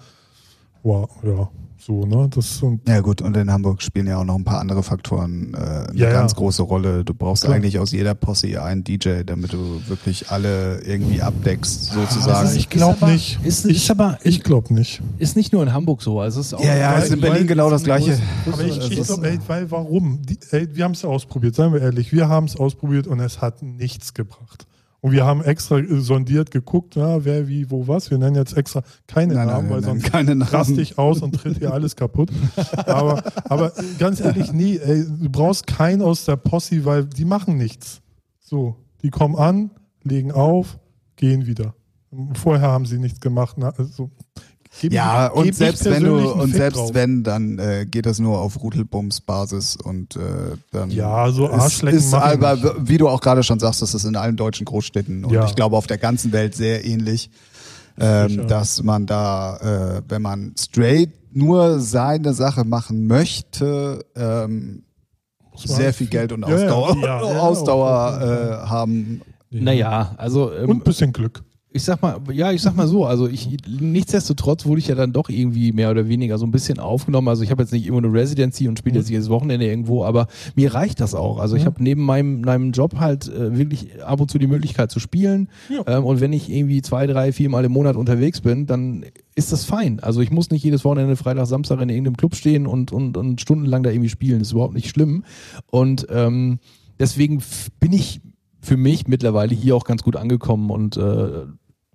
Wow, ja. So, ne? das und ja gut, und in Hamburg spielen ja auch noch ein paar andere Faktoren äh, eine ja, ganz ja. große Rolle. Du brauchst Klar. eigentlich aus jeder Posse einen DJ, damit du wirklich alle irgendwie abdeckst, Aber sozusagen. ich glaube nicht. ist- ich ist aber- ich glaube nicht. ist nicht nur in Hamburg so. Also ist auch Ja, ja, ist in Berlin weil- genau das Gleiche. Aber ich, Also ich es- glaube, ey, weil warum? Die, ey, wir haben es ausprobiert, seien wir ehrlich. Wir haben es ausprobiert und es hat nichts gebracht. Und wir haben extra äh, sondiert, geguckt, na, wer, wie, wo, was. Wir nennen jetzt extra keine Nein, Namen, nein, weil sonst keine Namen. rast dich aus und tritt hier alles kaputt. Aber, aber ganz ehrlich, nie, ey, du brauchst keinen aus der Posse, weil die machen nichts. So, die kommen an, legen auf, gehen wieder. Vorher haben sie nichts gemacht. Na, also, geb Ja, und selbst wenn du und Fick selbst drauf. wenn, dann äh, geht das nur auf Rudelbums-Basis und äh, dann Ja, so ist, Arschlecken ist ich aber, wie du auch gerade schon sagst, das ist in allen deutschen Großstädten und Ja. ich glaube auf der ganzen Welt sehr ähnlich, ähm, dass man da, äh, wenn man straight nur seine Sache machen möchte, ähm, sehr viel Geld und Ja, ja, Ausdauer, ja, ja, Ausdauer äh, haben. Naja, also ähm, Und ein bisschen Glück. Ich sag mal, ja, ich sag mal so, also ich nichtsdestotrotz wurde ich ja dann doch irgendwie mehr oder weniger so ein bisschen aufgenommen. Also ich habe jetzt nicht immer eine Residency und spiele jetzt jedes Wochenende irgendwo, aber mir reicht das auch. Also ich habe neben meinem, meinem Job halt äh, wirklich ab und zu die Möglichkeit zu spielen. Ja. Ähm, und wenn ich irgendwie zwei, drei, vier Mal im Monat unterwegs bin, dann ist das fein. Also ich muss nicht jedes Wochenende, Freitag, Samstag in irgendeinem Club stehen und, und, und stundenlang da irgendwie spielen. Das ist überhaupt nicht schlimm. Und ähm, deswegen bin ich für mich mittlerweile hier auch ganz gut angekommen und äh,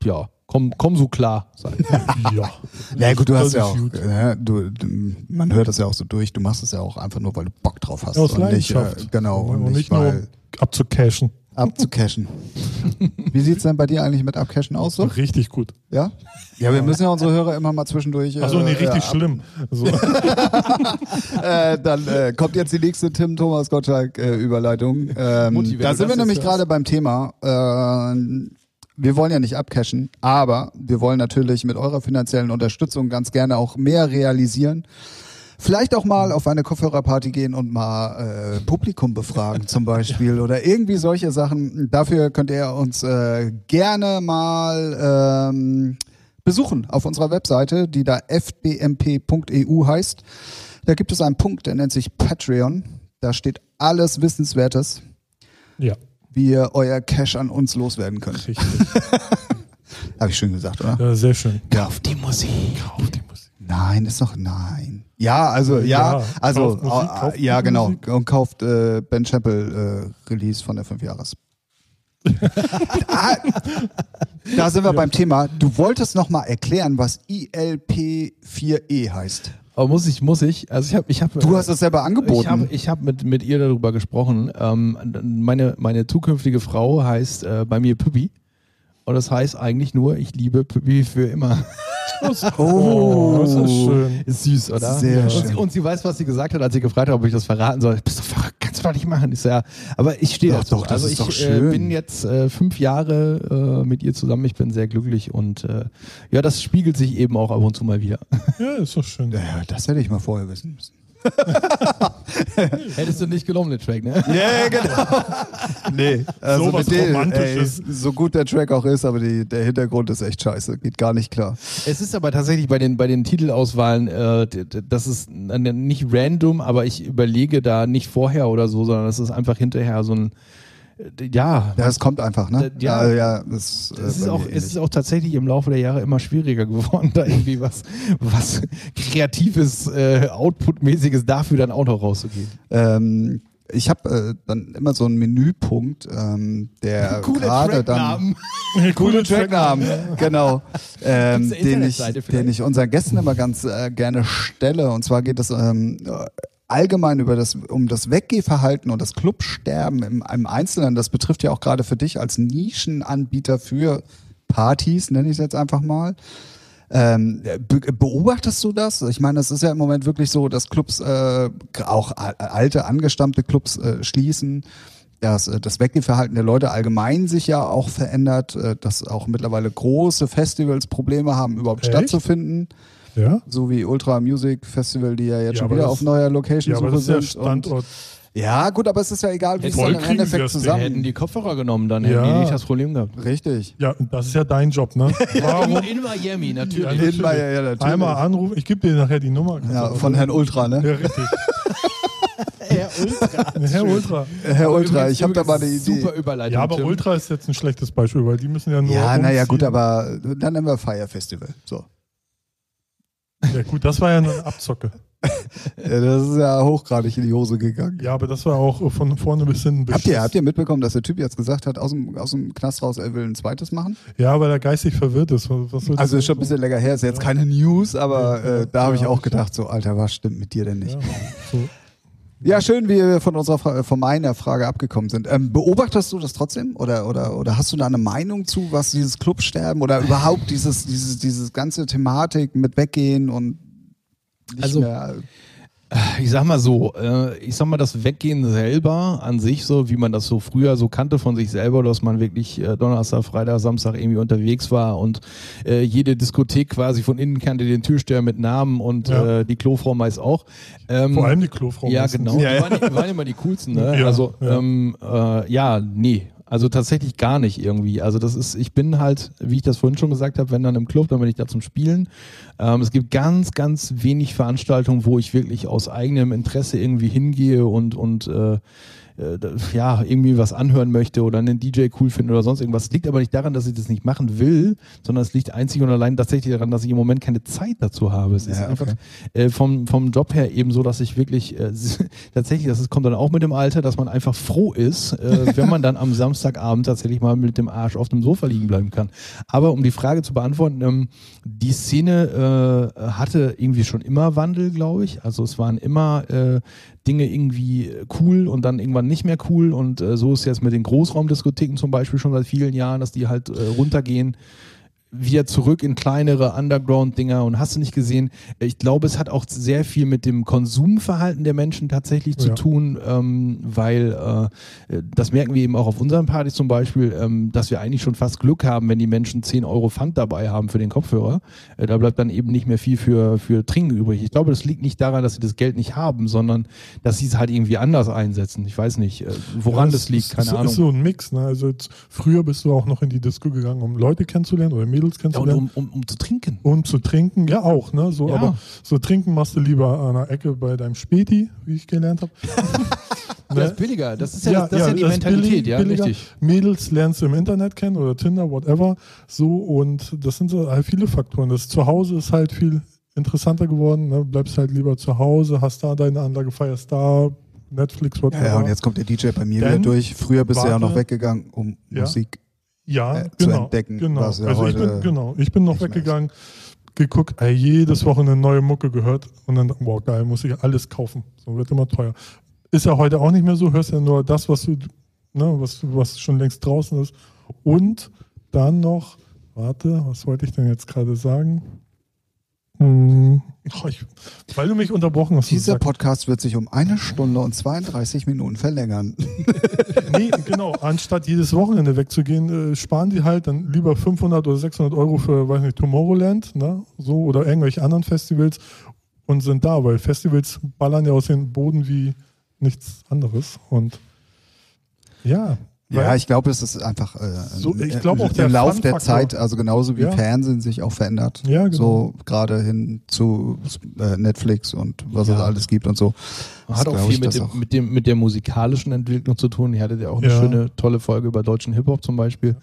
ja, komm, komm so klar. Ja. Ja gut, du hast ja auch, gut. äh, du, man hört das ja auch so durch, du machst es ja auch einfach nur, weil du Bock drauf hast. Aus und nicht, äh, genau, und, Und nicht, nicht nur, weil um abzucashen. Abzucashen. Wie sieht's denn bei dir eigentlich mit Abcashen aus so? Richtig gut. Ja? Ja, wir müssen ja unsere Hörer immer mal zwischendurch. Achso, nee, äh, richtig äh, schlimm. So. Äh, dann äh, kommt jetzt die nächste Tim Thomas Gottschalk äh. Ähm, da sind wir nämlich gerade beim Thema. Äh, wir wollen ja nicht abcashen, aber wir wollen natürlich mit eurer finanziellen Unterstützung ganz gerne auch mehr realisieren. Vielleicht auch mal auf eine Kopfhörerparty gehen und mal äh, Publikum befragen zum Beispiel oder irgendwie solche Sachen. Dafür könnt ihr uns äh, gerne mal ähm, besuchen auf unserer Webseite, die da fdmp.eu E heißt. Da gibt es einen Punkt, der nennt sich Patreon. Da steht alles Wissenswertes, Ja, wie ihr euer Cash an uns loswerden könnt. richtig. Habe ich schön gesagt, oder? Ja, sehr schön. Kauf die Musik. Kauf die Musik. Nein, ist doch nein. Ja, also ja, Ja, also kauft Musik, äh, kauft ja genau Musik. und kauft äh, Ben Chappell äh, Release von der 5 Jahres. ah, da sind wir beim Thema. Du wolltest noch mal erklären, was ILP4E heißt. Aber muss ich, muss ich. Also ich habe, ich habe. Du hast es selber angeboten. Ich habe ich hab mit, mit ihr darüber gesprochen. Ähm, meine, meine zukünftige Frau heißt äh, bei mir Püppi. Und das heißt eigentlich nur, ich liebe Püppi für immer. Oh, das ist schön. Ist süß, oder? Sehr und, schön. Sie, und sie weiß, was sie gesagt hat, als sie gefragt hat, ob ich das verraten soll. Bist du verrückt? Kannst du doch nicht machen. Ich so, ja, aber ich stehe Doch, dazu. doch, das also ist ich doch Äh, schön. bin jetzt äh, fünf Jahre äh, mit ihr zusammen. Ich bin sehr glücklich und äh, ja, das spiegelt sich eben auch ab und zu mal wieder. Ja, ist doch schön. ja, das hätte ich mal vorher wissen müssen. Hättest du nicht genommen, den Track, ne? Ja, genau. nee, also So was dem, Romantisches. ey, so gut der Track auch ist, aber die, der Hintergrund ist echt scheiße. Geht gar nicht klar. Es ist aber tatsächlich bei den, bei den Titelauswahlen, äh, das ist nicht random, aber ich überlege da nicht vorher oder so, sondern das ist einfach hinterher so ein, ja, Ja, es kommt einfach, ne? Ja. ja, ja das, äh, es ist, auch, es ist auch tatsächlich im Laufe der Jahre immer schwieriger geworden, da irgendwie was, was Kreatives, äh, Outputmäßiges dafür dann auch noch rauszugehen. Ähm, ich habe äh, dann immer so einen Menüpunkt, ähm, der gerade dann coole Tracknamen, genau, ähm, den ich, den ich unseren Gästen immer ganz äh, gerne stelle. Und zwar geht es ähm, allgemein über das um das Weggehverhalten und das Clubsterben im, im Einzelnen. Das betrifft ja auch gerade für dich als Nischenanbieter für Partys, nenne ich es jetzt einfach mal. Ähm, be beobachtest du das? Ich meine, das ist ja im Moment wirklich so, dass Clubs, äh, auch alte, angestammte Clubs äh, schließen, dass äh, das Weggehverhalten der Leute allgemein sich ja auch verändert, äh, dass auch mittlerweile große Festivals Probleme haben, überhaupt Echt? stattzufinden. Ja? So wie Ultra Music Festival, die ja jetzt Ja, schon wieder das- auf neuer Location Ja, aber das ist sind. und- Standort. Ja, gut, aber es ist ja egal, wie es dann im Endeffekt Ding. Wir zusammen. hätten die Kopfhörer genommen, dann Ja. hätten die nicht das Problem gehabt. Richtig. Ja, das ist ja dein Job, ne? Warum? In Miami, Ja, natürlich. natürlich. Ja, ja, ja, natürlich. Einmal anrufen, ich gebe dir nachher die Nummer. Ja, von Herrn Ultra, ne? Ja, richtig. Herr Ultra. Herr Ultra, Übrigens- ich habe da mal eine Idee. Super Überleitung. Ja, aber Tim. Ultra ist jetzt ein schlechtes Beispiel, weil die müssen ja nur. Ja, naja, gut, aber dann nennen wir Fire Festival. So. Ja, gut, das war ja eine Abzocke. Ja, das ist ja hochgradig in die Hose gegangen. Ja, aber das war auch von vorne bis hinten Habt ihr, beschiss. habt ihr mitbekommen, dass der Typ jetzt gesagt hat, aus dem, aus dem Knast raus, er will ein zweites machen? Ja, weil er geistig verwirrt ist. Also ist schon ein bisschen länger her, ist jetzt keine News, aber Ja, ja, äh, da habe ich ja, auch gedacht, so, Alter, was stimmt mit dir denn nicht? Ja, so. Ja, schön, wie wir von unserer Fra von meiner Frage abgekommen sind. Ähm, beobachtest du das trotzdem oder oder oder hast du da eine Meinung zu, was dieses Clubsterben oder überhaupt dieses dieses dieses ganze Thematik mit weggehen und nicht Also, mehr Ich sag mal so, äh, ich sag mal, das Weggehen selber an sich, so wie man das so früher so kannte von sich selber, dass man wirklich äh, Donnerstag, Freitag, Samstag irgendwie unterwegs war und äh, jede Diskothek quasi von innen kannte den Türsteher mit Namen und Ja. äh, die Klofrau meist auch. Ähm, Vor allem die Klofrau. Ja, meistens. genau. Ja, Die, waren, die waren immer die coolsten, ne? Ja, also, ja. Ähm, äh, ja, nee. Also tatsächlich gar nicht irgendwie. Also das ist, ich bin halt, wie ich das vorhin schon gesagt habe, wenn dann im Club, dann bin ich da zum Spielen. Ähm, es gibt ganz, ganz wenig Veranstaltungen, wo ich wirklich aus eigenem Interesse irgendwie hingehe und, und äh, äh, ja, irgendwie was anhören möchte oder einen DJ cool finde oder sonst irgendwas. Es liegt aber nicht daran, dass ich das nicht machen will, sondern es liegt einzig und allein tatsächlich daran, dass ich im Moment keine Zeit dazu habe. Es ist Ja, einfach okay. äh, vom, vom Job her eben so, dass ich wirklich äh, tatsächlich, das ist, kommt dann auch mit dem Alter, dass man einfach froh ist, äh, wenn man dann am Samstagabend tatsächlich mal mit dem Arsch auf dem Sofa liegen bleiben kann. Aber um die Frage zu beantworten, ähm, die Szene äh, hatte irgendwie schon immer Wandel, glaube ich. Also es waren immer äh, Dinge irgendwie cool und dann irgendwann nicht mehr cool. Und äh, so ist jetzt mit den Großraumdiskotheken zum Beispiel schon seit vielen Jahren, dass die halt äh, runtergehen wieder zurück in kleinere Underground-Dinger und hast du nicht gesehen. Ich glaube, es hat auch sehr viel mit dem Konsumverhalten der Menschen tatsächlich zu Ja. tun, ähm, weil äh, das merken wir eben auch auf unseren Partys zum Beispiel, ähm, dass wir eigentlich schon fast Glück haben, wenn die Menschen 10 Euro Pfand dabei haben für den Kopfhörer. Äh, da bleibt dann eben nicht mehr viel für, für Trinken übrig. Ich glaube, das liegt nicht daran, dass sie das Geld nicht haben, sondern dass sie es halt irgendwie anders einsetzen. Ich weiß nicht, äh, woran Ja, das es liegt, keine ist, Ahnung. ist so ein Mix. Ne? Also jetzt, früher bist du auch noch in die Disco gegangen, um Leute kennenzulernen oder Mädels ja, und um, um, um zu trinken. Und zu trinken, ja auch, ne? So, Ja. aber so trinken machst du lieber an der Ecke bei deinem Späti, wie ich gelernt habe. Das ist billiger. Das ist ja, das, das ist ja die das ist Mentalität, billig- ja, billiger. richtig. Mädels lernst du im Internet kennen oder Tinder, whatever. So, und das sind so halt viele Faktoren. Das Zuhause ist halt viel interessanter geworden. Ne? Bleibst halt lieber zu Hause, hast da deine Anlage, feierst da, Netflix, whatever. Ja, ja, und jetzt kommt der DJ bei mir Dann wieder durch. Früher bist du ja noch weggegangen, um Ja. Musik. Ja, äh, zu genau, entdecken, Genau. also ich bin, genau, ich bin noch weggegangen, geguckt, ey, jedes Wochenende neue Mucke gehört und dann, wow, geil, muss ich alles kaufen. So wird immer teuer. Ist ja heute auch nicht mehr so, hörst ja nur das, was du, ne, was, was schon längst draußen ist. Und dann noch, warte, was wollte ich denn jetzt gerade sagen? Hm, weil du mich unterbrochen hast. Dieser Podcast wird sich um eine Stunde und 32 Minuten verlängern. nee, genau. Anstatt jedes Wochenende wegzugehen, äh, sparen die halt dann lieber 500 oder 600 Euro für, weiß nicht, Tomorrowland, ne? So, oder irgendwelche anderen Festivals und sind da, weil Festivals ballern ja aus dem Boden wie nichts anderes. Und ja, Ja, ich glaube, es ist einfach äh, So, ich glaube auch der im Lauf der. Zeit, also genauso wie Ja. Fernsehen sich auch verändert. Ja, genau. So gerade hin zu äh, Netflix und was es Ja. alles gibt und so. Das Hat auch glaub viel ich, mit, dem, auch. mit, dem, mit der musikalischen Entwicklung zu tun. Ihr hattet ja auch eine Ja. schöne, tolle Folge über deutschen Hip-Hop zum Beispiel.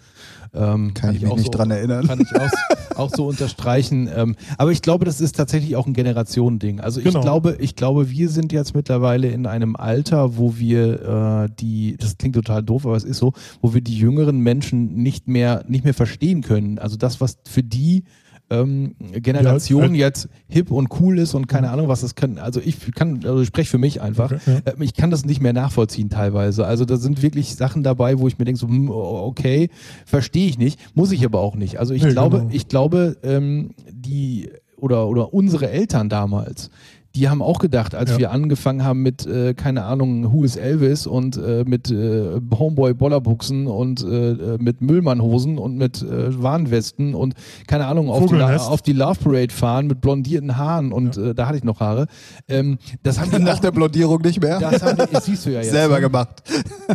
Ähm, Kann ich mich auch nicht so, dran erinnern. Kann ich auch, auch so unterstreichen. Ähm, aber ich glaube, das ist tatsächlich auch ein Generationending. Also ich Genau. glaube, ich glaube, wir sind jetzt mittlerweile in einem Alter, wo wir äh, die, das klingt total doof, aber es ist so, wo wir die jüngeren Menschen nicht mehr, nicht mehr verstehen können. Also das, was für die ähm, Generation Ja, jetzt hip und cool ist und keine Ahnung, was das können. Also ich kann, also ich spreche für mich einfach. Okay, ja. Ähm, Ich kann das nicht mehr nachvollziehen teilweise. Also da sind wirklich Sachen dabei, wo ich mir denke, so, hm, okay, verstehe ich nicht, muss ich aber auch nicht. Also ich Nee, glaube, genau. ich glaube, ähm, die oder oder unsere Eltern damals, die haben auch gedacht, als Ja. wir angefangen haben mit, äh, keine Ahnung, Who is Elvis und äh, mit äh, Homeboy Bollerbuchsen und äh, äh, mit Müllmannhosen und mit äh, Warnwesten und keine Ahnung, auf die, auf die Love Parade fahren mit blondierten Haaren und äh, da hatte ich noch Haare. Ähm, das haben die Nach auch, der Blondierung nicht mehr. das haben die, das siehst du ja jetzt. Selber ne? gemacht.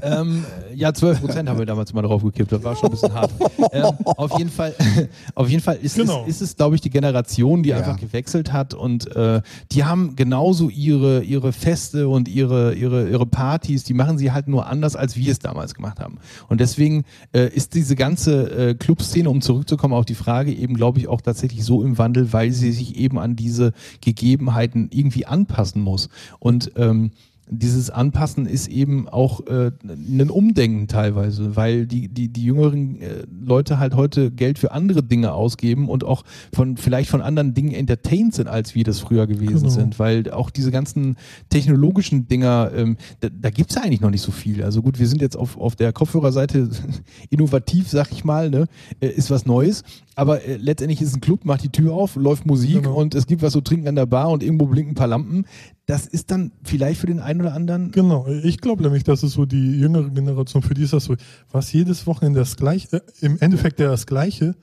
Ähm, ja, 12 Prozent haben wir damals mal drauf gekippt. Das war schon ein bisschen hart. Ähm, auf jeden Fall, auf jeden Fall ist, Genau. ist, ist es, glaube ich, die Generation, die Ja. einfach gewechselt hat und äh, die haben genauso ihre, ihre Feste und ihre, ihre, ihre Partys, die machen sie halt nur anders, als wir es damals gemacht haben. Und deswegen äh, ist diese ganze äh, Clubszene, um zurückzukommen auf die Frage, eben, glaube ich, auch tatsächlich so im Wandel, weil sie sich eben an diese Gegebenheiten irgendwie anpassen muss. Und ähm, dieses Anpassen ist eben auch äh, ein Umdenken teilweise, weil die, die, die jüngeren äh, Leute halt heute Geld für andere Dinge ausgeben und auch von vielleicht von anderen Dingen entertained sind, als wir das früher gewesen Genau. sind, weil auch diese ganzen technologischen Dinger, ähm, da, da gibt es ja eigentlich noch nicht so viel. Also gut, wir sind jetzt auf, auf der Kopfhörerseite innovativ, sag ich mal, ne? äh, ist was Neues, aber äh, letztendlich ist ein Club, macht die Tür auf, läuft Musik Genau. und es gibt was zu trinken an der Bar und irgendwo blinken ein paar Lampen. Das ist dann vielleicht für den einen oder anderen Genau, ich glaube nämlich, dass es so die jüngere Generation, für die ist das so, was jedes Wochenende das gleiche, äh, im Endeffekt ja das gleiche,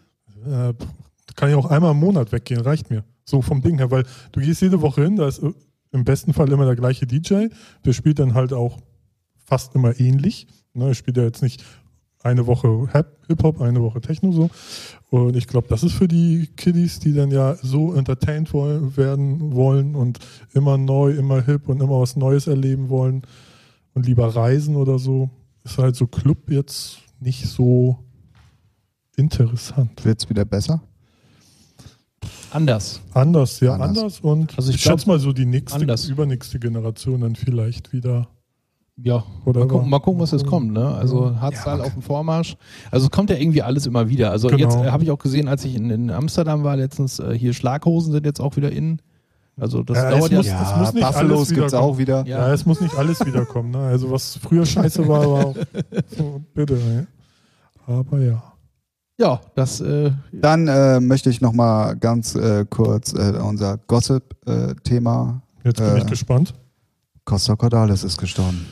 äh, kann ja auch einmal im Monat weggehen, reicht mir. So vom Ding her, weil du gehst jede Woche hin, da ist äh, im besten Fall immer der gleiche DJ, der spielt dann halt auch fast immer ähnlich. Ne, er spielt ja jetzt nicht eine Woche Hip- Hip-Hop, eine Woche Techno so. Und ich glaube, das ist für die Kiddies, die dann ja so entertained werden wollen und immer neu, immer hip und immer was Neues erleben wollen und lieber reisen oder so, ist halt so Club jetzt nicht so interessant. Wird's wieder besser? anders. Anders, ja, Anders. anders, und Also ich ich schätze mal so die nächste, anders. übernächste Generation dann vielleicht wieder. Ja, Oder mal, gucken, mal gucken, was jetzt kommt. Ne? Also Ja, Hardstyle man auf dem Vormarsch. Also es kommt ja irgendwie alles immer wieder. Also Genau. jetzt äh, habe ich auch gesehen, als ich in, in Amsterdam war letztens, äh, hier Schlaghosen sind jetzt auch wieder in. Also das Ja, dauert ja. muss- das muss nicht Buffalos alles gibt's wiederkommen. auch wieder. Ja. Ja. es muss nicht alles wiederkommen. Ne? Also was früher scheiße war, war auch so, bitte. Ne? Aber ja. Ja, das äh, Dann äh, möchte ich noch mal ganz äh, kurz äh, unser Gossip-Thema. Jetzt bin Äh. ich gespannt. Costa Cordalis ist gestorben.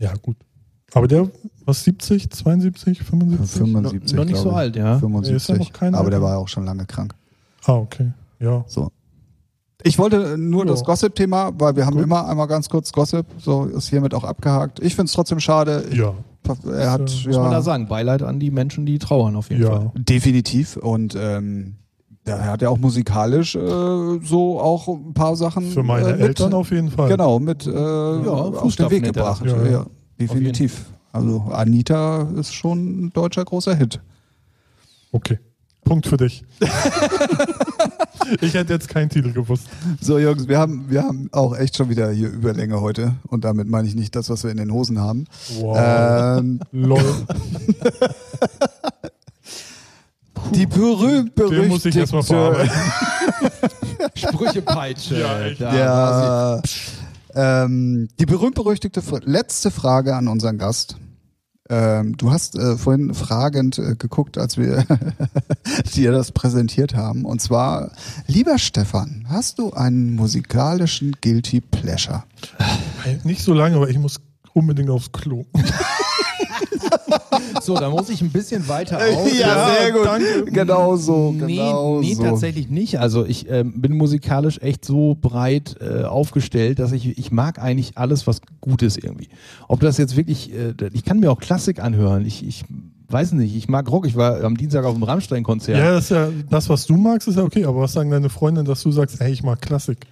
Ja, gut. Aber der, was, 70, 72, 75? 75. noch nicht so alt, ja. Nee, ist 75. ja noch kein Aber der war auch schon lange krank. Ah, okay. Ja. So. Ich wollte nur Ja. das Gossip-Thema, weil wir haben Gut. immer einmal ganz kurz Gossip, so ist hiermit auch abgehakt. Ich finde es trotzdem schade. Ja. er hat Muss muss man da ja sagen. Beileid an die Menschen, die trauern auf jeden Fall. Ja. definitiv und ähm, er hat ja auch musikalisch äh, so auch ein paar Sachen Für meine äh, mit, Eltern auf jeden Fall. genau mit äh, auf den Weg gebracht. Ja, Ja, ja. definitiv. Also Anita ist schon ein deutscher großer Hit. Okay. Punkt für dich. ich hätte jetzt keinen Titel gewusst. So Jungs, wir haben wir haben auch echt schon wieder hier Überlänge heute und damit meine ich nicht das, was wir in den Hosen haben. Wow. Ähm, Lol. die berühmt Den muss ich erstmal berüchtigte verarbeiten. Sprüchepeitsche. Ja, echt. Da Ja, ähm, die berühmt-berüchtigte Fra- letzte Frage an unseren Gast. Ähm, du hast äh, vorhin fragend äh, geguckt, als wir dir das präsentiert haben. Und zwar, lieber Stefan, hast du einen musikalischen Guilty Pleasure? Nicht so lange, aber ich muss unbedingt aufs Klo. So, da muss ich ein bisschen weiter auf. Ja, sehr gut. danke. Genau so. Nee, Genau nee so. tatsächlich nicht. Also ich ähm, bin musikalisch echt so breit äh, aufgestellt, dass ich, ich mag eigentlich alles, was gut ist irgendwie. Ob das jetzt wirklich, äh, ich kann mir auch Klassik anhören. Ich, ich weiß nicht, ich mag Rock. Ich war am Dienstag auf dem Rammstein-Konzert. Ja, das ist ja, das, was du magst, ist ja okay, aber was sagen deine Freunde, dass du sagst, hey, ich mag Klassik?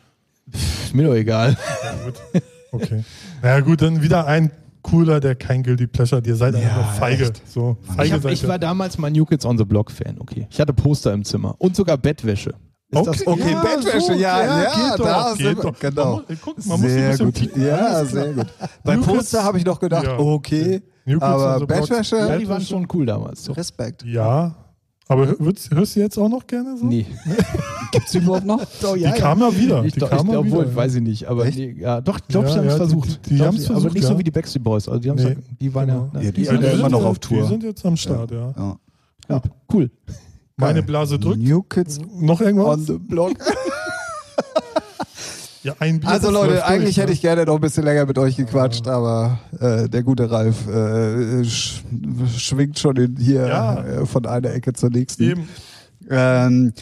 Ist mir doch egal. Ja, gut. Okay. Na ja, gut, dann wieder ein cooler, der kein Guilty Pleasure hat. Ihr seid einfach feige. echt. So, Ich, feige hab, seid ich war damals mal New Kids on the Block Fan, okay. Ich hatte Poster im Zimmer und sogar Bettwäsche. Ist das Okay, Bettwäsche, ja, ja, geht da doch, sind wir- geht doch. genau. Man, muss- guck, man muss ein Sehr bisschen gut. Ja, sehr gut. Bei New Poster habe ich noch gedacht, Ja. okay, aber. Bettwäsche, Ja, die waren schon cool damals. So. Respekt. Ja, aber hörst du jetzt auch noch gerne so? Nee. Gibt's die überhaupt noch? Oh, Die kam ja wieder. Ich, die doch, kam ich, ja obwohl, wieder. weiß ich nicht. Aber nee, ja, doch, ich glaube, Ja, sie haben es ja, versucht. die- die Glaub haben's sie, aber versucht, nicht so ja. wie die Backstreet Boys. Also die, Nee, ja, die waren genau. ja. Ja, die Ja, sind ja immer noch ja- auf Tour. Die sind jetzt am Start, ja. Ja. ja, cool. Meine. Blase drückt. New Kids Noch on irgendwas? the Block. Ja, ein Bier, Also Leute, eigentlich durch, hätte ne? ich gerne noch ein bisschen länger mit euch gequatscht, aber äh, der gute Ralf äh, sch schwingt schon in hier Ja. äh, von einer Ecke zur nächsten. Eben. Ähm,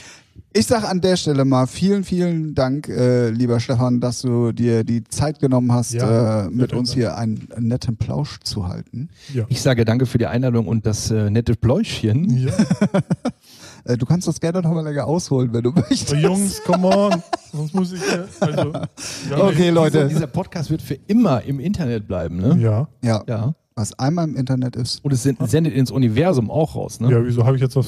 ich sage an der Stelle mal vielen, vielen Dank, äh, lieber Stefan, dass du dir die Zeit genommen hast, Ja, äh, mit uns hier einen netten Plausch zu halten. Ja. Ich sage danke für die Einladung und das äh, nette Pläuschchen. Äh, du kannst das gerne noch mal länger ausholen, wenn du möchtest. Oh, Jungs, come on. Sonst muss ich hier, also, ja, Okay, Leute. Dieser, dieser Podcast wird für immer im Internet bleiben, ne? Ja. Ja, Ja. was einmal im Internet ist. Und es sind, sendet ins Universum auch raus, ne? Ja, wieso habe ich jetzt was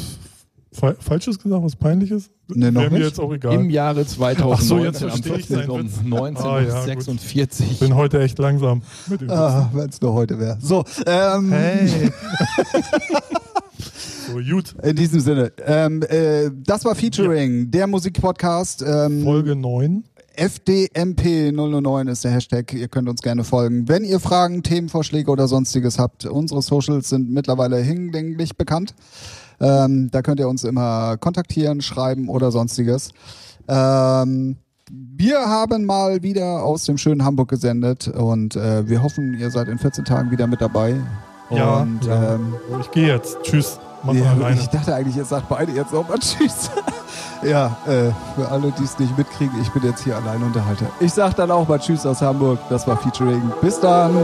Fa Falsches gesagt, was Peinliches? Nee, noch Wäre mir nicht. jetzt auch egal. Im Jahre 2019 Ach so, jetzt am verstehe ich 14. seinen um Witz. 1946. Ich bin heute echt langsam. Mit dem Ah, wenn es nur heute wäre. So, ähm, Hey. so, gut. in diesem Sinne. Ähm, äh, das war Featuring, der Musikpodcast. Ähm, Folge 9. FDMP009 ist der Hashtag. Ihr könnt uns gerne folgen. Wenn ihr Fragen, Themenvorschläge oder sonstiges habt, unsere Socials sind mittlerweile hinlänglich bekannt. Ähm, da könnt ihr uns immer kontaktieren, schreiben oder sonstiges. Ähm, wir haben mal wieder aus dem schönen Hamburg gesendet und äh, wir hoffen, ihr seid in 14 Tagen wieder mit dabei. Ja, und ja. Ähm, Ich gehe jetzt. Tschüss. Mach mal ja, alleine. ich dachte eigentlich, ihr sagt beide jetzt nochmal Tschüss. ja, äh, für alle, die es nicht mitkriegen, ich bin jetzt hier allein Unterhalter. Ich sag dann auch mal Tschüss aus Hamburg. Das war Featuring. Bis dann.